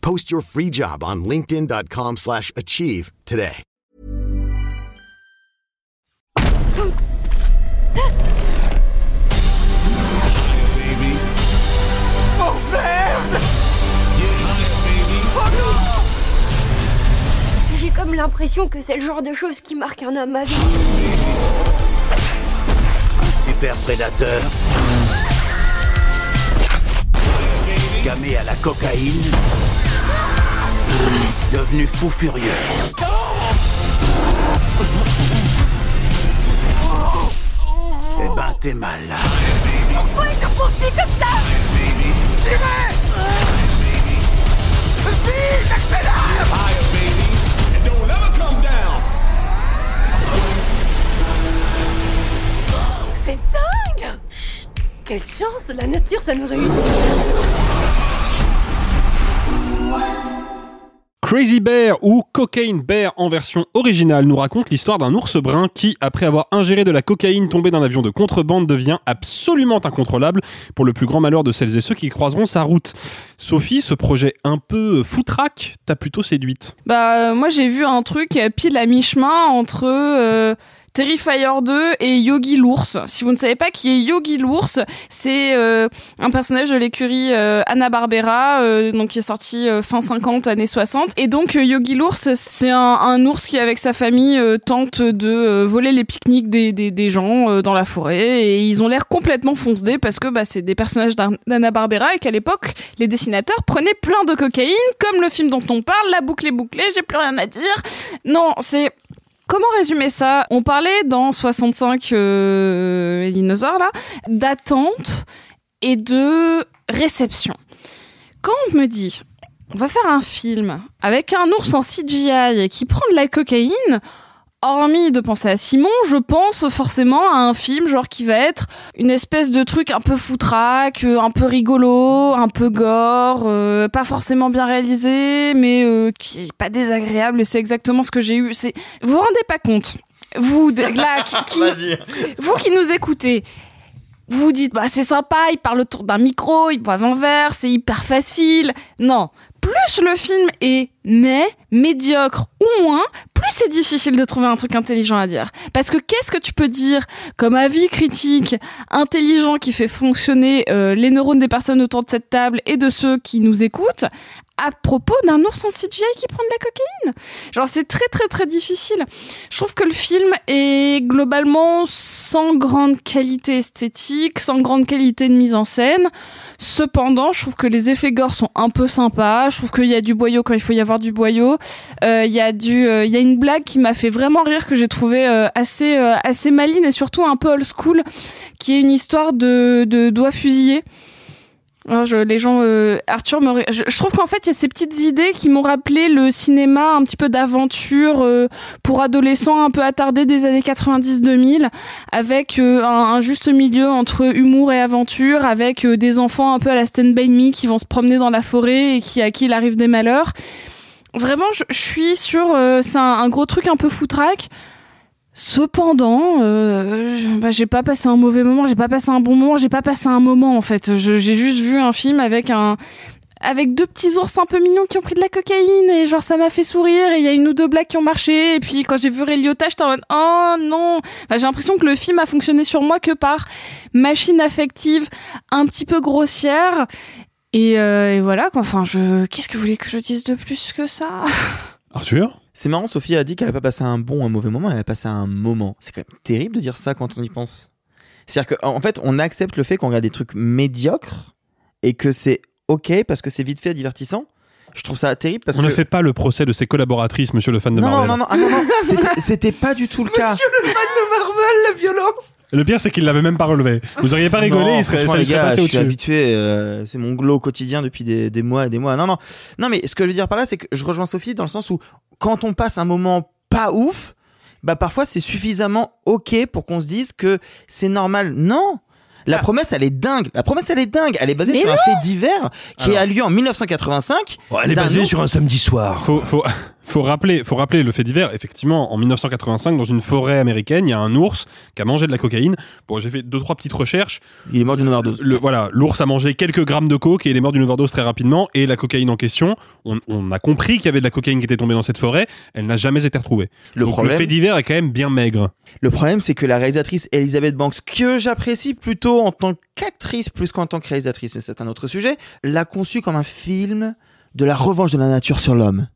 Post your free job on linkedin.com/achieve slash achieve today.
Oh merde
J'ai comme l'impression que c'est le genre de choses qui marque un homme à vie.
Super prédateur.
amalgamé à la cocaïne, devenu fou furieux. Eh ben, t'es mal là.
Pourquoi il te poursuit comme ça Tirez Vite, accélère.
C'est dingue. Chut, Quelle chance, la nature, ça nous réussit
Crazy Bear ou Cocaine Bear en version originale nous raconte l'histoire d'un ours brun qui, après avoir ingéré de la cocaïne tombée d'un avion de contrebande, devient absolument incontrôlable pour le plus grand malheur de celles et ceux qui croiseront sa route. Sophie, ce projet un peu foutraque t'a plutôt séduite.
Bah, euh, moi j'ai vu un truc pile à mi-chemin entre euh, Terrifier 2 et Yogi l'ours. Si vous ne savez pas qui est Yogi l'ours, c'est euh, un personnage de l'écurie euh, Anna Barbera, euh, donc qui est sorti euh, fin 50 années 60. Et donc euh, Yogi l'ours, c'est un, un ours qui avec sa famille euh, tente de voler les pique-niques des, des, des gens dans la forêt et ils ont l'air complètement foncedés parce que bah, c'est des personnages d'Anna Barbera et qu'à l'époque les dessinateurs prenaient plein de cocaïne comme le film dont on parle, la boucle est bouclée, j'ai plus rien à dire. Non, c'est Comment résumer ça? On parlait dans 65 euh, les dinosaures là d'attente et de réception. Quand on me dit on va faire un film avec un ours en CGI qui prend de la cocaïne, hormis de penser à Simon, je pense forcément à un film genre qui va être une espèce de truc un peu foutraque, euh, un peu rigolo, un peu gore, euh, pas forcément bien réalisé, mais euh, qui est pas désagréable. C'est exactement ce que j'ai eu. C'est vous vous rendez pas compte, vous de- là, qui, *laughs* qui- vous qui nous écoutez. Vous vous dites, bah, c'est sympa, il parle autour d'un micro, il boit un verre, c'est hyper facile. Non. Plus le film est mais, médiocre ou moins, plus c'est difficile de trouver un truc intelligent à dire. Parce que qu'est-ce que tu peux dire comme avis critique, intelligent qui fait fonctionner euh, les neurones des personnes autour de cette table et de ceux qui nous écoutent à propos d'un ours en CGI qui prend de la cocaïne Genre c'est très très très difficile. Je trouve que le film est globalement sans grande qualité esthétique, sans grande qualité de mise en scène. Cependant, je trouve que les effets gore sont un peu sympas. Je trouve qu'il y a du boyau quand il faut y avoir du boyau. Euh, Il y a du, euh, il y a une blague qui m'a fait vraiment rire que j'ai trouvé euh, assez euh, assez maline et surtout un peu old school, qui est une histoire de de doigts fusillés. Alors, je, les gens, euh, Arthur, me, je, je trouve qu'en fait, il y a ces petites idées qui m'ont rappelé le cinéma un petit peu d'aventure euh, pour adolescents un peu attardés des années 90-2000, avec euh, un, un juste milieu entre humour et aventure, avec euh, des enfants un peu à la Stand By Me qui vont se promener dans la forêt et qui à qui il arrive des malheurs. Vraiment, je, je suis sur, euh, c'est un, un gros truc un peu foutraque. Cependant, euh, bah, j'ai pas passé un mauvais moment, j'ai pas passé un bon moment, j'ai pas passé un moment en fait. J'ai juste vu un film avec un avec deux petits ours un peu mignons qui ont pris de la cocaïne et genre ça m'a fait sourire et il y a une ou deux blagues qui ont marché et puis quand j'ai vu Ray Liotta j'étais en mode oh non. Enfin, j'ai l'impression que le film a fonctionné sur moi que par machine affective un petit peu grossière et, euh, voilà enfin je qu'est-ce que vous voulez que je dise de plus que ça?
Arthur?
C'est marrant, Sophie a dit qu'elle a pas passé un bon ou un mauvais moment, elle a passé un moment. C'est quand même terrible de dire ça quand on y pense. C'est-à-dire qu'en en fait, on accepte le fait qu'on regarde des trucs médiocres et que c'est ok parce que c'est vite fait divertissant. Je trouve ça terrible parce
On
que.
ne fait pas le procès de ses collaboratrices, monsieur le fan de
non, non,
Marvel.
non, non, ah, non, non, *laughs* c'était- pas du tout le cas.
le fan de Marvel, la violence
Le pire, c'est qu'il l'avait même pas relevé. Vous auriez pas rigolé,
Non,
il serait, ça
les
serait
gars,
passé
je suis habitué, euh, c'est mon glow quotidien depuis des, des mois et des mois. Non, non, non, mais ce que je veux dire par là, c'est que je rejoins Sophie dans le sens où quand on passe un moment pas ouf, bah parfois c'est suffisamment ok pour qu'on se dise que c'est normal. Non. La promesse, elle est dingue. La promesse, elle est dingue. Elle est basée
Ah. Mais
sur
non
un fait divers qui
Alors.
a lieu en 1985.
elle est basée sur un samedi soir.
Faut, faut, faut rappeler, faut rappeler le fait divers. Effectivement, en 1985, dans une forêt américaine, il y a un ours qui a mangé de la cocaïne. Bon, j'ai fait deux trois petites recherches.
Il est mort d'une overdose.
Le, voilà, l'ours a mangé quelques grammes de coke et il est mort d'une overdose très rapidement. Et la cocaïne en question, on, on a compris qu'il y avait de la cocaïne qui était tombée dans cette forêt. Elle n'a jamais été retrouvée.
Le
Donc
problème-
le fait divers est quand même bien maigre.
Le problème, c'est que la réalisatrice Elizabeth Banks, que j'apprécie plutôt en tant qu'actrice plus qu'en tant que réalisatrice, mais c'est un autre sujet, l'a conçu comme un film de la revanche de la nature sur l'homme.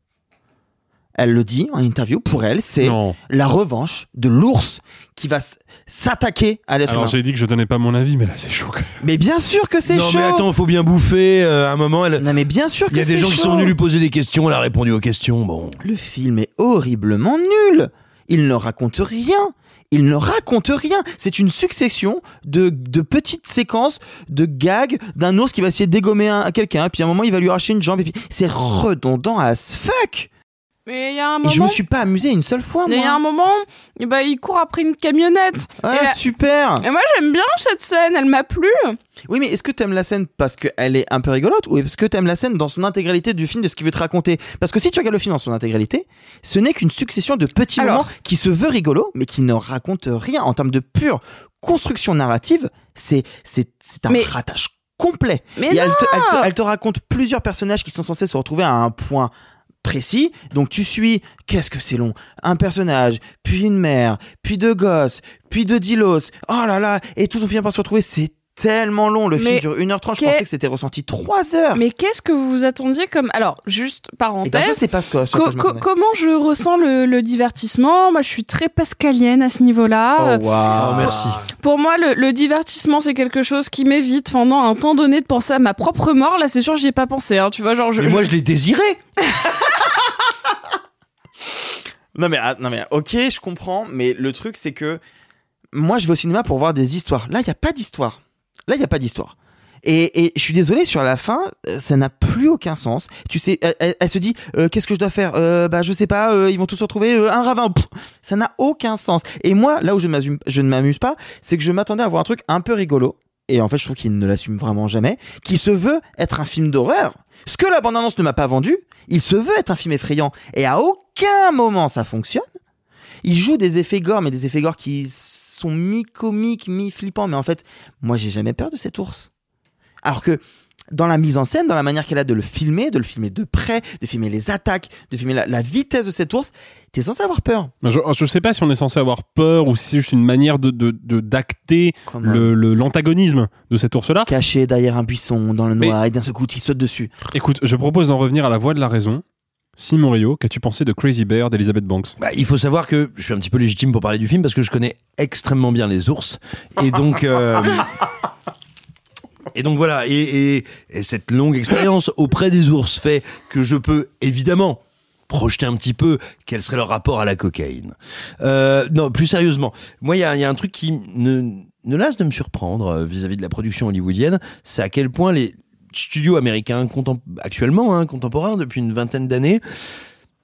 Elle le dit en interview. Pour elle, c'est
Non.
la revanche de l'ours qui va s- s'attaquer à l'être
Alors
humain.
j'ai dit que je donnais pas mon avis, mais là c'est chaud. quand même.
Mais bien sûr que c'est
non,
chaud.
mais attends, faut bien bouffer. euh, à un moment, elle.
Non mais bien sûr
Il y a
que
des
c'est
gens qui
chaud.
sont venus lui poser des questions. Elle a répondu aux questions. Bon.
Le film est horriblement nul. Il ne raconte rien. Il ne raconte rien. C'est une succession de, de petites séquences de gags d'un ours qui va essayer de dégommer un, quelqu'un, puis à un moment il va lui arracher une jambe, et puis c'est redondant as fuck.
Mais il y a un
Et
moment.
je me suis pas amusé une seule fois,
Il y a
moi.
un moment, eh ben, il court après une camionnette. Et la-
super.
Et moi, j'aime bien cette scène, elle m'a plu.
Oui, mais est-ce que t'aimes la scène parce qu'elle est un peu rigolote ou est-ce que t'aimes la scène dans son intégralité du film de ce qu'il veut te raconter? Parce que si tu regardes le film dans son intégralité, ce n'est qu'une succession de petits
Alors.
moments qui se veut rigolo, mais qui ne racontent rien en termes de pure construction narrative. C'est c'est c'est un
Mais-
ratage complet.
Mais
Et elle te, elle, te,
non
elle te raconte plusieurs personnages qui sont censés se retrouver à un point précis. Donc tu suis, qu'est-ce que c'est long Un personnage, puis une mère, puis deux gosses, puis deux dilos. Oh là là, et tous on finit par se retrouver. C'est tellement long. Le film dure 1h30. Je pensais que c'était ressenti 3 heures.
Mais qu'est-ce que vous vous attendiez comme. Alors, juste
Et ben, je
parenthèse.
sais pas ce que, ce à
Co-
quoi je
co-
m'attendais.
comment je ressens le, le divertissement? Moi, je suis très pascalienne à ce niveau-là.
Oh, waouh.
Oh, merci.
Pour moi, le, le divertissement, c'est quelque chose qui m'évite pendant un temps donné de penser à ma propre mort. Là, c'est sûr, j'y ai pas pensé. Hein, tu vois, genre, je,
Mais
je-
moi, je l'ai désiré. *laughs*
Non mais, ah, non mais ok, je comprends, mais le truc c'est que moi je vais au cinéma pour voir des histoires. Là, il n'y a pas d'histoire. Là, il n'y a pas d'histoire. Et, et je suis désolé, sur la fin, euh, ça n'a plus aucun sens. Tu sais, elle, se dit, euh, qu'est-ce que je dois faire? Euh, Bah, je sais pas. euh, ils vont tous se retrouver un ravin. Ça n'a aucun sens. Et moi, là où je, je ne m'amuse pas, c'est que je m'attendais à voir un truc un peu rigolo. Et en fait, je trouve qu'il ne l'assume vraiment jamais. Qui se veut être un film d'horreur. Ce que la bande-annonce ne m'a pas vendu, il se veut être un film effrayant. Et à aucun moment ça fonctionne. Il joue des effets gore, mais des effets gore qui sont mi-comiques, mi-flippants. Mais en fait, moi, j'ai jamais peur de cet ours. Alors que dans la mise en scène, dans la manière qu'elle a de le filmer, de le filmer de près, de filmer les attaques, de filmer la, la vitesse de cet ours, t'es censé avoir peur.
Je, je sais pas si on est censé avoir peur ou si c'est juste une manière de de- de- d'acter le le- l'antagonisme de cet ours-là.
Caché derrière un buisson, dans le
Mais-
noir, et d'un seul coup, il saute dessus.
Écoute, je propose d'en revenir à la voix de la raison. Simon Rio, qu'as-tu pensé de Crazy Bear d'Elizabeth Banks?
Bah, il faut savoir que je suis un petit peu légitime pour parler du film parce que je connais extrêmement bien les ours. Et donc. euh, *laughs* Et donc voilà, et, et- et cette longue expérience auprès des ours fait que je peux évidemment projeter un petit peu quel serait leur rapport à la cocaïne. Euh, non, plus sérieusement, moi il y a, y a un truc qui ne, ne lasse de me surprendre euh, vis-à-vis de la production hollywoodienne, c'est à quel point les studios américains actuellement, hein, contemporains depuis une vingtaine d'années,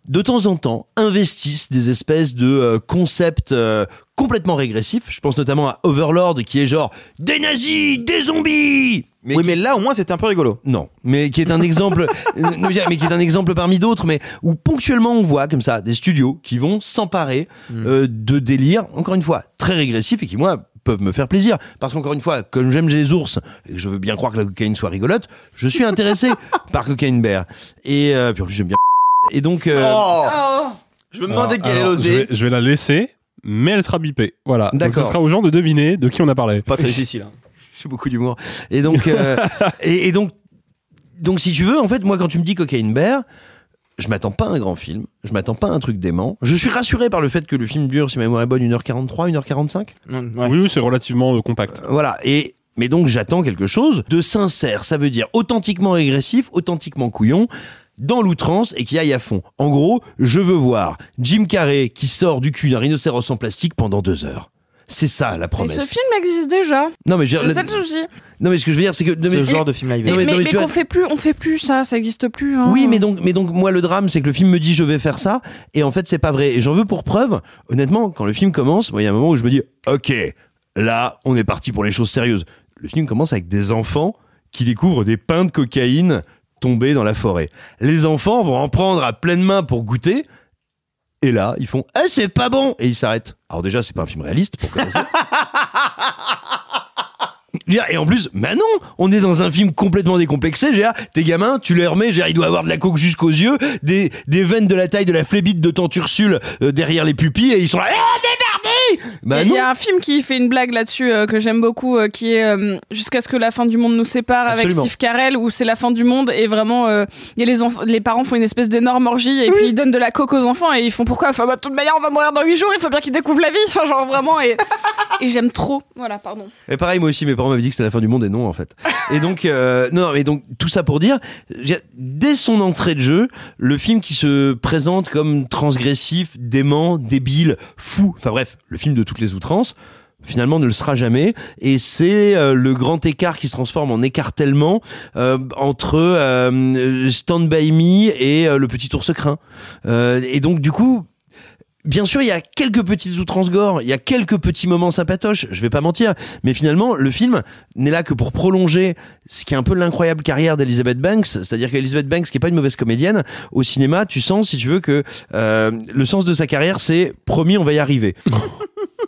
de temps en temps, investissent des espèces de euh, concepts euh, complètement régressifs. Je pense notamment à Overlord, qui est genre des nazis, des zombies. Mais
oui,
qui-
mais là, au moins, c'était un peu rigolo.
non, mais qui est un exemple, *laughs* euh, mais qui est un exemple parmi d'autres, mais où ponctuellement on voit comme ça des studios qui vont s'emparer euh, de délires, encore une fois très régressifs et qui moi peuvent me faire plaisir parce qu'encore une fois, comme j'aime les ours et que je veux bien croire que la cocaïne soit rigolote, je suis intéressé *laughs* par Cocaine Bear et euh, puis en plus j'aime bien et donc euh,
Oh.
Je me demandais
Alors,
quelle est
alors, je,
l'osée.
vais, je vais la laisser, mais elle sera bipée. Voilà. Donc
D'accord.
ce sera aux gens de deviner de qui on a parlé.
Pas très difficile. hein. *laughs*
j'ai beaucoup d'humour et donc euh, *laughs* et, et donc donc si tu veux en fait moi quand tu me dis Cocaine Bear je m'attends pas à un grand film, je m'attends pas à un truc dément. Je suis rassuré par le fait que le film dure, si ma mémoire est bonne, 1h43, 1h45.
Non, ouais.
Oui, oui, c'est relativement euh, compact.
Voilà. Et mais donc j'attends quelque chose de sincère. Ça veut dire authentiquement régressif, authentiquement couillon, dans l'outrance et qui aille à fond. En gros, je veux voir Jim Carrey qui sort du cul d'un rhinocéros en plastique pendant deux heures. C'est ça la
Et
promesse.
ce film existe déjà.
Non mais je
C'est
dire-
ça le souci.
non mais ce que je veux dire c'est que non,
Ce
mais-
genre de film live.
Mais,
Non, mais-
mais,
mais
mais
vois-
qu'on fait plus, on fait plus ça, ça existe plus. hein.
Oui, mais donc, mais donc, moi, le drame, c'est que le film me dit je vais faire ça, et en fait, c'est pas vrai. Et j'en veux pour preuve, honnêtement, quand le film commence, moi, il y a un moment où je me dis, ok, là, on est parti pour les choses sérieuses. Le film commence avec des enfants qui découvrent des pains de cocaïne tombés dans la forêt. Les enfants vont en prendre à pleine main pour goûter, et là, ils font, eh, c'est pas bon, et ils s'arrêtent. Alors déjà, c'est pas un film réaliste pour commencer. *laughs* Je veux dire, Et en plus, bah non, on est dans un film complètement décomplexé. Dire, tes gamins, tu les remets, dire, il doit avoir de la coke jusqu'aux yeux, des, des veines de la taille de la flébite de tante Ursule euh, derrière les pupilles, et ils sont là, Ah, regardez Bah
Et Il y a un film qui fait une blague là-dessus euh, que j'aime beaucoup, euh, qui est euh, Jusqu'à ce que la fin du monde nous sépare
Absolument.
avec Steve Carell, où c'est la fin du monde et vraiment, a les, les parents font une espèce d'énorme orgie et puis ils donnent de la coke aux enfants et ils font pourquoi? Enfin, bah, de toute manière, on va mourir dans 8 jours, il faut bien qu'ils découvrent la vie, *laughs* genre vraiment. Et, et j'aime trop. Voilà, pardon.
Et pareil, moi aussi, mes parents dit que c'était la fin du monde et non, en fait. Et donc, euh, non, mais donc, tout ça pour dire, dès son entrée de jeu, le film qui se présente comme transgressif, dément, débile, fou, enfin bref, le film de toutes les outrances, finalement ne le sera jamais et c'est euh, le grand écart qui se transforme en écartèlement euh, entre Stand By Me et le petit ours craint et donc du coup Bien sûr, il y a quelques petites outrances gore, il y a quelques petits moments sympatoches, je vais pas mentir, mais finalement, le film n'est là que pour prolonger ce qui est un peu l'incroyable carrière d'Elizabeth Banks, c'est-à-dire qu'Elizabeth Banks, qui est pas une mauvaise comédienne, au cinéma, tu sens, si tu veux, que euh, le sens de sa carrière, c'est promis, on va y arriver. *laughs*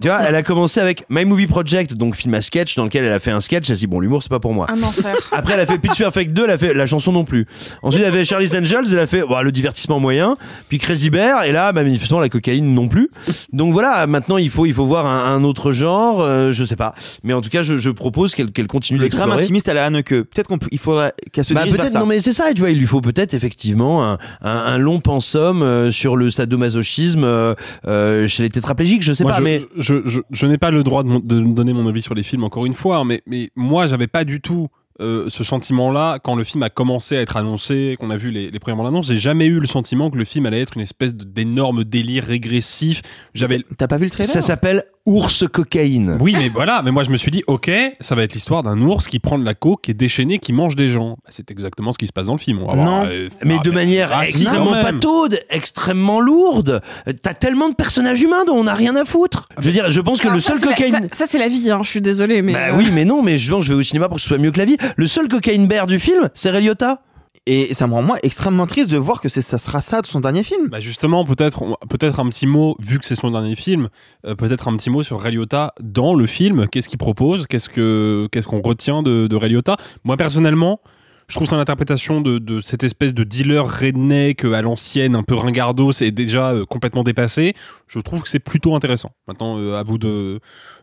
tu vois, elle a commencé avec My Movie Project, donc film à sketch, dans lequel elle a fait un sketch, elle s'est dit, bon, l'humour, c'est pas pour moi.
Un enfer.
Après, elle a fait Pitch Perfect 2, elle a fait la chanson non plus. Ensuite, elle a fait Charlie's Angels, elle a fait bah, le divertissement moyen. Puis Crazy Bear, et là, bah, manifestement, la cocaïne non plus. Donc voilà, maintenant, il faut, il faut voir un, un autre genre, euh, je sais pas. Mais en tout cas, je, je propose qu'elle qu'elle continue
Le drame intimiste à la Haneke. Peut-être qu'on peut- il faudrait qu'elle se
Bah,
dirige vers ça.
non mais c'est ça tu vois il lui faut peut-être effectivement un, un, un long pensum euh, sur le sadomasochisme euh, euh, chez les tétraplégiques je sais
Moi,
pas
je,
mais
je, je, je n'ai pas le droit de, mon- de me donner mon avis sur les films encore une fois, hein, mais, mais moi j'avais pas du tout euh, ce sentiment-là quand le film a commencé à être annoncé, qu'on a vu les, les premières bandes annonces. J'ai jamais eu le sentiment que le film allait être une espèce d'énorme délire régressif. J'avais.
T'as pas vu le trailer?
Ça s'appelle ours cocaïne
Oui, mais voilà. Mais moi je me suis dit, ok, ça va être l'histoire d'un ours qui prend de la coke, qui est déchaîné, qui mange des gens. Bah, c'est exactement ce qui se passe dans le film. On va voir,
non,
euh,
mais
ah,
de manière
ah,
extrêmement pataude, extrêmement lourde. T'as tellement de personnages humains dont on n'a rien à foutre. Je veux dire, je pense que
Alors
le
ça,
seul
la-
cocaïne.
ça, ça, c'est la vie, hein, je suis désolée, mais.
Bah
euh,
oui, mais non, mais je je vais au cinéma pour que ce soit mieux que la vie. Le seul cocaïne bear du film, c'est Ray Liotta.
Et ça me rend moi extrêmement triste de voir que ça sera ça de son dernier film.
Bah justement, peut-être peut-être un petit mot, vu que c'est son dernier film, euh, peut-être un petit mot sur Ray dans le film. Qu'est-ce qu'il propose? Qu'est-ce que qu'est-ce qu'on retient de, de Moi personnellement, je trouve son interprétation de, cette espèce de dealer redneck euh, à l'ancienne, un peu ringardos, c'est déjà euh, complètement dépassé. Je trouve que c'est plutôt intéressant. Maintenant, à vous de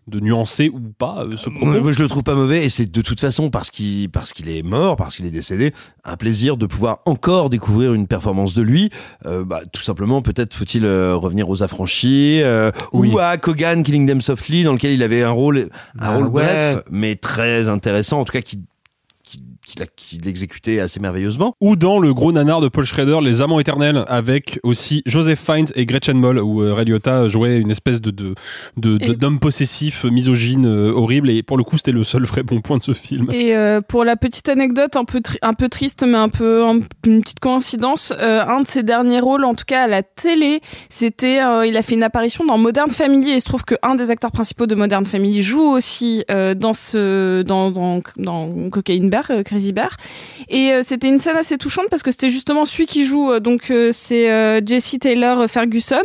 de nuancer ou pas euh, ce propos.
Moi, je le trouve pas mauvais et c'est de toute façon parce qu'il parce qu'il est mort, parce qu'il est décédé, un plaisir de pouvoir encore découvrir une performance de lui. Euh, bah, tout simplement, peut-être faut-il euh, revenir aux affranchis euh,
Oui.
ou à Kogan Killing Them Softly dans lequel il avait un rôle un
Ah
rôle
ouais.
bref mais très intéressant en tout cas qui qui, qui l'a- qui l'exécutait assez merveilleusement.
Ou dans le gros nanar de Paul Schrader, Les Amants Éternels, avec aussi Joseph Fiennes et Gretchen Moll, où euh, Ray Liotta jouait une espèce de de- de- de-
Et-
d'homme possessif, euh, misogyne, euh, horrible. Et pour le coup, c'était le seul vrai bon point de ce film.
Et euh, pour la petite anecdote un peu un peu triste mais un peu un- une petite coïncidence, euh, un de ses derniers rôles en tout cas à la télé, c'était il a fait une apparition dans Modern Family et il se trouve que un des acteurs principaux de Modern Family joue aussi dans ce dans dans, dans Cocaine Bear, euh, Et euh, c'était une scène assez touchante parce que c'était justement celui qui joue euh, donc euh, c'est Jesse Taylor Ferguson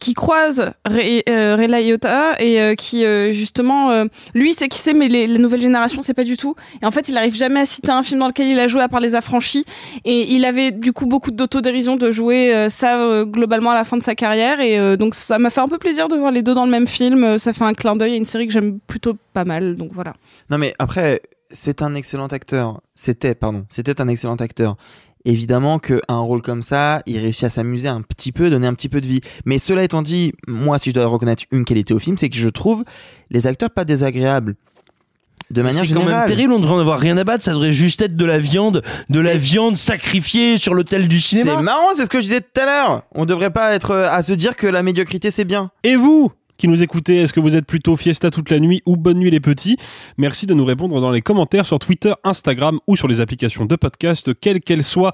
qui croise Ray, Liotta et qui justement lui c'est qui sait mais les, les nouvelles générations c'est pas du tout. Et en fait il arrive jamais à citer un film dans lequel il a joué à part les affranchis. Et il avait du coup beaucoup d'autodérision de jouer ça globalement à la fin de sa carrière. Et donc ça m'a fait un peu plaisir de voir les deux dans le même film. Ça fait un clin d'œil à une série que j'aime plutôt pas mal. Donc voilà.
Non mais après, c'est un excellent acteur. C'était, pardon, c'était un excellent acteur. Évidemment qu'un rôle comme ça, il réussit à s'amuser un petit peu, donner un petit peu de vie. Mais cela étant dit, moi, si je dois reconnaître une qualité au film, c'est que je trouve les acteurs pas désagréables. De manière
C'est quand
générale.
même terrible, on devrait en avoir rien à battre, ça devrait juste être de la viande, de la viande sacrifiée sur l'autel du cinéma.
C'est marrant, c'est ce que je disais tout à l'heure. On devrait pas être euh, à se dire que la médiocrité c'est bien.
Et vous? Qui nous écoutez, est-ce que vous êtes plutôt fiesta toute la nuit ou bonne nuit les petits? Merci de nous répondre dans les commentaires sur Twitter, Instagram ou sur les applications de podcast, quelles qu'elles soient.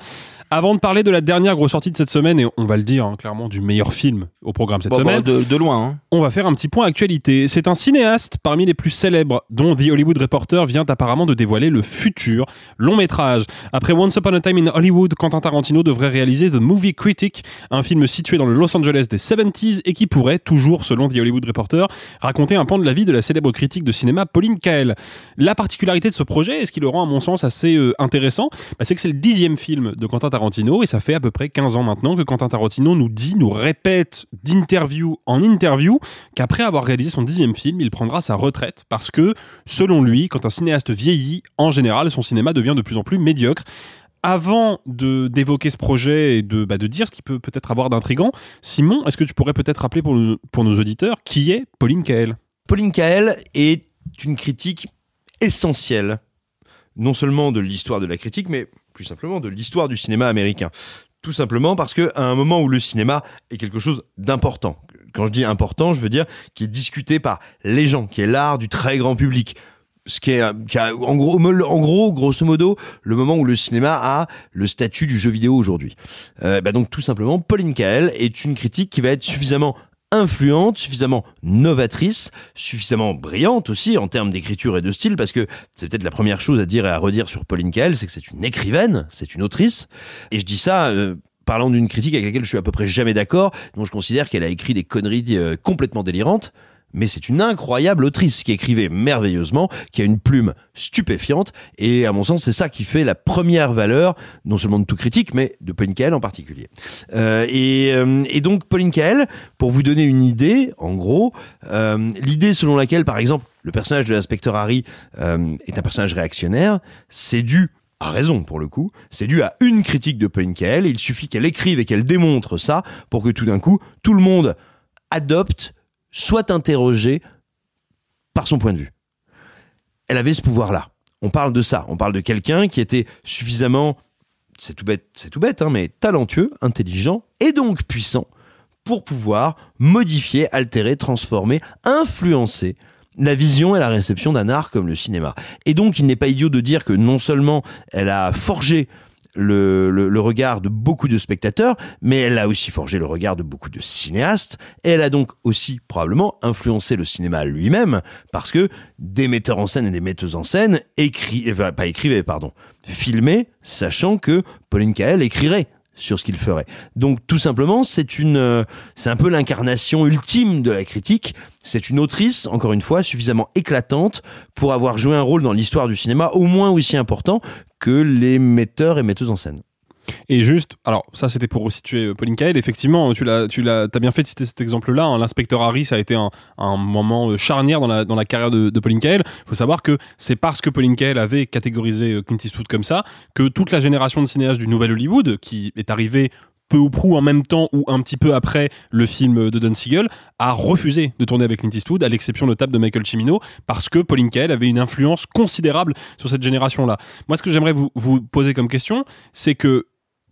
Avant de parler de la dernière grosse sortie de cette semaine, et on va le dire hein, clairement du meilleur film au programme cette
Bon,
semaine,
bon, de, de loin. hein.
on va faire un petit point actualité. C'est un cinéaste parmi les plus célèbres, dont The Hollywood Reporter vient apparemment de dévoiler le futur long métrage. Après Once Upon a Time in Hollywood, Quentin Tarantino devrait réaliser The Movie Critic, un film situé dans le Los Angeles des 70s et qui pourrait, toujours selon The Hollywood Hollywood Reporter, racontait un pan de la vie de la célèbre critique de cinéma Pauline Kael. La particularité de ce projet, et ce qui le rend à mon sens assez euh, intéressant, bah, c'est que c'est le dixième film de Quentin Tarantino, et ça fait à peu près 15 ans maintenant que Quentin Tarantino nous dit, nous répète d'interview en interview, qu'après avoir réalisé son dixième film, il prendra sa retraite, parce que, selon lui, quand un cinéaste vieillit, en général, son cinéma devient de plus en plus médiocre avant d'évoquer ce projet et de, bah, de dire ce qu'il peut peut-être avoir d'intrigant, Simon, est-ce que tu pourrais peut-être rappeler pour, pour nos auditeurs qui est Pauline Kael?
Pauline Kael est une critique essentielle, non seulement de l'histoire de la critique, mais plus simplement de l'histoire du cinéma américain. Tout simplement parce que à un moment où le cinéma est quelque chose d'important, quand je dis important, je veux dire qui est discuté par les gens, qui est l'art du très grand public, ce qui est, en gros, grosso modo, le moment où le cinéma a le statut du jeu vidéo aujourd'hui. Euh, bah donc tout simplement, Pauline Kael est une critique qui va être suffisamment influente, suffisamment novatrice, suffisamment brillante aussi en termes d'écriture et de style, parce que c'est peut-être la première chose à dire et à redire sur Pauline Kael, c'est que c'est une écrivaine, c'est une autrice. Et je dis ça euh, parlant d'une critique avec laquelle je suis à peu près jamais d'accord, dont je considère qu'elle a écrit des conneries euh, complètement délirantes mais c'est une incroyable autrice qui écrivait merveilleusement, qui a une plume stupéfiante, et à mon sens, c'est ça qui fait la première valeur, non seulement de tout critique, mais de Pauline Kael en particulier. Euh, et, euh, et, donc, Pauline Kael, pour vous donner une idée, en gros, euh, l'idée selon laquelle, par exemple, le personnage de l'inspecteur Harry euh, est un personnage réactionnaire, c'est dû à raison pour le coup, c'est dû à une critique de Pauline Kael, il suffit qu'elle écrive et qu'elle démontre ça pour que tout d'un coup, tout le monde adopte soit interrogé par son point de vue. Elle avait ce pouvoir-là. On parle de ça. On parle de quelqu'un qui était suffisamment, c'est tout bête, c'est tout bête, hein, mais talentueux, intelligent et donc puissant pour pouvoir modifier, altérer, transformer, influencer la vision et la réception d'un art comme le cinéma. Et donc, il n'est pas idiot de dire que non seulement elle a forgé le, le, regard de beaucoup de spectateurs, mais elle a aussi forgé le regard de beaucoup de cinéastes, et elle a donc aussi probablement influencé le cinéma lui-même, parce que des metteurs en scène et des metteuses en scène écrivaient, pas écrivaient, pardon, filmaient, sachant que Pauline Kael écrirait sur ce qu'il ferait. Donc tout simplement, c'est une, euh, c'est un peu l'incarnation ultime de la critique. C'est une autrice, encore une fois, suffisamment éclatante pour avoir joué un rôle dans l'histoire du cinéma au moins aussi important que les metteurs et metteuses en scène.
Et juste, alors ça c'était pour resituer euh, Pauline Kael, effectivement, tu l'as, tu l'as, as bien fait de citer cet exemple-là. Hein. L'inspecteur Harry, ça a été un, moment euh, charnière dans la, dans la carrière de, de Pauline Kael. Il faut savoir que c'est parce que Pauline Kael avait catégorisé euh, Clint Eastwood comme ça que toute la génération de cinéastes du Nouvel Hollywood, qui est arrivée peu ou prou en même temps ou un petit peu après le film de Don Siegel, a refusé de tourner avec Clint Eastwood, à l'exception notable de Michael Cimino, parce que Pauline Kael avait une influence considérable sur cette génération-là. Moi, ce que j'aimerais vous, vous poser comme question, c'est que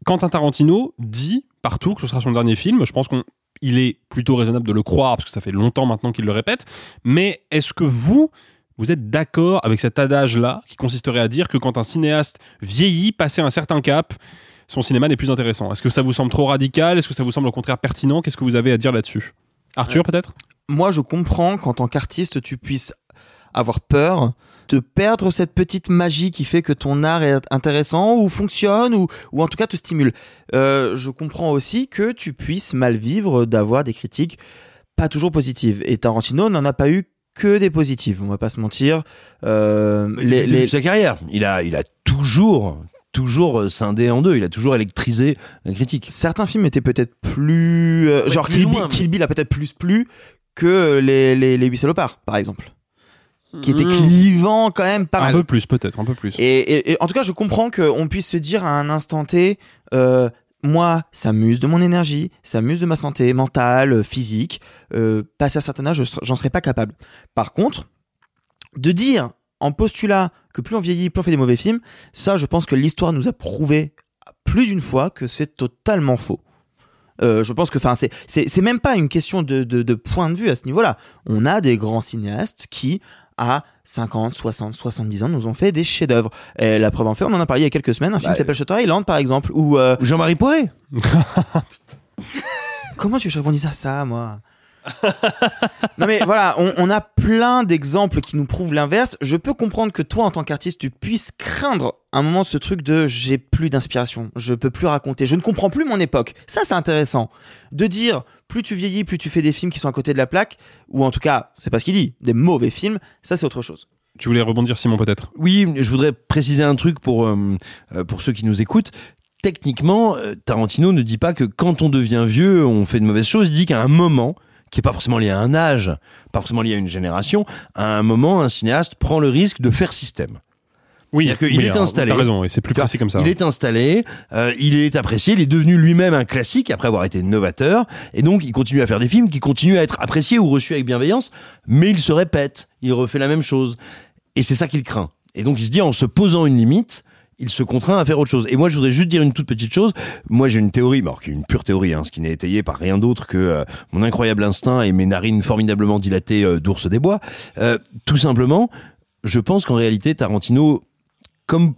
Quentin Tarantino dit partout que ce sera son dernier film. Je pense qu'il est plutôt raisonnable de le croire parce que ça fait longtemps maintenant qu'il le répète. Mais est-ce que vous, vous êtes d'accord avec cet adage-là qui consisterait à dire que quand un cinéaste vieillit, passé un certain cap, son cinéma n'est plus intéressant? Est-ce que ça vous semble trop radical? Est-ce que ça vous semble au contraire pertinent? Qu'est-ce que vous avez à dire là-dessus? Arthur, peut-être?
Moi, je comprends qu'en tant qu'artiste, tu puisses avoir peur de perdre cette petite magie qui fait que ton art est intéressant ou fonctionne ou, ou en tout cas te stimule. Euh, je comprends aussi que tu puisses mal vivre d'avoir des critiques pas toujours positives. Et Tarantino n'en a pas eu que des positives, on va pas se mentir.
Euh, les, les... sa carrière, il a, il a toujours toujours scindé en deux, il a toujours électrisé la critique.
Certains films étaient peut-être plus... Euh, genre Kill, Bill, Bill a peut-être plus plu que les, les, les 8 salopards, par exemple qui était mmh. clivant quand même pas
un peu plus peut-être un peu plus
et, en tout cas je comprends qu'on puisse se dire à un instant T euh, moi ça muse de mon énergie ça muse de ma santé mentale physique euh, passer à un certain âge j'en serais pas capable par contre de dire en postulat que plus on vieillit plus on fait des mauvais films ça je pense que l'histoire nous a prouvé plus d'une fois que c'est totalement faux euh, je pense que enfin c'est c'est même pas une question de, de, de point de vue à ce niveau-là. On a des grands cinéastes qui à 50, 60, 70 ans nous ont fait des chefs-d'œuvre. Et la preuve en fait, on en a parlé il y a quelques semaines, un film bah, qui s'appelle Shutter Island par exemple, ou
euh, Jean-Marie Poiré. *laughs*
Comment tu répondisse à ça, moi? Non mais voilà, on, on a plein d'exemples qui nous prouvent l'inverse. Je peux comprendre que toi, en tant qu'artiste, tu puisses craindre un moment ce truc de j'ai plus d'inspiration, je peux plus raconter, je ne comprends plus mon époque. Ça, c'est intéressant. De dire plus tu vieillis, plus tu fais des films qui sont à côté de la plaque, ou en tout cas, c'est pas ce qu'il dit, des mauvais films. Ça, c'est autre chose.
Tu voulais rebondir, Simon, peut-être?
Oui, je voudrais préciser un truc pour, euh, euh, pour ceux qui nous écoutent. Techniquement, euh, Tarantino ne dit pas que quand on devient vieux, on fait de mauvaises choses. Il dit qu'à un moment, qui est pas forcément lié à un âge, pas forcément lié à une génération, à un moment, un cinéaste prend le risque de faire système.
Oui, oui,
est
alors,
installé.
T'as raison, et c'est plus précis comme ça.
Il est installé, euh, il est apprécié, il est devenu lui-même un classique après avoir été novateur, et donc il continue à faire des films qui continuent à être appréciés ou reçus avec bienveillance, mais il se répète, il refait la même chose, et c'est ça qu'il craint. Et donc il se dit en se posant une limite, il se contraint à faire autre chose. Et moi, je voudrais juste dire une toute petite chose. Moi, j'ai une théorie, mais alors qui est une pure théorie, hein, ce qui n'est étayé par rien d'autre que euh, mon incroyable instinct et mes narines formidablement dilatées euh, d'ours des bois. Euh, tout simplement, je pense qu'en réalité, Tarantino comme,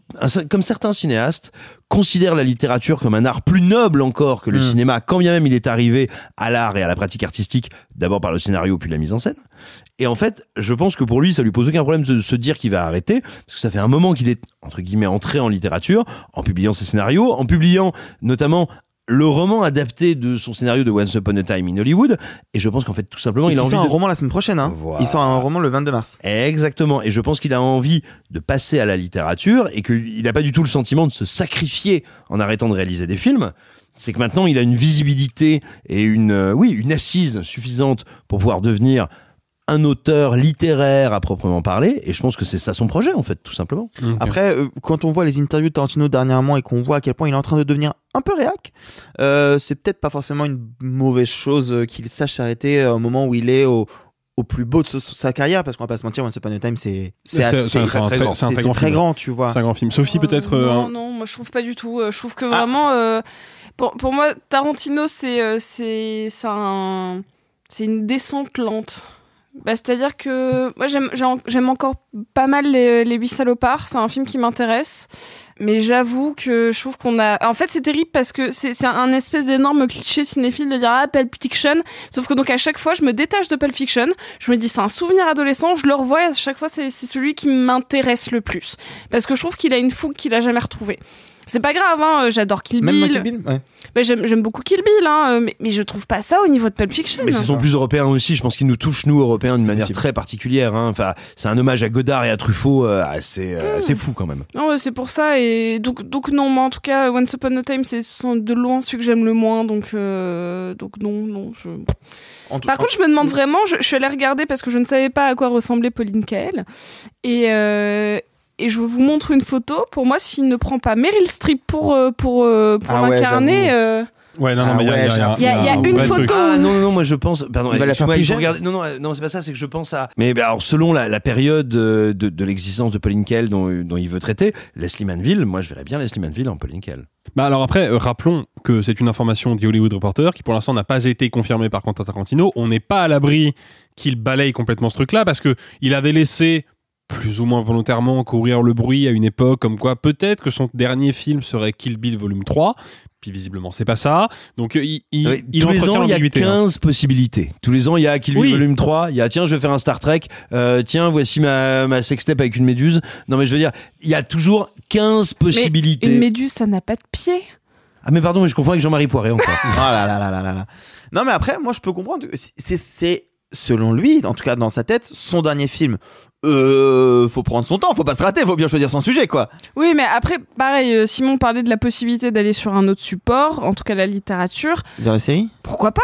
certains cinéastes, considèrent la littérature comme un art plus noble encore que le
Mm.
cinéma, quand bien même il est arrivé à l'art et à la pratique artistique, d'abord par le scénario puis la mise en scène. Et en fait, je pense que pour lui, ça lui pose aucun problème de se dire qu'il va arrêter, parce que ça fait un moment qu'il est, entre guillemets, entré en littérature, en publiant ses scénarios, en publiant notamment le roman adapté de son scénario de Once Upon a Time in Hollywood. Et je pense qu'en fait, tout simplement, il a
il
envie
sort
de...
un roman la semaine prochaine. Hein.
Voilà.
Il sort un roman le 22 mars.
Exactement. Et je pense qu'il a envie de passer à la littérature et qu'il n'a pas du tout le sentiment de se sacrifier en arrêtant de réaliser des films. C'est que maintenant il a une visibilité et une, euh, oui, une assise suffisante pour pouvoir devenir un auteur littéraire à proprement parler. Et je pense que c'est ça son projet, en fait, tout simplement.
Après, euh, quand on voit les interviews de Tarantino dernièrement et qu'on voit à quel point il est en train de devenir un peu réac, euh, c'est peut-être pas forcément une mauvaise chose euh, qu'il sache s'arrêter au moment où il est au, au plus beau de sa- sa carrière, parce qu'on va pas se mentir, Once Upon a Time, c'est c'est
très- grand
très
film.
grand, tu vois.
C'est un grand film. Sophie, peut-être.
Non,
un-
non, moi je trouve pas du tout. Je trouve que vraiment, euh, pour, pour moi, Tarantino, c'est c'est c'est un, c'est une descente lente. Bah, C'est-à-dire que moi j'aime j'ai en- j'aime encore pas mal les, les Huit salopards. C'est un film qui m'intéresse. Mais j'avoue que je trouve qu'on a. En fait, c'est terrible parce que c'est un espèce d'énorme cliché cinéphile de dire ah Pulp Fiction. Sauf que donc à chaque fois, je me détache de Pulp Fiction. Je me dis c'est un souvenir adolescent. Je le revois et à chaque fois, c'est celui qui m'intéresse le plus parce que je trouve qu'il a une fougue qu'il a jamais retrouvée. C'est pas grave, hein, j'adore Kill
Même
Bill.
Michael Bill, ouais.
Bah, j'aime, j'aime beaucoup Kill Bill, hein, mais, mais je trouve pas ça au niveau de Pulp Fiction.
Mais ce sont plus européens aussi. Je pense qu'ils nous touchent, nous, Européens, d'une manière très particulière. Hein. Enfin, c'est un hommage à Godard et à Truffaut euh, assez, euh, assez fou quand même.
Non, c'est pour ça. Et donc, donc non, moi en tout cas, Once Upon a Time, c'est de loin celui que j'aime le moins. Donc, euh, donc non, non. Je... Par contre, je me demande vraiment, je, je suis allée regarder parce que je ne savais pas à quoi ressemblait Pauline Kael. Et, euh, et je vous montre une photo. Pour moi, s'il ne prend pas Meryl Streep pour, euh, pour, euh, pour
Ah
l'incarner. euh,
Ouais, non, non,
Ah
mais il y a-
ouais,
y
y y une photo.
Ah non, non, non, moi je pense. Pardon,
Il va la faire
regarder- Non, non, non, c'est pas ça, c'est que je pense à. Mais bah, alors, selon la, la période de, de l'existence de Pauline Kael dont, dont il veut traiter, Leslie Manville, moi je verrais bien Leslie Manville en Pauline Kael.
Bah alors après, euh, rappelons que c'est une information du Hollywood Reporter qui pour l'instant n'a pas été confirmée par Quentin Tarantino. On n'est pas à l'abri qu'il balaye complètement ce truc-là parce que il avait laissé plus ou moins volontairement courir le bruit à une époque comme quoi peut-être que son dernier film serait Kill Bill volume 3 puis visiblement c'est pas ça donc euh, il, il,
Ouais,
il
tous les ans, il y a
l'ambiguïté, hein.
15 possibilités. Tous les ans, il y a Kill Bill
Oui.
volume 3, il y a tiens, je vais faire un Star Trek, euh, tiens, voici ma, ma sextape avec une méduse. Non, mais je veux dire, il y a toujours 15 possibilités.
Mais une méduse, ça n'a pas de pied.
Ah, mais pardon, mais je confonds avec Jean-Marie Poiré encore.
Ah *laughs* là là là là là là. Non mais après, moi je peux comprendre. c'est selon lui, en tout cas dans sa tête, son dernier film. Euh, faut prendre son temps, faut pas se rater, faut bien choisir son sujet quoi.
Oui, mais après, pareil, euh, Simon parlait de la possibilité d'aller sur un autre support, en tout cas la littérature.
Vers la série
Pourquoi pas?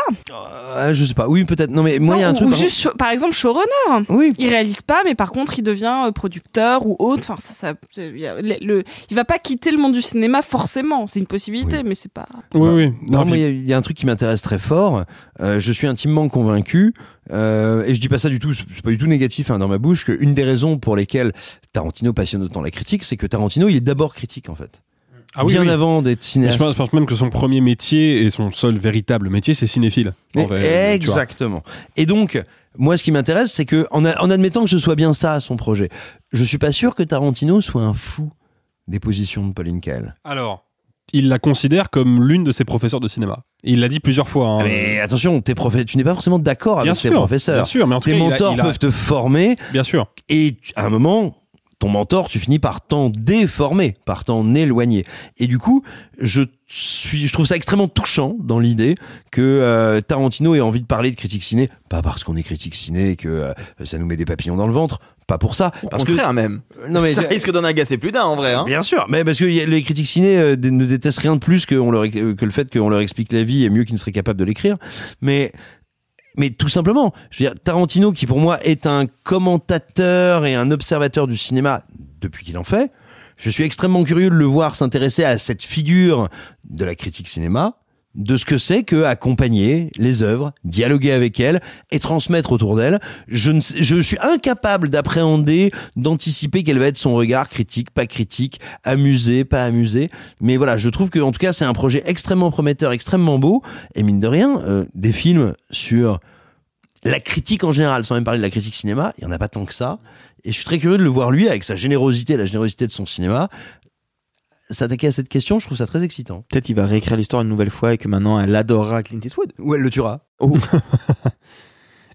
Euh, je sais pas. Oui, peut-être. Non, mais moi, il y a un truc.
ou
par
juste, show- par exemple, showrunner.
Oui.
Il réalise pas, mais par contre, il devient euh, producteur ou autre. Enfin, ça, ça, il y a- le, le- il va pas quitter le monde du cinéma forcément. C'est une possibilité, mais c'est pas.
oui oui
Non,
Non,
moi,
puis-
il y a- il y, a un truc qui m'intéresse très fort. Euh, je suis intimement convaincu, euh, et je dis pas ça du tout, c'est pas du tout négatif hein, dans ma bouche, qu'une des raisons pour lesquelles Tarantino passionne autant la critique, c'est que Tarantino, il est d'abord critique en fait.
Ah oui,
Bien
oui.
avant d'être cinéaste.
je pense, je pense même que son premier métier et son seul véritable métier c'est cinéphile En
exactement. Et donc, moi, ce qui m'intéresse, c'est que, en, a- en admettant que ce soit bien ça son projet, je suis pas sûr que Tarantino soit un fou des positions de Pauline Kael.
Alors, il la considère comme l'une de ses professeurs de cinéma. Et il l'a dit plusieurs fois. hein.
Mais attention, tes tu n'es pas forcément d'accord avec tes professeurs.
bien sûr, mais en tout
tes
cas, il a-
mentors
il a-
peuvent te former.
Bien sûr.
Et à un moment, ton mentor, tu finis par t'en déformer, par t'en éloigner. Et du coup, je suis, je trouve ça extrêmement touchant dans l'idée que euh, Tarantino ait envie de parler de critique ciné, pas parce qu'on est critique ciné et que euh, ça nous met des papillons dans le ventre, pas pour ça.
Au
parce
contraire
que,
même.
Non mais
ça risque d'en agacer plus d'un en vrai. Hein.
Bien sûr, mais parce que y a- les critiques ciné euh, ne détestent rien de plus que, on leur, que le fait qu'on leur explique la vie et mieux qu'ils ne seraient capables de l'écrire. Mais mais tout simplement, je veux dire, Tarantino, qui pour moi est un commentateur et un observateur du cinéma depuis qu'il en fait, je suis extrêmement curieux de le voir s'intéresser à cette figure de la critique cinéma, de ce que c'est que accompagner les œuvres, dialoguer avec elles et transmettre autour d'elles. Je, ne je suis incapable d'appréhender, d'anticiper quel va être son regard critique, pas critique, amusé, pas amusé. Mais voilà, je trouve que en tout cas c'est un projet extrêmement prometteur, extrêmement beau. Et mine de rien, euh, des films sur la critique en général, sans même parler de la critique cinéma, il y en a pas tant que ça. Et je suis très curieux de le voir lui avec sa générosité, la générosité de son cinéma, s'attaquer à cette question. Je trouve ça très excitant.
Peut-être qu'il va réécrire l'histoire une nouvelle fois et que maintenant elle adorera Clint Eastwood.
Ou elle le tuera. *laughs*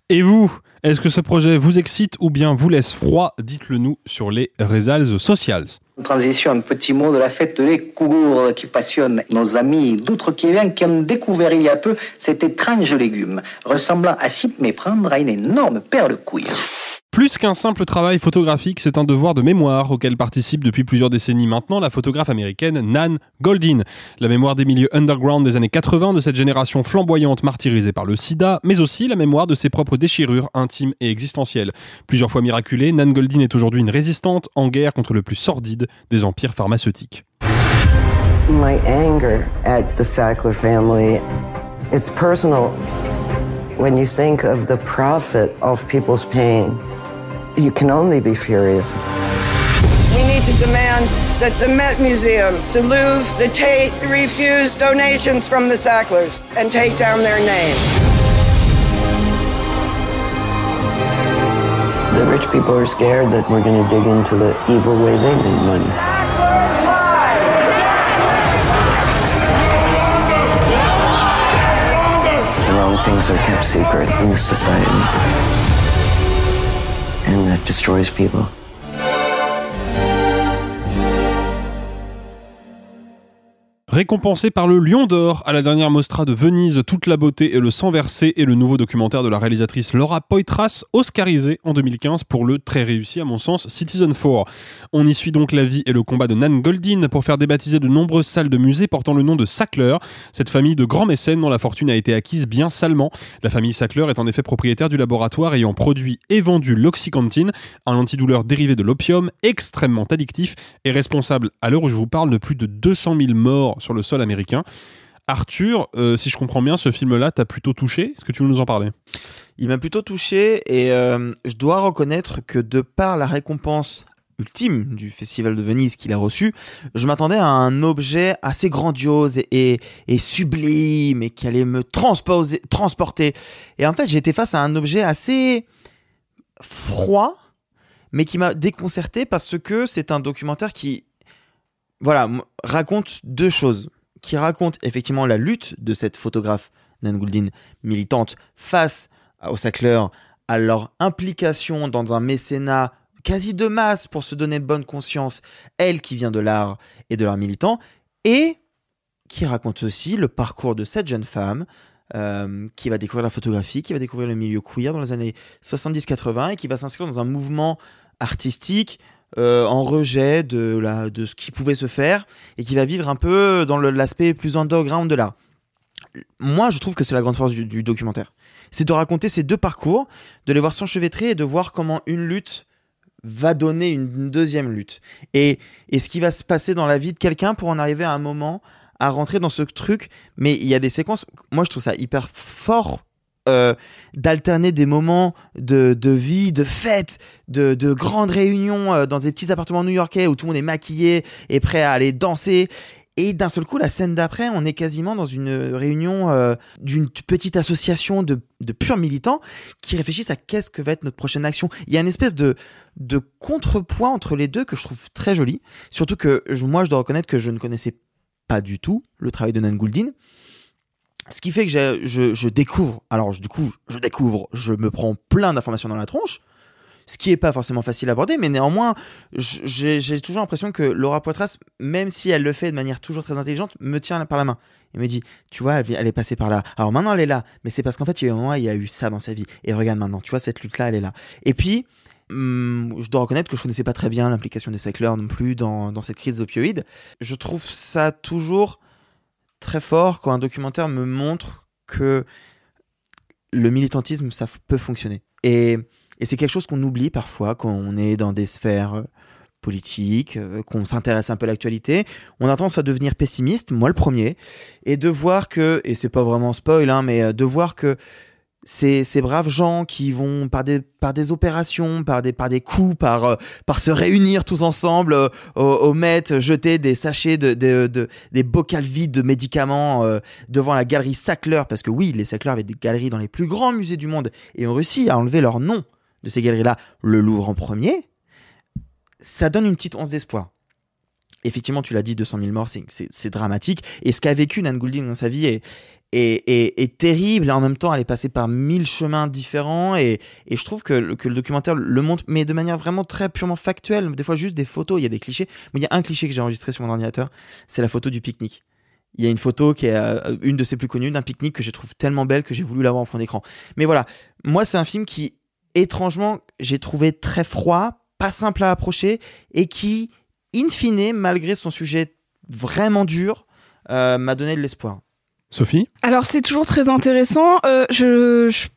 Et vous, est-ce que ce projet vous excite ou bien vous laisse froid? Dites-le nous sur les réseaux sociales.
En transition, un petit mot de la fête des Kougours qui passionne nos amis d'outre-Québec qui ont découvert il y a peu cet étrange légume, ressemblant à s'y méprendre à une énorme paire de couilles.
Plus qu'un simple travail photographique, c'est un devoir de mémoire auquel participe depuis plusieurs décennies maintenant la photographe américaine Nan Goldin. La mémoire des milieux underground des années 80 de cette génération flamboyante martyrisée par le sida, mais aussi la mémoire de ses propres déchirures intimes et existentielles. Plusieurs fois miraculée, Nan Goldin est aujourd'hui une résistante en guerre contre le plus sordide des empires pharmaceutiques.
my anger at the Sackler family, it's personal. When you think of the profit of people's you can only be furious.
We need to demand that the Met Museum, the Louvre, the Tate refuse donations from the Sacklers and take down their name.
The rich people are scared that we're going to dig into the evil way they make money. The wrong things are kept secret in this society. And that destroys people.
Récompensé par le Lion d'Or à la dernière Mostra de Venise, Toute la beauté et le sang versé est le nouveau documentaire de la réalisatrice Laura Poitras, oscarisé en 2015 pour le très réussi à mon sens Citizen 4. On y suit donc la vie et le combat de Nan Goldin pour faire débaptiser de nombreuses salles de musées portant le nom de Sackler, cette famille de grands mécènes dont la fortune a été acquise bien salement. La famille Sackler est en effet propriétaire du laboratoire ayant produit et vendu l'Oxycontin, un antidouleur dérivé de l'opium extrêmement addictif et responsable à l'heure où je vous parle de plus de 200 000 morts sur le sol américain. Arthur, euh, si je comprends bien, ce film-là t'a plutôt touché. Est-ce que tu veux nous en parler?
Il m'a plutôt touché et euh, je dois reconnaître que de par la récompense ultime du Festival de Venise qu'il a reçu, je m'attendais à un objet assez grandiose et, sublime et qui allait me transposer, transporter. Et en fait, j'ai été face à un objet assez froid, mais qui m'a déconcerté parce que c'est un documentaire qui, voilà, raconte deux choses. Qui raconte effectivement la lutte de cette photographe Nan Gouldin, militante, face aux Sackler, à leur implication dans un mécénat quasi de masse pour se donner bonne conscience, elle qui vient de l'art et de l'art militant, et qui raconte aussi le parcours de cette jeune femme euh, qui va découvrir la photographie, qui va découvrir le milieu queer dans les années 70-80 et qui va s'inscrire dans un mouvement artistique euh, en rejet de, la, de ce qui pouvait se faire et qui va vivre un peu dans l'aspect plus underground de l'art. Moi, je trouve que c'est la grande force du, du documentaire. C'est de raconter ces deux parcours, de les voir s'enchevêtrer et de voir comment une lutte va donner une deuxième lutte. Et, et ce qui va se passer dans la vie de quelqu'un pour en arriver à un moment à rentrer dans ce truc. Mais il y a des séquences, moi je trouve ça hyper fort euh, d'alterner des moments de, vie, de fête, de, de grandes réunions euh, dans des petits appartements new-yorkais où tout le monde est maquillé et prêt à aller danser. Et d'un seul coup, la scène d'après, on est quasiment dans une réunion euh, d'une petite association de, purs militants qui réfléchissent à qu'est-ce que va être notre prochaine action. Il y a une espèce de, de contrepoint entre les deux que je trouve très joli. Surtout que moi, je dois reconnaître que je ne connaissais pas du tout le travail de Nan Gouldin. Ce qui fait que je, découvre, alors du coup, je découvre, je me prends plein d'informations dans la tronche, ce qui est pas forcément facile à aborder, mais néanmoins, j'ai toujours l'impression que Laura Poitras, même si elle le fait de manière toujours très intelligente, me tient par la main. Et me dit, tu vois, elle, est passée par là. Alors maintenant, elle est là. Mais c'est parce qu'en fait, il y a eu un moment, il y a eu ça dans sa vie. Et regarde maintenant, tu vois, cette lutte-là, elle est là. Et puis, hum, je dois reconnaître que je connaissais pas très bien l'implication de Sackler non plus dans, dans cette crise opioïde. Je trouve ça toujours très fort quand un documentaire me montre que le militantisme, ça peut fonctionner. Et, et c'est quelque chose qu'on oublie parfois quand on est dans des sphères euh, politiques, euh, qu'on s'intéresse un peu à l'actualité. On a tendance à devenir pessimiste, moi le premier, et de voir que, et c'est pas vraiment spoil, hein, mais euh, de voir que ces, ces braves gens qui vont par des, par des opérations, par des, par des coups, par, euh, par se réunir tous ensemble euh, au, Met, jeter des sachets, de, de- des bocals vides de médicaments euh, devant la galerie Sackler, parce que oui, les Sackler avaient des galeries dans les plus grands musées du monde et ont réussi à enlever leur nom de ces galeries-là, le Louvre en premier, ça donne une petite once d'espoir. Effectivement, tu l'as dit, 200 000 morts, c'est- dramatique. Et ce qu'a vécu Nan Goulding dans sa vie est, terrible. En même temps, elle est passée par mille chemins différents. Et, je trouve que, le- que le documentaire le montre, mais de manière vraiment très purement factuelle. Des fois, juste des photos, il y a des clichés. Mais il y a un cliché que j'ai enregistré sur mon ordinateur, c'est la photo du pique-nique. Il y a une photo qui est euh, une de ses plus connues d'un pique-nique que je trouve tellement belle que j'ai voulu l'avoir en fond d'écran. Mais voilà, moi c'est un film qui étrangement j'ai trouvé très froid, pas simple à approcher et qui, in fine, malgré son sujet vraiment dur, euh, m'a donné de l'espoir.
Sophie
Alors c'est toujours très intéressant. Euh, je, je-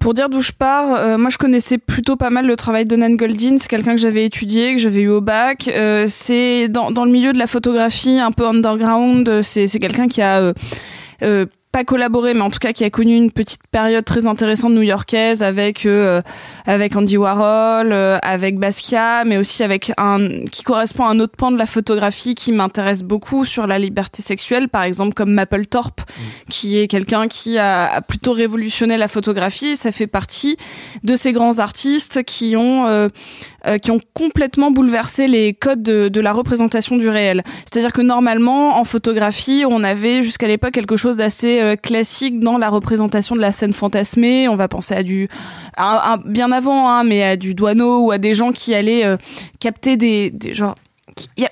pour dire d'où je pars, euh, moi je connaissais plutôt pas mal le travail de Nan Goldin. C'est quelqu'un que j'avais étudié, que j'avais eu au bac. Euh, c'est dans, dans le milieu de la photographie un peu underground. C'est c'est quelqu'un qui a euh, euh, pas collaboré, mais en tout cas qui a connu une petite période très intéressante new-yorkaise avec euh, avec Andy Warhol, euh, avec Basquiat, mais aussi avec un qui correspond à un autre pan de la photographie qui m'intéresse beaucoup sur la liberté sexuelle, par exemple comme Mapplethorpe, qui est quelqu'un qui a, a plutôt révolutionné la photographie. Ça fait partie de ces grands artistes qui ont euh, euh, qui ont complètement bouleversé les codes de, la représentation du réel. C'est-à-dire que normalement, en photographie, on avait jusqu'à l'époque quelque chose d'assez euh, classique dans la représentation de la scène fantasmée. On va penser à du, bien avant, hein, mais à du douaneau ou à des gens qui allaient euh, capter des, des genre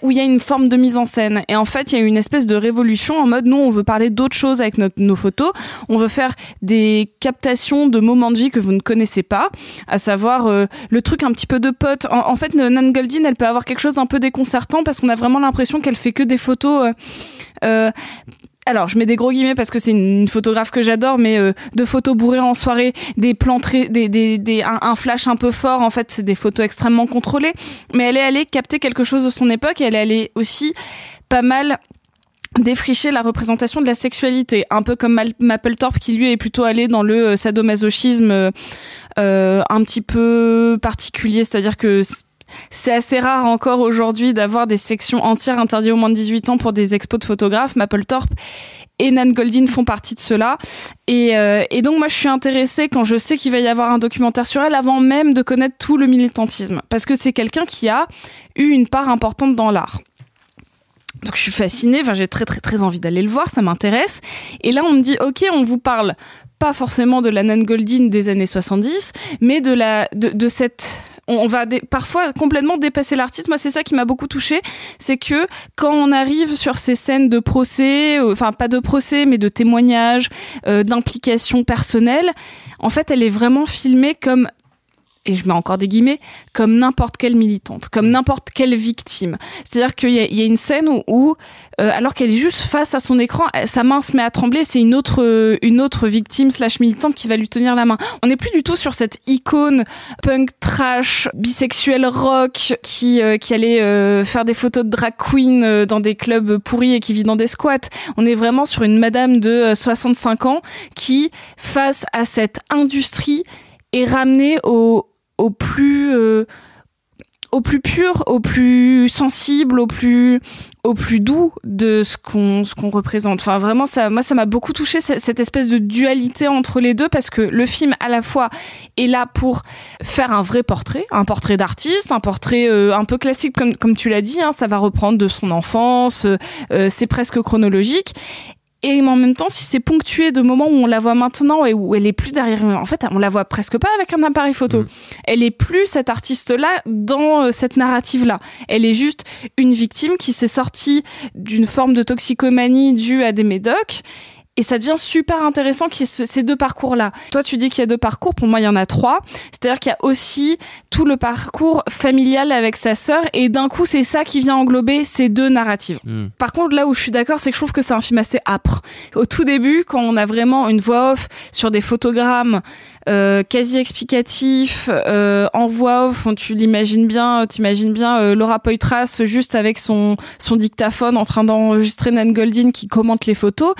où il y a une forme de mise en scène. Et en fait, il y a une espèce de révolution en mode, nous, on veut parler d'autres choses avec nos photos. On veut faire des captations de moments de vie que vous ne connaissez pas, à savoir euh, le truc un petit peu de pote. En, en fait, Nan Goldin, elle peut avoir quelque chose d'un peu déconcertant parce qu'on a vraiment l'impression qu'elle fait que des photos... euh, euh, alors, je mets des gros guillemets parce que c'est une photographe que j'adore, mais euh, de photos bourrées en soirée, des plans très, des, des, des, un, flash un peu fort. En fait, c'est des photos extrêmement contrôlées. Mais elle est allée capter quelque chose de son époque. Et elle est allée aussi pas mal défricher la représentation de la sexualité, un peu comme Mapplethorpe qui lui est plutôt allé dans le euh, sadomasochisme euh, euh, un petit peu particulier, c'est-à-dire que c'est assez rare encore aujourd'hui d'avoir des sections entières interdites aux moins de 18 ans pour des expos de photographes. Mapplethorpe et Nan Goldin font partie de cela. Et, euh, et donc moi je suis intéressée quand je sais qu'il va y avoir un documentaire sur elle avant même de connaître tout le militantisme. Parce que c'est quelqu'un qui a eu une part importante dans l'art. Donc je suis fascinée, j'ai très très très envie d'aller le voir, ça m'intéresse. Et là on me dit ok on vous parle pas forcément de la Nan Goldin des années 70, mais de la de cette on va parfois complètement dépasser l'artiste. Moi, c'est ça qui m'a beaucoup touché, c'est que quand on arrive sur ces scènes de procès, euh, enfin pas de procès, mais de témoignages, euh, d'implications personnelles, en fait, elle est vraiment filmée comme et je mets encore des guillemets, comme n'importe quelle militante, comme n'importe quelle victime. C'est-à-dire qu'il y, y a une scène où, où, euh, alors qu'elle est juste face à son écran, elle- sa main se met à trembler, c'est une autre, euh, une autre victime slash militante qui va lui tenir la main. On n'est plus du tout sur cette icône punk trash, bisexuel rock, qui, euh, qui allait euh, faire des photos de drag queen euh, dans des clubs pourris et qui vit dans des squats. On est vraiment sur une madame de euh, 65 ans qui, face à cette industrie, est ramenée au, au plus euh, au plus pur, au plus sensible, au plus au plus doux de ce qu'on ce qu'on représente. Enfin vraiment ça moi ça m'a beaucoup touché cette espèce de dualité entre les deux parce que le film à la fois est là pour faire un vrai portrait, un portrait d'artiste, un portrait euh, un peu classique comme comme tu l'as dit hein, ça va reprendre de son enfance, euh, c'est presque chronologique et en même temps, si c'est ponctué de moments où on la voit maintenant et où elle est plus derrière, en fait, on la voit presque pas avec un appareil photo. Elle est plus cette artiste-là dans euh, cette narrative-là. Elle est juste une victime qui s'est sortie d'une forme de toxicomanie due à des médocs et ça devient super intéressant qu'il y ait ces deux parcours-là. Toi, tu dis qu'il y a deux parcours. Pour moi, il y en a trois. C'est-à-dire qu'il y a aussi tout le parcours familial avec sa sœur. Et d'un coup, c'est ça qui vient englober ces deux narratives.
Hmm.
Par contre, là où je suis d'accord, c'est que je trouve que c'est un film assez âpre. Au tout début, quand on a vraiment une voix off sur des photogrammes euh, quasi explicatif euh, en voix off tu l'imagines bien t'imagines bien euh, Laura Poitras juste avec son son dictaphone en train d'enregistrer Nan Goldin qui commente les photos.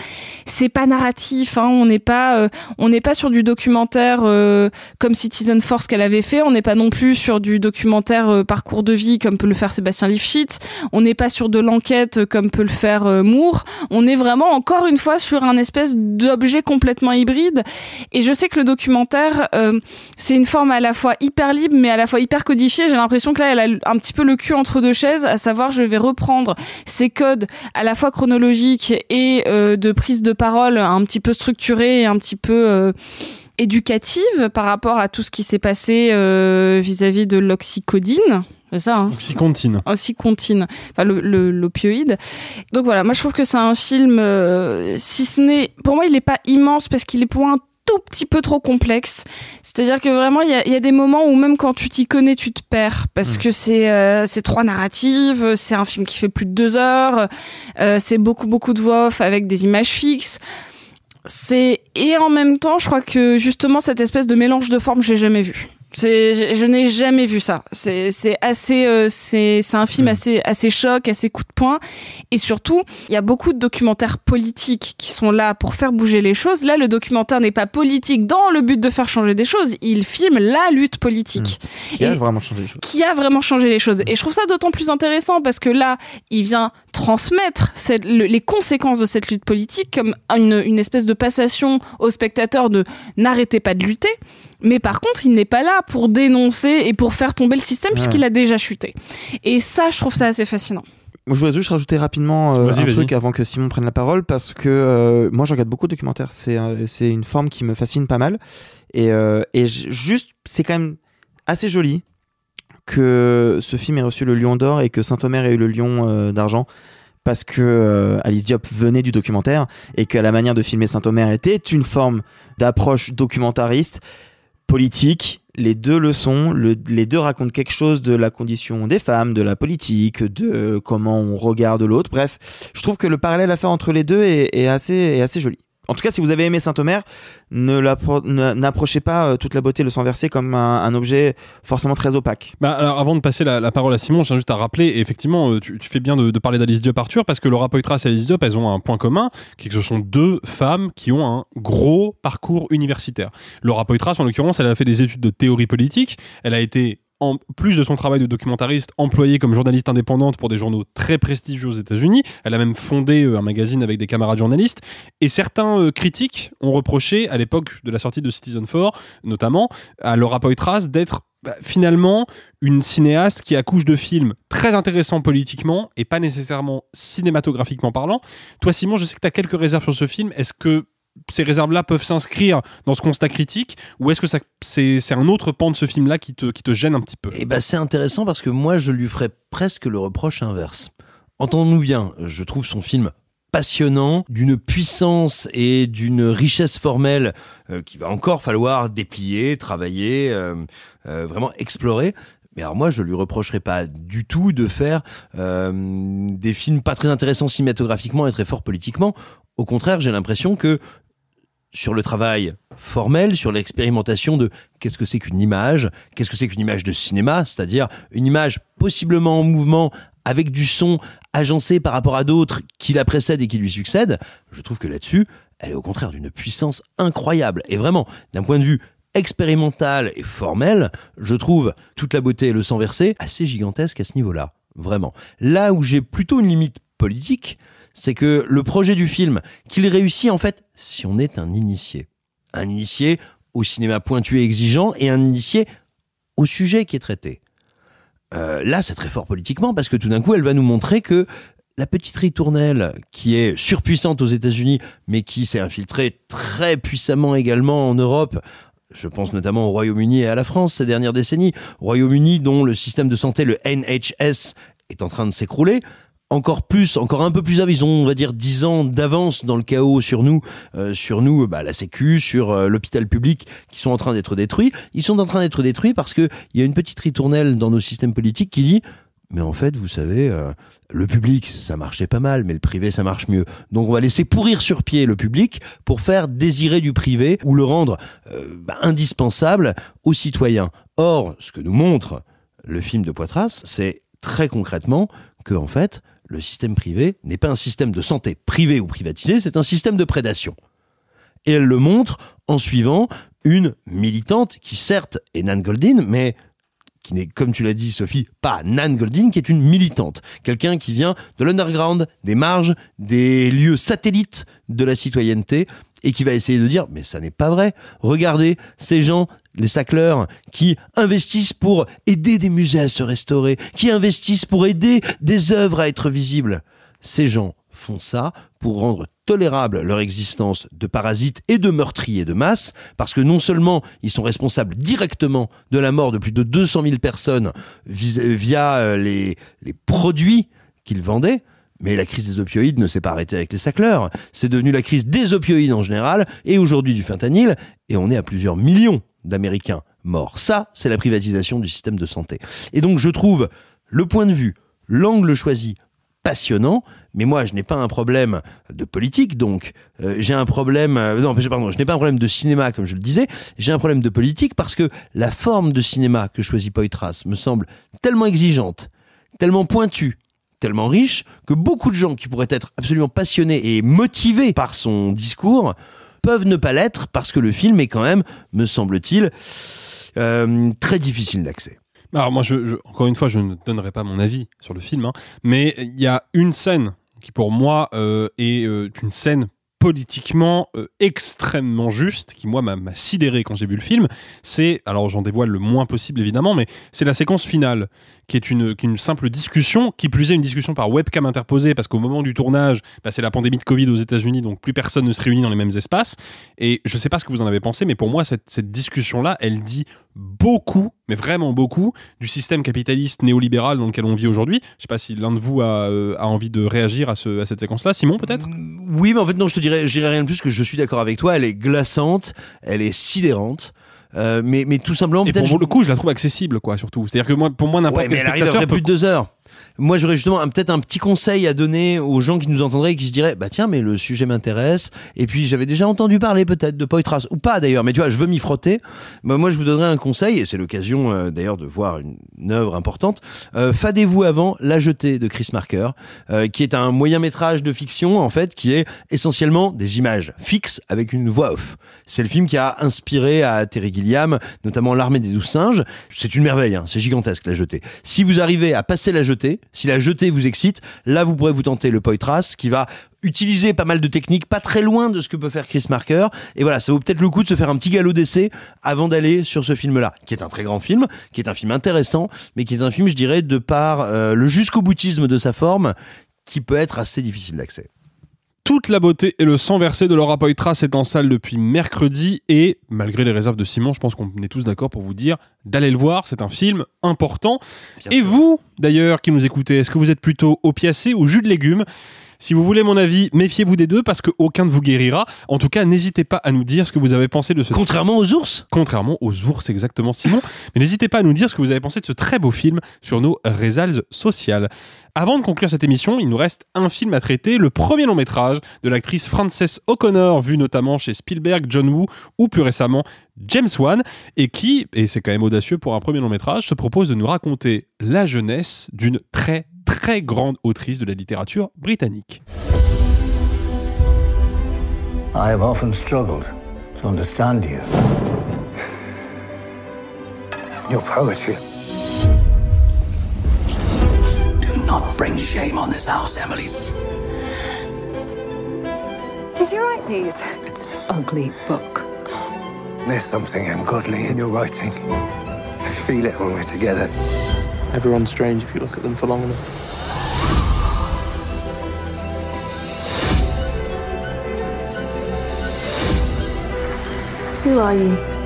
C'est pas narratif hein, on n'est pas euh, on n'est pas sur du documentaire euh, comme Citizen Force qu'elle avait fait on n'est pas non plus sur du documentaire parcours de vie comme peut le faire Sébastien Lifshitz. On n'est pas sur de l'enquête comme peut le faire Moore. On est vraiment encore une fois sur un espèce d'objet complètement hybride. Et je sais que le documentaire euh, c'est une forme à la fois hyper libre mais à la fois hyper codifiée. J'ai l'impression que là, elle a un petit peu le cul entre deux chaises, à savoir, je vais reprendre ces codes à la fois chronologiques et euh, de prise de parole un petit peu structurés et un petit peu euh, éducative par rapport à tout ce qui s'est passé vis-à-vis de l'oxycodine. C'est ça, hein
Oxycontine.
Oxycontine, enfin l'opioïde. Donc voilà, moi je trouve que c'est un film, si ce n'est, pour moi il n'est pas immense parce qu'il est pour un tout petit peu trop complexe. C'est-à-dire que vraiment, il y a, y a, des moments où même quand tu t'y connais, tu te perds parce que c'est euh, c'est trois narratives. C'est un film qui fait plus de deux heures. Euh, c'est beaucoup beaucoup de voix off avec des images fixes. C'est et en même temps, je crois que justement cette espèce de mélange de formes, j'ai jamais vu. C'est, je, je n'ai jamais vu ça. C'est, c'est assez, euh, c'est, c'est un film assez, assez choc, assez coup de poing. Et surtout, il y a beaucoup de documentaires politiques qui sont là pour faire bouger les choses. Là, le documentaire n'est pas politique dans le but de faire changer des choses. Il filme la lutte politique.
Mmh. Qui a vraiment changé les choses.
Qui a vraiment changé les choses. Et je trouve ça d'autant plus intéressant parce que là, il vient transmettre cette, le, les conséquences de cette lutte politique comme une, une espèce de passation aux spectateurs de n'arrêtez pas de lutter. Mais par contre, il n'est pas là pour dénoncer et pour faire tomber le système puisqu'il a déjà chuté. Et ça, je trouve ça assez fascinant.
Je voudrais juste rajouter rapidement euh, un truc avant que Simon prenne la parole parce que euh, moi je regarde beaucoup de documentaires. C'est euh, c'est une forme qui me fascine pas mal et, euh, et juste c'est quand même assez joli que ce film ait reçu le Lion d'or et que Saint-Omer ait eu le Lion euh, d'argent parce que euh, Alice Diop venait du documentaire et que la manière de filmer Saint-Omer était une forme d'approche documentariste politique. Les deux le sont, le, les deux racontent quelque chose de la condition des femmes, de la politique, de comment on regarde l'autre. Bref, je trouve que le parallèle à faire entre les deux est assez joli. En tout cas, si vous avez aimé Saint-Omer, n'approchez pas euh, toute la beauté le sang versé comme un, objet forcément très opaque.
Bah alors, avant de passer la, parole à Simon, je tiens juste à rappeler, effectivement, euh, tu, fais bien de, de parler d'Alice Diop Arthur, parce que Laura Poitras et Alice Diop, elles ont un point commun, qui est que ce sont deux femmes qui ont un gros parcours universitaire. Laura Poitras, en l'occurrence, elle a fait des études de théorie politique, elle a été en plus de son travail de documentariste, employée comme journaliste indépendante pour des journaux très prestigieux aux États-Unis. Elle a même fondé euh, un magazine avec des camarades journalistes. Et certains euh, critiques ont reproché, à l'époque de la sortie de Citizen 4, notamment, à Laura Poitras d'être bah, finalement une cinéaste qui accouche de films très intéressants politiquement et pas nécessairement cinématographiquement parlant. Toi, Simon, je sais que tu as quelques réserves sur ce film. Est-ce que ces réserves-là peuvent s'inscrire dans ce constat critique ou est-ce que c'est un autre pan de ce film-là qui te, qui gêne un petit peu?
Eh ben, c'est intéressant parce que moi, je lui ferais presque le reproche inverse. Entendons-nous bien, je trouve son film passionnant, d'une puissance et d'une richesse formelle euh, qu'il va encore falloir déplier, travailler, euh, euh, vraiment explorer. Mais alors moi, je lui reprocherais pas du tout de faire euh, des films pas très intéressants cinématographiquement et très forts politiquement. Au contraire, j'ai l'impression que sur le travail formel, sur l'expérimentation de qu'est-ce que c'est qu'une image, qu'est-ce que c'est qu'une image de cinéma, c'est-à-dire une image possiblement en mouvement avec du son agencé par rapport à d'autres qui la précèdent et qui lui succèdent, je trouve que là-dessus, elle est au contraire d'une puissance incroyable. Et vraiment, d'un point de vue expérimental et formel, je trouve toute la beauté et le sang versé assez gigantesque à ce niveau-là. Vraiment. Là où j'ai plutôt une limite politique, c'est que le projet du film, qu'il réussit en fait si on est un initié. Un initié au cinéma pointu et exigeant et un initié au sujet qui est traité. Euh, là, c'est très fort politiquement parce que tout d'un coup, elle va nous montrer que la petite ritournelle qui est surpuissante aux États-Unis, mais qui s'est infiltrée très puissamment également en Europe, je pense notamment au Royaume-Uni et à la France ces dernières décennies, Royaume-Uni dont le système de santé, le NHS, est en train de s'écrouler, encore plus, encore un peu plus, ils ont, on va dire, 10 ans d'avance dans le chaos sur nous, euh, sur nous, bah, la Sécu, sur euh, l'hôpital public, qui sont en train d'être détruits. Ils sont en train d'être détruits parce que il y a une petite ritournelle dans nos systèmes politiques qui dit, mais en fait, vous savez, euh, le public, ça marchait pas mal, mais le privé, ça marche mieux. Donc on va laisser pourrir sur pied le public pour faire désirer du privé ou le rendre bah, indispensable aux citoyens. Or, ce que nous montre le film de Poitras, c'est très concrètement que, en fait, le système privé n'est pas un système de santé privé ou privatisé, c'est un système de prédation. Et elle le montre en suivant une militante qui certes est Nan Goldin, mais qui n'est, comme tu l'as dit Sophie, pas Nan Goldin, qui est une militante. Quelqu'un qui vient de l'underground, des marges, des lieux satellites de la citoyenneté, et qui va essayer de dire, mais ça n'est pas vrai. Regardez, ces gens, les sacleurs, qui investissent pour aider des musées à se restaurer, qui investissent pour aider des œuvres à être visibles. Ces gens font ça pour rendre tolérable leur existence de parasites et de meurtriers de masse, parce que non seulement ils sont responsables directement de la mort de plus de 200 000 personnes via euh, les, les produits qu'ils vendaient, mais la crise des opioïdes ne s'est pas arrêtée avec les sacleurs. C'est devenu la crise des opioïdes en général, et aujourd'hui du fentanyl, et on est à plusieurs millions d'Américains morts. Ça, c'est la privatisation du système de santé. Et donc je trouve le point de vue, l'angle choisi passionnant, mais moi je n'ai pas un problème de politique, donc euh, j'ai un problème, euh, non pardon, je n'ai pas un problème de cinéma comme je le disais, j'ai un problème de politique parce que la forme de cinéma que choisit Poitras me semble tellement exigeante, tellement pointue, tellement riche que beaucoup de gens qui pourraient être absolument passionnés et motivés par son discours peuvent ne pas l'être parce que le film est quand même, me semble-t-il, euh, très difficile d'accès.
Alors moi, encore une fois, je ne donnerai pas mon avis sur le film, hein, mais il y a une scène qui pour moi euh, est euh, une scène politiquement euh, extrêmement juste, qui moi m'a sidéré quand j'ai vu le film, c'est, alors j'en dévoile le moins possible évidemment, mais c'est la séquence finale, qui est une, simple discussion, qui plus est une discussion par webcam interposée, parce qu'au moment du tournage, bah, c'est la pandémie de Covid aux États-Unis, donc plus personne ne se réunit dans les mêmes espaces. Et je sais pas ce que vous en avez pensé, mais pour moi, cette, cette discussion-là, elle dit beaucoup, mais vraiment beaucoup, du système capitaliste néolibéral dans lequel on vit aujourd'hui. Je sais pas si l'un de vous a, euh, a, envie de réagir à, ce, à cette séquence-là. Simon, peut-être?
Oui, mais en fait, non, je te dirais, je dirais rien de plus que je suis d'accord avec toi. Elle est glaçante, elle est sidérante. Euh, mais, mais tout simplement,
et pour le coup, je la trouve accessible, quoi, surtout. C'est-à-dire que moi, pour moi, n'importe
ouais,
quel
mais elle
spectateur
arrive après
peut...
plus de deux heures moi j'aurais justement peut-être un petit conseil à donner aux gens qui nous entendraient et qui se diraient bah tiens mais le sujet m'intéresse. Et puis j'avais déjà entendu parler peut-être de Poitras. Ou pas d'ailleurs. Mais tu vois je veux m'y frotter. Bah, moi je vous donnerais un conseil et c'est l'occasion euh, d'ailleurs de voir une, une œuvre importante. Euh, fadez-vous avant La Jetée de Chris Marker euh, qui est un moyen métrage de fiction en fait qui est essentiellement des images fixes avec une voix off. C'est le film qui a inspiré à Terry Gilliam notamment L'armée des douze singes. C'est une merveille hein, c'est gigantesque La Jetée. Si vous arrivez à passer La Jetée si la jetée vous excite, là vous pourrez vous tenter le Poitras qui va utiliser pas mal de techniques, pas très loin de ce que peut faire Chris Marker. Et voilà, ça vaut peut-être le coup de se faire un petit galop d'essai avant d'aller sur ce film-là, qui est un très grand film, qui est un film intéressant, mais qui est un film, je dirais, de par euh, le jusqu'au boutisme de sa forme, qui peut être assez difficile d'accès.
Toute la beauté et le sang versé de Laura Poitras est en salle depuis mercredi et malgré les réserves de Simon, je pense qu'on est tous d'accord pour vous dire d'aller le voir, c'est un film important. Bien et vous, d'ailleurs, qui nous écoutez, est-ce que vous êtes plutôt opiacé ou jus de légumes? Si vous voulez mon avis, méfiez-vous des deux parce qu'aucun ne vous guérira. En tout cas, n'hésitez pas à nous dire ce que vous avez pensé de ce
Contrairement aux ours
Contrairement aux ours, exactement, Simon. Mais n'hésitez pas à nous dire ce que vous avez pensé de ce très beau film sur nos réseaux sociales. Avant de conclure cette émission, il nous reste un film à traiter, le premier long métrage de l'actrice Frances O'Connor, vu notamment chez Spielberg, John Woo ou plus récemment James Wan, et qui, et c'est quand même audacieux pour un premier long métrage, se propose de nous raconter la jeunesse d'une très très grande autrice de la littérature britannique.
I have often struggled to understand you. your poetry.
Do not bring shame on this house, Emily.
Did you write these? It's an ugly book.
There's something ungodly in your writing. I feel it when we're together.
Everyone's strange if you look at them for long enough.
Who are you?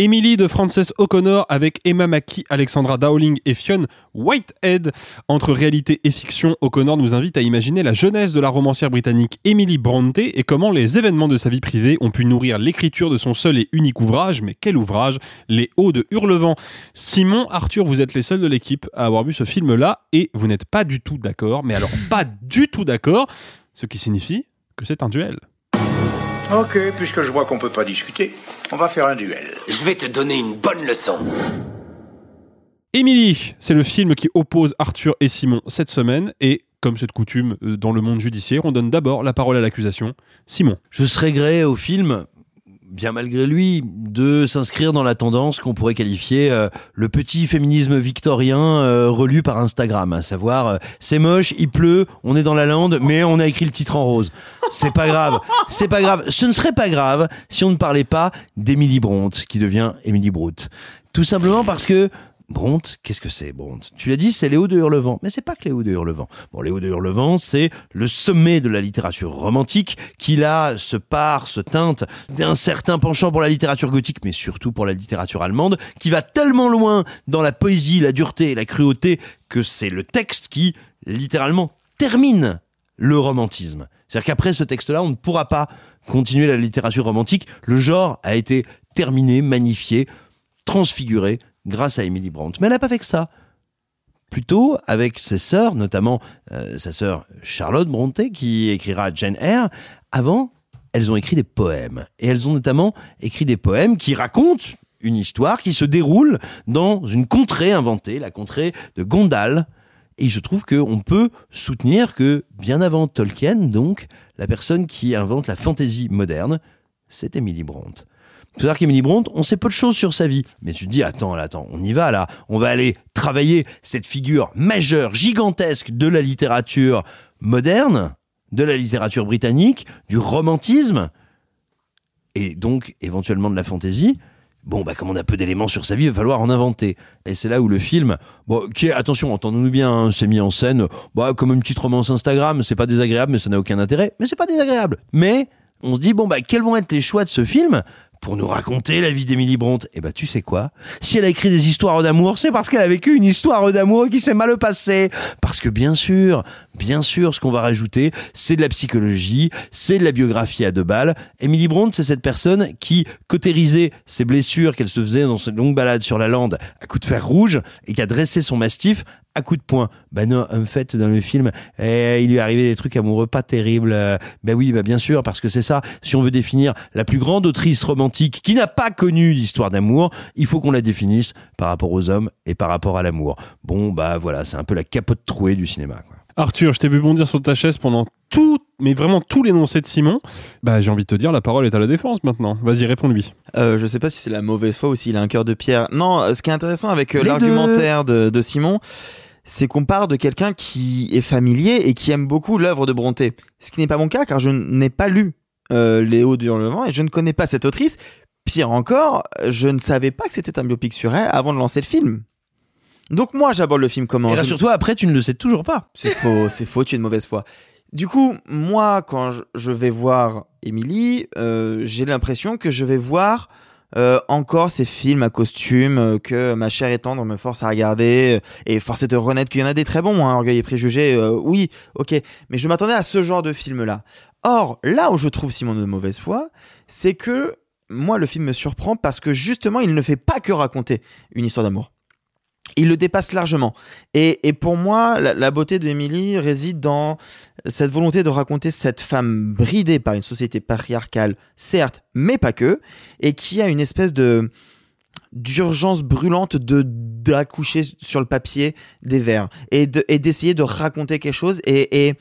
Emily de Frances O'Connor avec Emma Mackey, Alexandra Dowling et Fionn Whitehead. Entre réalité et fiction, O'Connor nous invite à imaginer la jeunesse de la romancière britannique Emily Bronte et comment les événements de sa vie privée ont pu nourrir l'écriture de son seul et unique ouvrage. Mais quel ouvrage? Les Hauts de Hurlevent. Simon, Arthur, vous êtes les seuls de l'équipe à avoir vu ce film-là et vous n'êtes pas du tout d'accord. Mais alors, pas du tout d'accord, ce qui signifie que c'est un duel.
Ok, puisque je vois qu'on peut pas discuter, on va faire un duel.
Je vais te donner une bonne leçon.
Émilie, c'est le film qui oppose Arthur et Simon cette semaine et comme c'est de coutume euh, dans le monde judiciaire, on donne d'abord la parole à l'accusation. Simon.
Je serais gré au film, bien malgré lui, de s'inscrire dans la tendance qu'on pourrait qualifier euh, le petit féminisme victorien euh, relu par Instagram, à savoir euh, c'est moche, il pleut, on est dans la lande, mais on a écrit le titre en rose. C'est pas grave, c'est pas grave. Ce ne serait pas grave si on ne parlait pas d'Émilie Bronte, qui devient Émilie Brout. Tout simplement parce que Bronte, qu'est-ce que c'est Bronte Tu l'as dit, c'est Léo de Hurlevent, mais c'est pas que Léo de Hurlevent. Bon, Léo de Hurlevent, c'est le sommet de la littérature romantique qui là se part, se teinte d'un certain penchant pour la littérature gothique, mais surtout pour la littérature allemande, qui va tellement loin dans la poésie, la dureté et la cruauté que c'est le texte qui littéralement termine le romantisme. C'est-à-dire qu'après ce texte-là, on ne pourra pas continuer la littérature romantique. Le genre a été terminé, magnifié, transfiguré grâce à Emily Brandt. Mais elle n'a pas fait que ça. Plutôt avec ses sœurs, notamment euh, sa sœur Charlotte Brontë, qui écrira Jane Eyre. Avant, elles ont écrit des poèmes. Et elles ont notamment écrit des poèmes qui racontent une histoire qui se déroule dans une contrée inventée, la contrée de Gondal. Et je trouve qu'on peut soutenir que, bien avant Tolkien, donc, la personne qui invente la fantaisie moderne, c'est Emily Brandt. Savoir qu'Emily Bronte, on sait peu de choses sur sa vie. Mais tu te dis, attends, là, attends, on y va, là. On va aller travailler cette figure majeure, gigantesque de la littérature moderne, de la littérature britannique, du romantisme, et donc, éventuellement de la fantaisie. Bon, bah, comme on a peu d'éléments sur sa vie, il va falloir en inventer. Et c'est là où le film, bon, qui est, attention, entendons-nous bien, hein, c'est mis en scène, bah, comme une petite romance Instagram, c'est pas désagréable, mais ça n'a aucun intérêt. Mais c'est pas désagréable. Mais, on se dit, bon, bah, quels vont être les choix de ce film pour nous raconter la vie d'Emily Bronte. Eh ben, tu sais quoi? Si elle a écrit des histoires d'amour, c'est parce qu'elle a vécu une histoire d'amour qui s'est mal passée. Parce que bien sûr, bien sûr, ce qu'on va rajouter, c'est de la psychologie, c'est de la biographie à deux balles. Emily Bronte, c'est cette personne qui cautérisait ses blessures qu'elle se faisait dans cette longue balade sur la lande à coups de fer rouge et qui a dressé son mastif à coup de poing. Ben non, en fait, dans le film, eh, il lui est arrivé des trucs amoureux pas terribles. Euh, Ben oui, ben bien sûr, parce que c'est ça. Si on veut définir la plus grande autrice romantique qui n'a pas connu l'histoire d'amour, il faut qu'on la définisse par rapport aux hommes et par rapport à l'amour. Bon, bah voilà, c'est un peu la capote trouée du cinéma. Quoi.
Arthur, je t'ai vu bondir sur ta chaise pendant tout, mais vraiment tout l'énoncé de Simon. Bah, j'ai envie de te dire, la parole est à la défense maintenant. Vas-y, réponds-lui.
Euh, je sais pas si c'est la mauvaise foi ou s'il a un cœur de pierre. Non, euh, ce qui est intéressant avec l'argumentaire de, de Simon, c'est qu'on part de quelqu'un qui est familier et qui aime beaucoup l'œuvre de Brontë. Ce qui n'est pas mon cas, car je n'ai pas lu euh, Léo Hurlevent et je ne connais pas cette autrice. Pire encore, je ne savais pas que c'était un biopic sur elle avant de lancer le film. Donc moi, j'aborde le film comment?
Et surtout, après, tu ne le sais toujours pas.
c'est faux, c'est faux, tu es de mauvaise foi. Du coup, moi, quand je- vais voir Emily, euh, j'ai l'impression que je vais voir euh, encore ces films à costume euh, que ma chère et tendre me force à regarder. euh, et force est de reconnaître qu'il y en a des très bons, hein, Orgueil et Préjugés, euh, oui, ok. Mais je m'attendais à ce genre de film-là. Or, là où je trouve Simon de mauvaise foi, c'est que moi, le film me surprend parce que justement, il ne fait pas que raconter une histoire d'amour il le dépasse largement. Et, et pour moi, la, beauté d'Emily réside dans cette volonté de raconter cette femme bridée par une société patriarcale, certes, mais pas que, et qui a une espèce de d'urgence brûlante de d'accoucher sur le papier des vers et de- d'essayer de raconter quelque chose et, et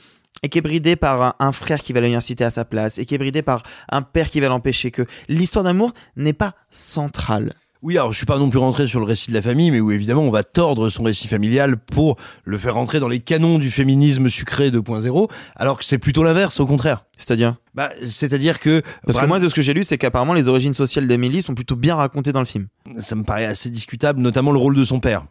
et qui est bridé par un, frère qui va l'université à sa place et qui est bridé par un père qui va l'empêcher que l'histoire d'amour n'est pas centrale.
Oui, alors je suis pas non plus rentré sur le récit de la famille, mais où évidemment on va tordre son récit familial pour le faire rentrer dans les canons du féminisme sucré 2.0, alors que c'est plutôt l'inverse, au contraire.
C'est-à-dire?
Bah, c'est-à-dire que
Parce que moi, de ce que j'ai lu, c'est qu'apparemment les origines sociales d'Emily sont plutôt bien racontées dans le film.
ça me paraît assez discutable, notamment le rôle de son père.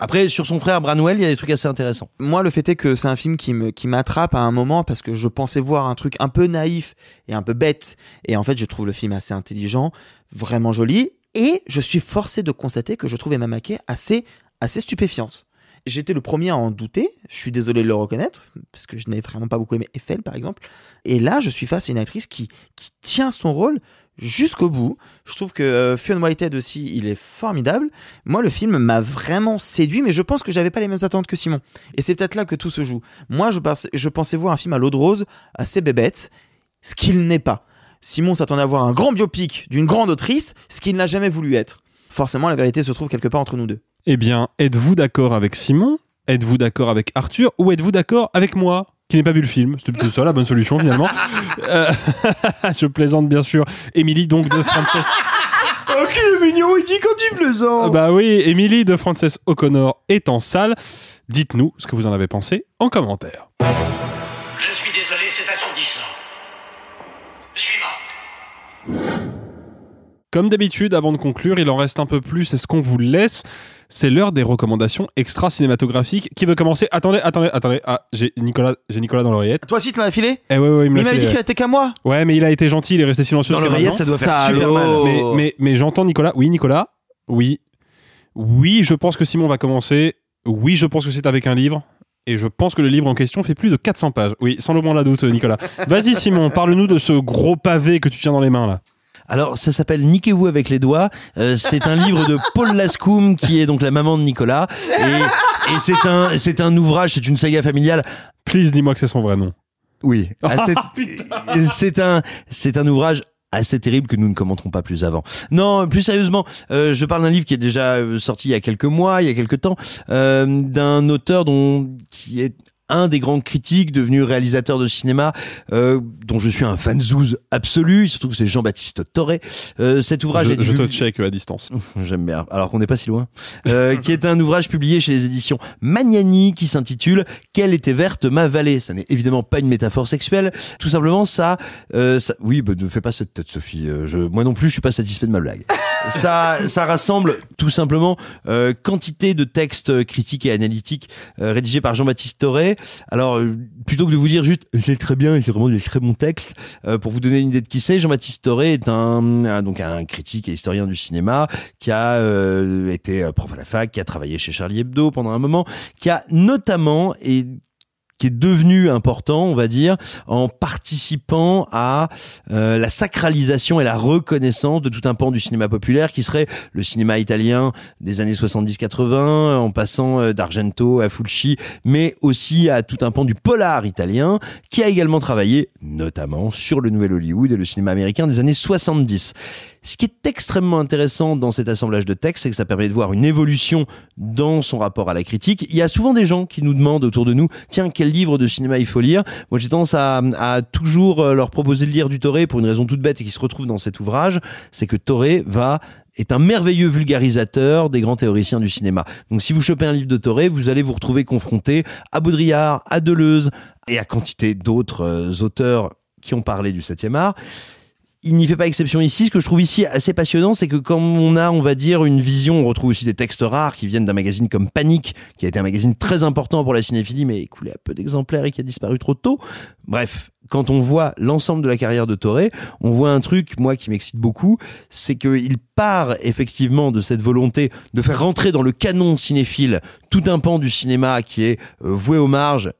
Après, sur son frère Branwell, il y a des trucs assez intéressants.
Moi, le fait est que c'est un film qui me qui m'attrape à un moment parce que je pensais voir un truc un peu naïf et un peu bête, et en fait, je trouve le film assez intelligent, vraiment joli, et je suis forcé de constater que je trouve Emma Mackey assez assez stupéfiante. J'étais le premier à en douter, je suis désolé de le reconnaître, parce que je n'ai vraiment pas beaucoup aimé Eiffel, par exemple. Et là, je suis face à une actrice qui, qui tient son rôle jusqu'au bout. Je trouve que euh, Fionn Whitehead aussi, il est formidable. Moi, le film m'a vraiment séduit, mais je pense que j'avais pas les mêmes attentes que Simon. Et c'est peut-être là que tout se joue. Moi, je, je pensais voir un film à l'eau de rose, assez bébête, ce qu'il n'est pas. Simon s'attendait à voir un grand biopic d'une grande autrice, ce qu'il n'a jamais voulu être. Forcément, la vérité se trouve quelque part entre nous deux.
Eh bien, êtes-vous d'accord avec Simon? Êtes-vous d'accord avec Arthur? Ou êtes-vous d'accord avec moi qui n'ai pas vu le film? C'était peut-être ça la bonne solution finalement. *laughs* Euh, *laughs* je plaisante bien sûr. Émilie donc de Frances.
Oh, qui est mignon, il dit quand tu plaisantes
bah oui, Émilie de Frances O'Connor est en salle. Dites-nous ce que vous en avez pensé en commentaire. Comme d'habitude, avant de conclure, il en reste un peu plus, c'est ce qu'on vous laisse. C'est l'heure des recommandations extra-cinématographiques. Qui veut commencer? Attendez, attendez, attendez. Ah, j'ai Nicolas, j'ai Nicolas dans l'oreillette.
Toi aussi, tu l'as filé?
Eh ouais, ouais, il me
Mais il
l'a
m'avait dit qu'il était qu'à moi.
Ouais, mais il a été gentil, il est resté silencieux.
Dans
jusqu'à
l'oreillette,
maintenant.
ça doit faire
Salaud.
super mal.
Mais, mais, mais j'entends Nicolas. Oui, Nicolas? Oui. Oui, je pense que Simon va commencer. Oui, je pense que c'est avec un livre. Et je pense que le livre en question fait plus de 400 pages. Oui, sans le moins la doute, Nicolas. *laughs* Vas-y, Simon, parle-nous de ce gros pavé que tu tiens dans les mains, là.
Alors, ça s'appelle Niquez-vous avec les doigts. Euh, c'est un livre de Paul Lascoum, qui est donc la maman de Nicolas. Et, et c'est un, c'est un ouvrage, c'est une saga familiale.
Please, dis-moi que c'est son vrai nom.
Oui. *laughs*
Ah,
c'est un, c'est un ouvrage assez terrible que nous ne commenterons pas plus avant. Non, plus sérieusement, euh, je parle d'un livre qui est déjà euh, sorti il y a quelques mois, il y a quelques temps, euh, d'un auteur dont qui est un des grands critiques devenu réalisateur de cinéma euh, dont je suis un fan zouz absolu trouve que c'est Jean-Baptiste Toré euh, cet ouvrage
Je,
est
je te
divulgué-
check à distance.
J'aime bien. Alors qu'on n'est pas si loin. Euh, *laughs* qui est un ouvrage publié chez les éditions Magnani qui s'intitule Quelle était verte ma vallée? Ça n'est évidemment pas une métaphore sexuelle. Tout simplement, ça, euh, ça oui, bah, ne fais pas cette tête, Sophie. Euh, Je, moi non plus, je suis pas satisfait de ma blague. *laughs* ça, ça rassemble tout simplement euh, quantité de textes critiques et analytiques euh, rédigés par Jean-Baptiste Toré. Alors, euh, plutôt que de vous dire juste c'est très bien, c'est vraiment des très bons textes, euh, pour vous donner une idée de qui c'est, Jean-Baptiste Toré est un, donc un critique et historien du cinéma qui a euh, été prof à la fac, qui a travaillé chez Charlie Hebdo pendant un moment, qui a notamment et qui est devenu important, on va dire, en participant à euh, la sacralisation et la reconnaissance de tout un pan du cinéma populaire qui serait le cinéma italien des années 70-80, en passant euh, d'Argento à Fulci, mais aussi à tout un pan du polar italien, qui a également travaillé notamment sur le nouvel Hollywood et le cinéma américain des années 70. Ce qui est extrêmement intéressant dans cet assemblage de textes, c'est que ça permet de voir une évolution dans son rapport à la critique. Il y a souvent des gens qui nous demandent autour de nous, tiens, quel livre de cinéma il faut lire? Moi, j'ai tendance à, à toujours euh, leur proposer de lire du Toré pour une raison toute bête et qui se retrouve dans cet ouvrage, c'est que Toré va est un merveilleux vulgarisateur des grands théoriciens du cinéma. Donc si vous chopez un livre de Toré, vous allez vous retrouver confronté à Baudrillard, à Deleuze et à quantité d'autres euh, auteurs qui ont parlé du 7e art il n'y fait pas exception ici. Ce que je trouve ici assez passionnant, c'est que comme on a, on va dire, une vision, on retrouve aussi des textes rares qui viennent d'un magazine comme Panique, qui a été un magazine très important pour la cinéphilie, mais écoulé à peu d'exemplaires et qui a disparu trop tôt. Bref, quand on voit l'ensemble de la carrière de Toré, on voit un truc, moi, qui m'excite beaucoup, c'est qu'il part effectivement de cette volonté de faire rentrer dans le canon cinéphile tout un pan du cinéma qui est euh, voué aux marges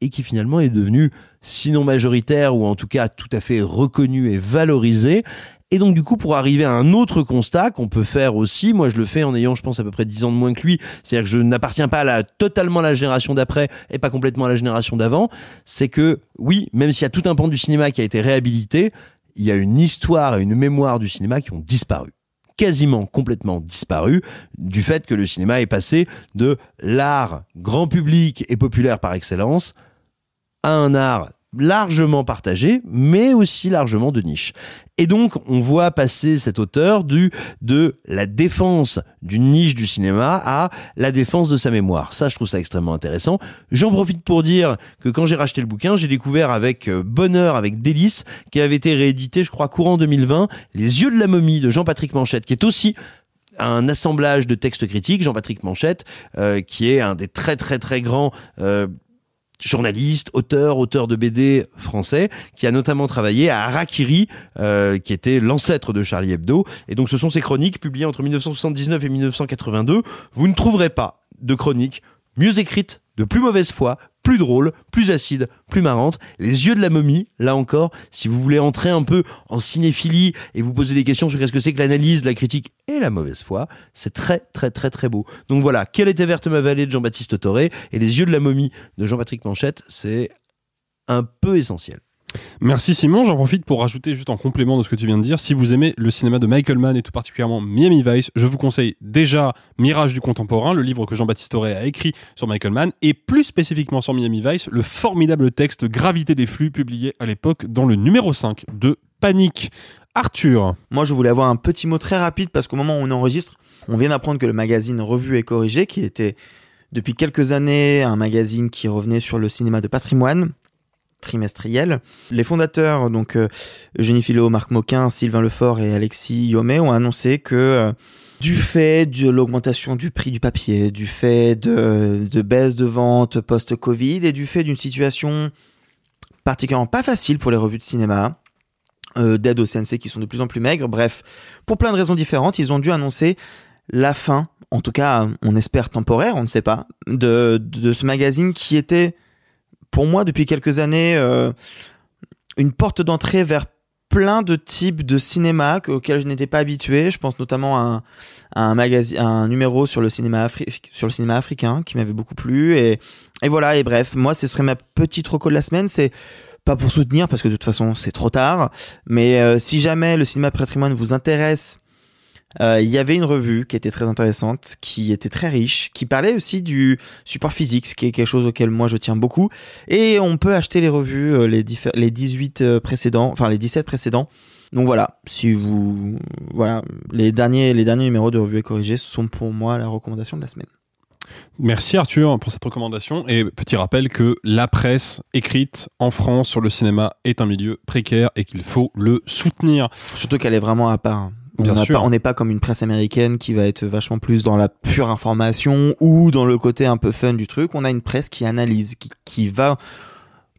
et qui finalement est devenu sinon majoritaire ou en tout cas tout à fait reconnu et valorisé. Et donc du coup, pour arriver à un autre constat qu'on peut faire aussi, moi je le fais en ayant, je pense, à peu près 10 ans de moins que lui, c'est-à-dire que je n'appartiens pas à la, totalement à la génération d'après et pas complètement à la génération d'avant, c'est que oui, même s'il y a tout un pan du cinéma qui a été réhabilité, il y a une histoire et une mémoire du cinéma qui ont disparu quasiment complètement disparu du fait que le cinéma est passé de l'art grand public et populaire par excellence à un art largement partagé, mais aussi largement de niche. Et donc, on voit passer cet auteur du, de la défense d'une niche du cinéma à la défense de sa mémoire. Ça, je trouve ça extrêmement intéressant. J'en profite pour dire que quand j'ai racheté le bouquin, j'ai découvert avec euh, bonheur, avec délice, qui avait été réédité, je crois, courant 2020, Les yeux de la momie de Jean-Patrick Manchette, qui est aussi un assemblage de textes critiques, Jean-Patrick Manchette, euh, qui est un des très très très grands euh, journaliste, auteur, auteur de BD français, qui a notamment travaillé à Harakiri, euh, qui était l'ancêtre de Charlie Hebdo. Et donc ce sont ces chroniques publiées entre 1979 et 1982. Vous ne trouverez pas de chroniques mieux écrites, de plus mauvaise foi, plus drôle, plus acide, plus marrante. Les yeux de la momie, là encore, si vous voulez entrer un peu en cinéphilie et vous poser des questions sur qu'est-ce que c'est que l'analyse, la critique et la mauvaise foi, c'est très très très très beau. Donc voilà, Quelle était verte ma vallée de Jean-Baptiste Toré et Les yeux de la momie de Jean-Patrick Manchette, c'est un peu essentiel.
Merci Simon, j'en profite pour rajouter juste en complément de ce que tu viens de dire, si vous aimez le cinéma de Michael Mann et tout particulièrement Miami Vice, je vous conseille déjà Mirage du contemporain, le livre que Jean-Baptiste Auré a écrit sur Michael Mann, et plus spécifiquement sur Miami Vice, le formidable texte Gravité des flux publié à l'époque dans le numéro 5 de Panique. Arthur.
Moi, je voulais avoir un petit mot très rapide parce qu'au moment où on enregistre, on vient d'apprendre que le magazine Revue et Corrigé, qui était depuis quelques années un magazine qui revenait sur le cinéma de patrimoine, trimestriel. Les fondateurs, donc euh, Eugénie Philo, Marc Moquin, Sylvain Lefort et Alexis Yomé, ont annoncé que euh, du fait de l'augmentation du prix du papier, du fait de, de baisse de vente post-Covid et du fait d'une situation particulièrement pas facile pour les revues de cinéma, euh, d'aide au CNC qui sont de plus en plus maigres, bref, pour plein de raisons différentes, ils ont dû annoncer la fin, en tout cas on espère temporaire, on ne sait pas, de, de ce magazine qui était pour moi depuis quelques années euh, une porte d'entrée vers plein de types de cinéma auxquels je n'étais pas habitué. Je pense notamment à un, numéro sur le cinéma africain qui m'avait beaucoup plu. Et, et voilà et bref, moi ce serait ma petite reco de la semaine, c'est pas pour soutenir parce que de toute façon c'est trop tard, mais euh, si jamais le cinéma patrimoine vous intéresse euh, il y avait une revue qui était très intéressante, qui était très riche, qui parlait aussi du support physique, ce qui est quelque chose auquel moi je tiens beaucoup. Et on peut acheter les revues, euh, les, les 18 euh, précédents, enfin les 17 précédents. Donc voilà, si vous, voilà, les derniers, les derniers numéros de revue et corrigés sont pour moi la recommandation de la semaine.
Merci Arthur pour cette recommandation et petit rappel que la presse écrite en France sur le cinéma est un milieu précaire et qu'il faut le soutenir.
Surtout qu'elle est vraiment à part. On n'est pas comme une presse américaine qui va être vachement plus dans la pure information ou dans le côté un peu fun du truc. On a une presse qui analyse, qui, va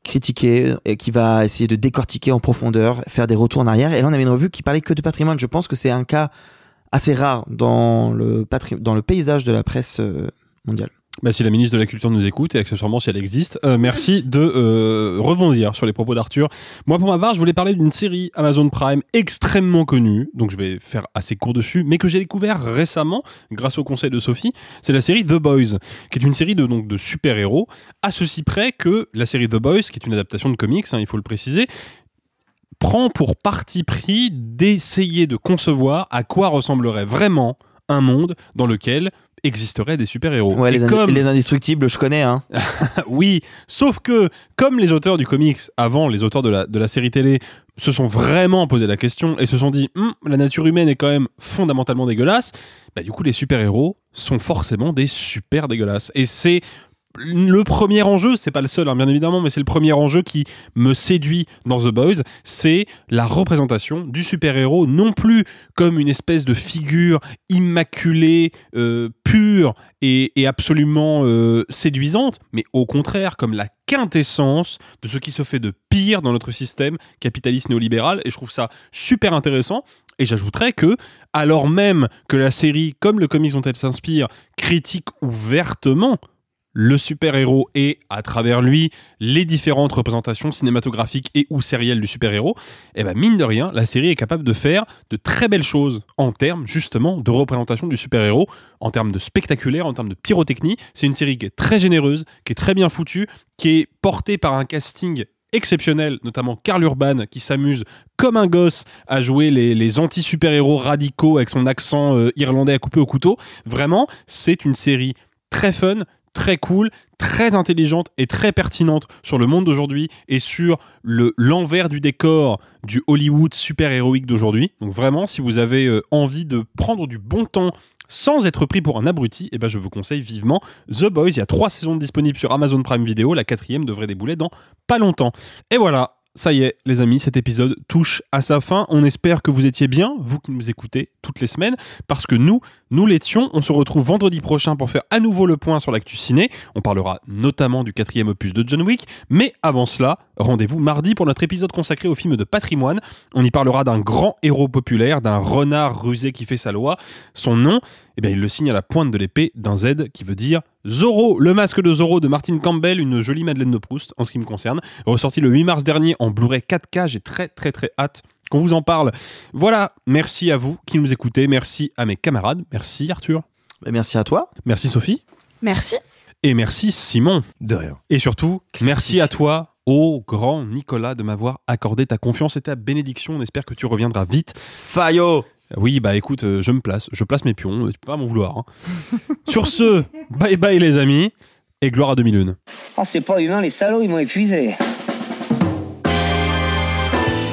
critiquer et qui va essayer de décortiquer en profondeur, faire des retours en arrière. Et là, on avait une revue qui parlait que de patrimoine. Je pense que c'est un cas assez rare dans le, dans le paysage de la presse euh, mondiale.
Bah, si la ministre de la Culture nous écoute et accessoirement si elle existe, euh, merci de euh, rebondir sur les propos d'Arthur. Moi, pour ma part, je voulais parler d'une série Amazon Prime extrêmement connue, donc je vais faire assez court dessus, mais que j'ai découvert récemment grâce au conseil de Sophie. C'est la série The Boys, qui est une série de, de super-héros, à ceci près que la série The Boys, qui est une adaptation de comics, hein, il faut le préciser, prend pour parti pris d'essayer de concevoir à quoi ressemblerait vraiment un monde dans lequel existeraient des super-héros.
Ouais, les, comme... les, indestructibles, je connais. Hein. *laughs*
oui, sauf que comme les auteurs du comics, avant les auteurs de la, de la série télé, se sont vraiment posé la question et se sont dit hum, la nature humaine est quand même fondamentalement dégueulasse, bah, du coup les super-héros sont forcément des super dégueulasses. Et c'est le premier enjeu, c'est pas le seul, hein, bien évidemment, mais c'est le premier enjeu qui me séduit dans The Boys, c'est la représentation du super-héros, non plus comme une espèce de figure immaculée, euh, pure et, absolument euh, séduisante, mais au contraire comme la quintessence de ce qui se fait de pire dans notre système capitaliste néolibéral, et je trouve ça super intéressant. Et j'ajouterais que, alors même que la série, comme le comics dont elle s'inspire, critique ouvertement le super-héros et, à travers lui, les différentes représentations cinématographiques et ou sérielles du super-héros, et eh ben mine de rien, la série est capable de faire de très belles choses en termes justement de représentation du super-héros, en termes de spectaculaire, en termes de pyrotechnie. C'est une série qui est très généreuse, qui est très bien foutue, qui est portée par un casting exceptionnels, notamment Karl Urban qui s'amuse comme un gosse à jouer les, les anti-super-héros radicaux avec son accent euh, irlandais à couper au couteau. Vraiment, c'est une série très fun, très cool, très intelligente et très pertinente sur le monde d'aujourd'hui et sur le l'envers du décor du Hollywood super-héroïque d'aujourd'hui. Donc vraiment, si vous avez euh, envie de prendre du bon temps sans être pris pour un abruti, eh ben je vous conseille vivement The Boys. Il y a trois saisons disponibles sur Amazon Prime Video. La quatrième devrait débouler dans pas longtemps. Et voilà, ça y est, les amis, cet épisode touche à sa fin. On espère que vous étiez bien, vous qui nous écoutez toutes les semaines, parce que nous, nous l'étions. On se retrouve vendredi prochain pour faire à nouveau le point sur l'actu ciné. On parlera notamment du quatrième opus de John Wick. Mais avant cela, rendez-vous mardi pour notre épisode consacré au film de patrimoine. On y parlera d'un grand héros populaire, d'un renard rusé qui fait sa loi. Son nom, eh bien, il le signe à la pointe de l'épée d'un Z qui veut dire Zorro, le masque de Zorro de Martin Campbell, une jolie Madeleine de Proust en ce qui me concerne, ressorti le 8 mars dernier en Blu-ray 4K. J'ai très très très hâte qu'on vous en parle. Voilà, merci à vous qui nous écoutez, merci à mes camarades, merci Arthur.
Merci à toi.
Merci Sophie.
Merci.
Et merci Simon.
De rien.
Et surtout, merci à toi, ô grand Nicolas, de m'avoir accordé ta confiance et ta bénédiction. On espère que tu reviendras vite.
Fayot
Oui, bah écoute, euh, je me place, je place mes pions, tu peux pas m'en vouloir. hein. *laughs* Sur ce, bye bye les amis, et gloire à 2001.
Ah, c'est pas humain, les salauds, ils m'ont épuisé.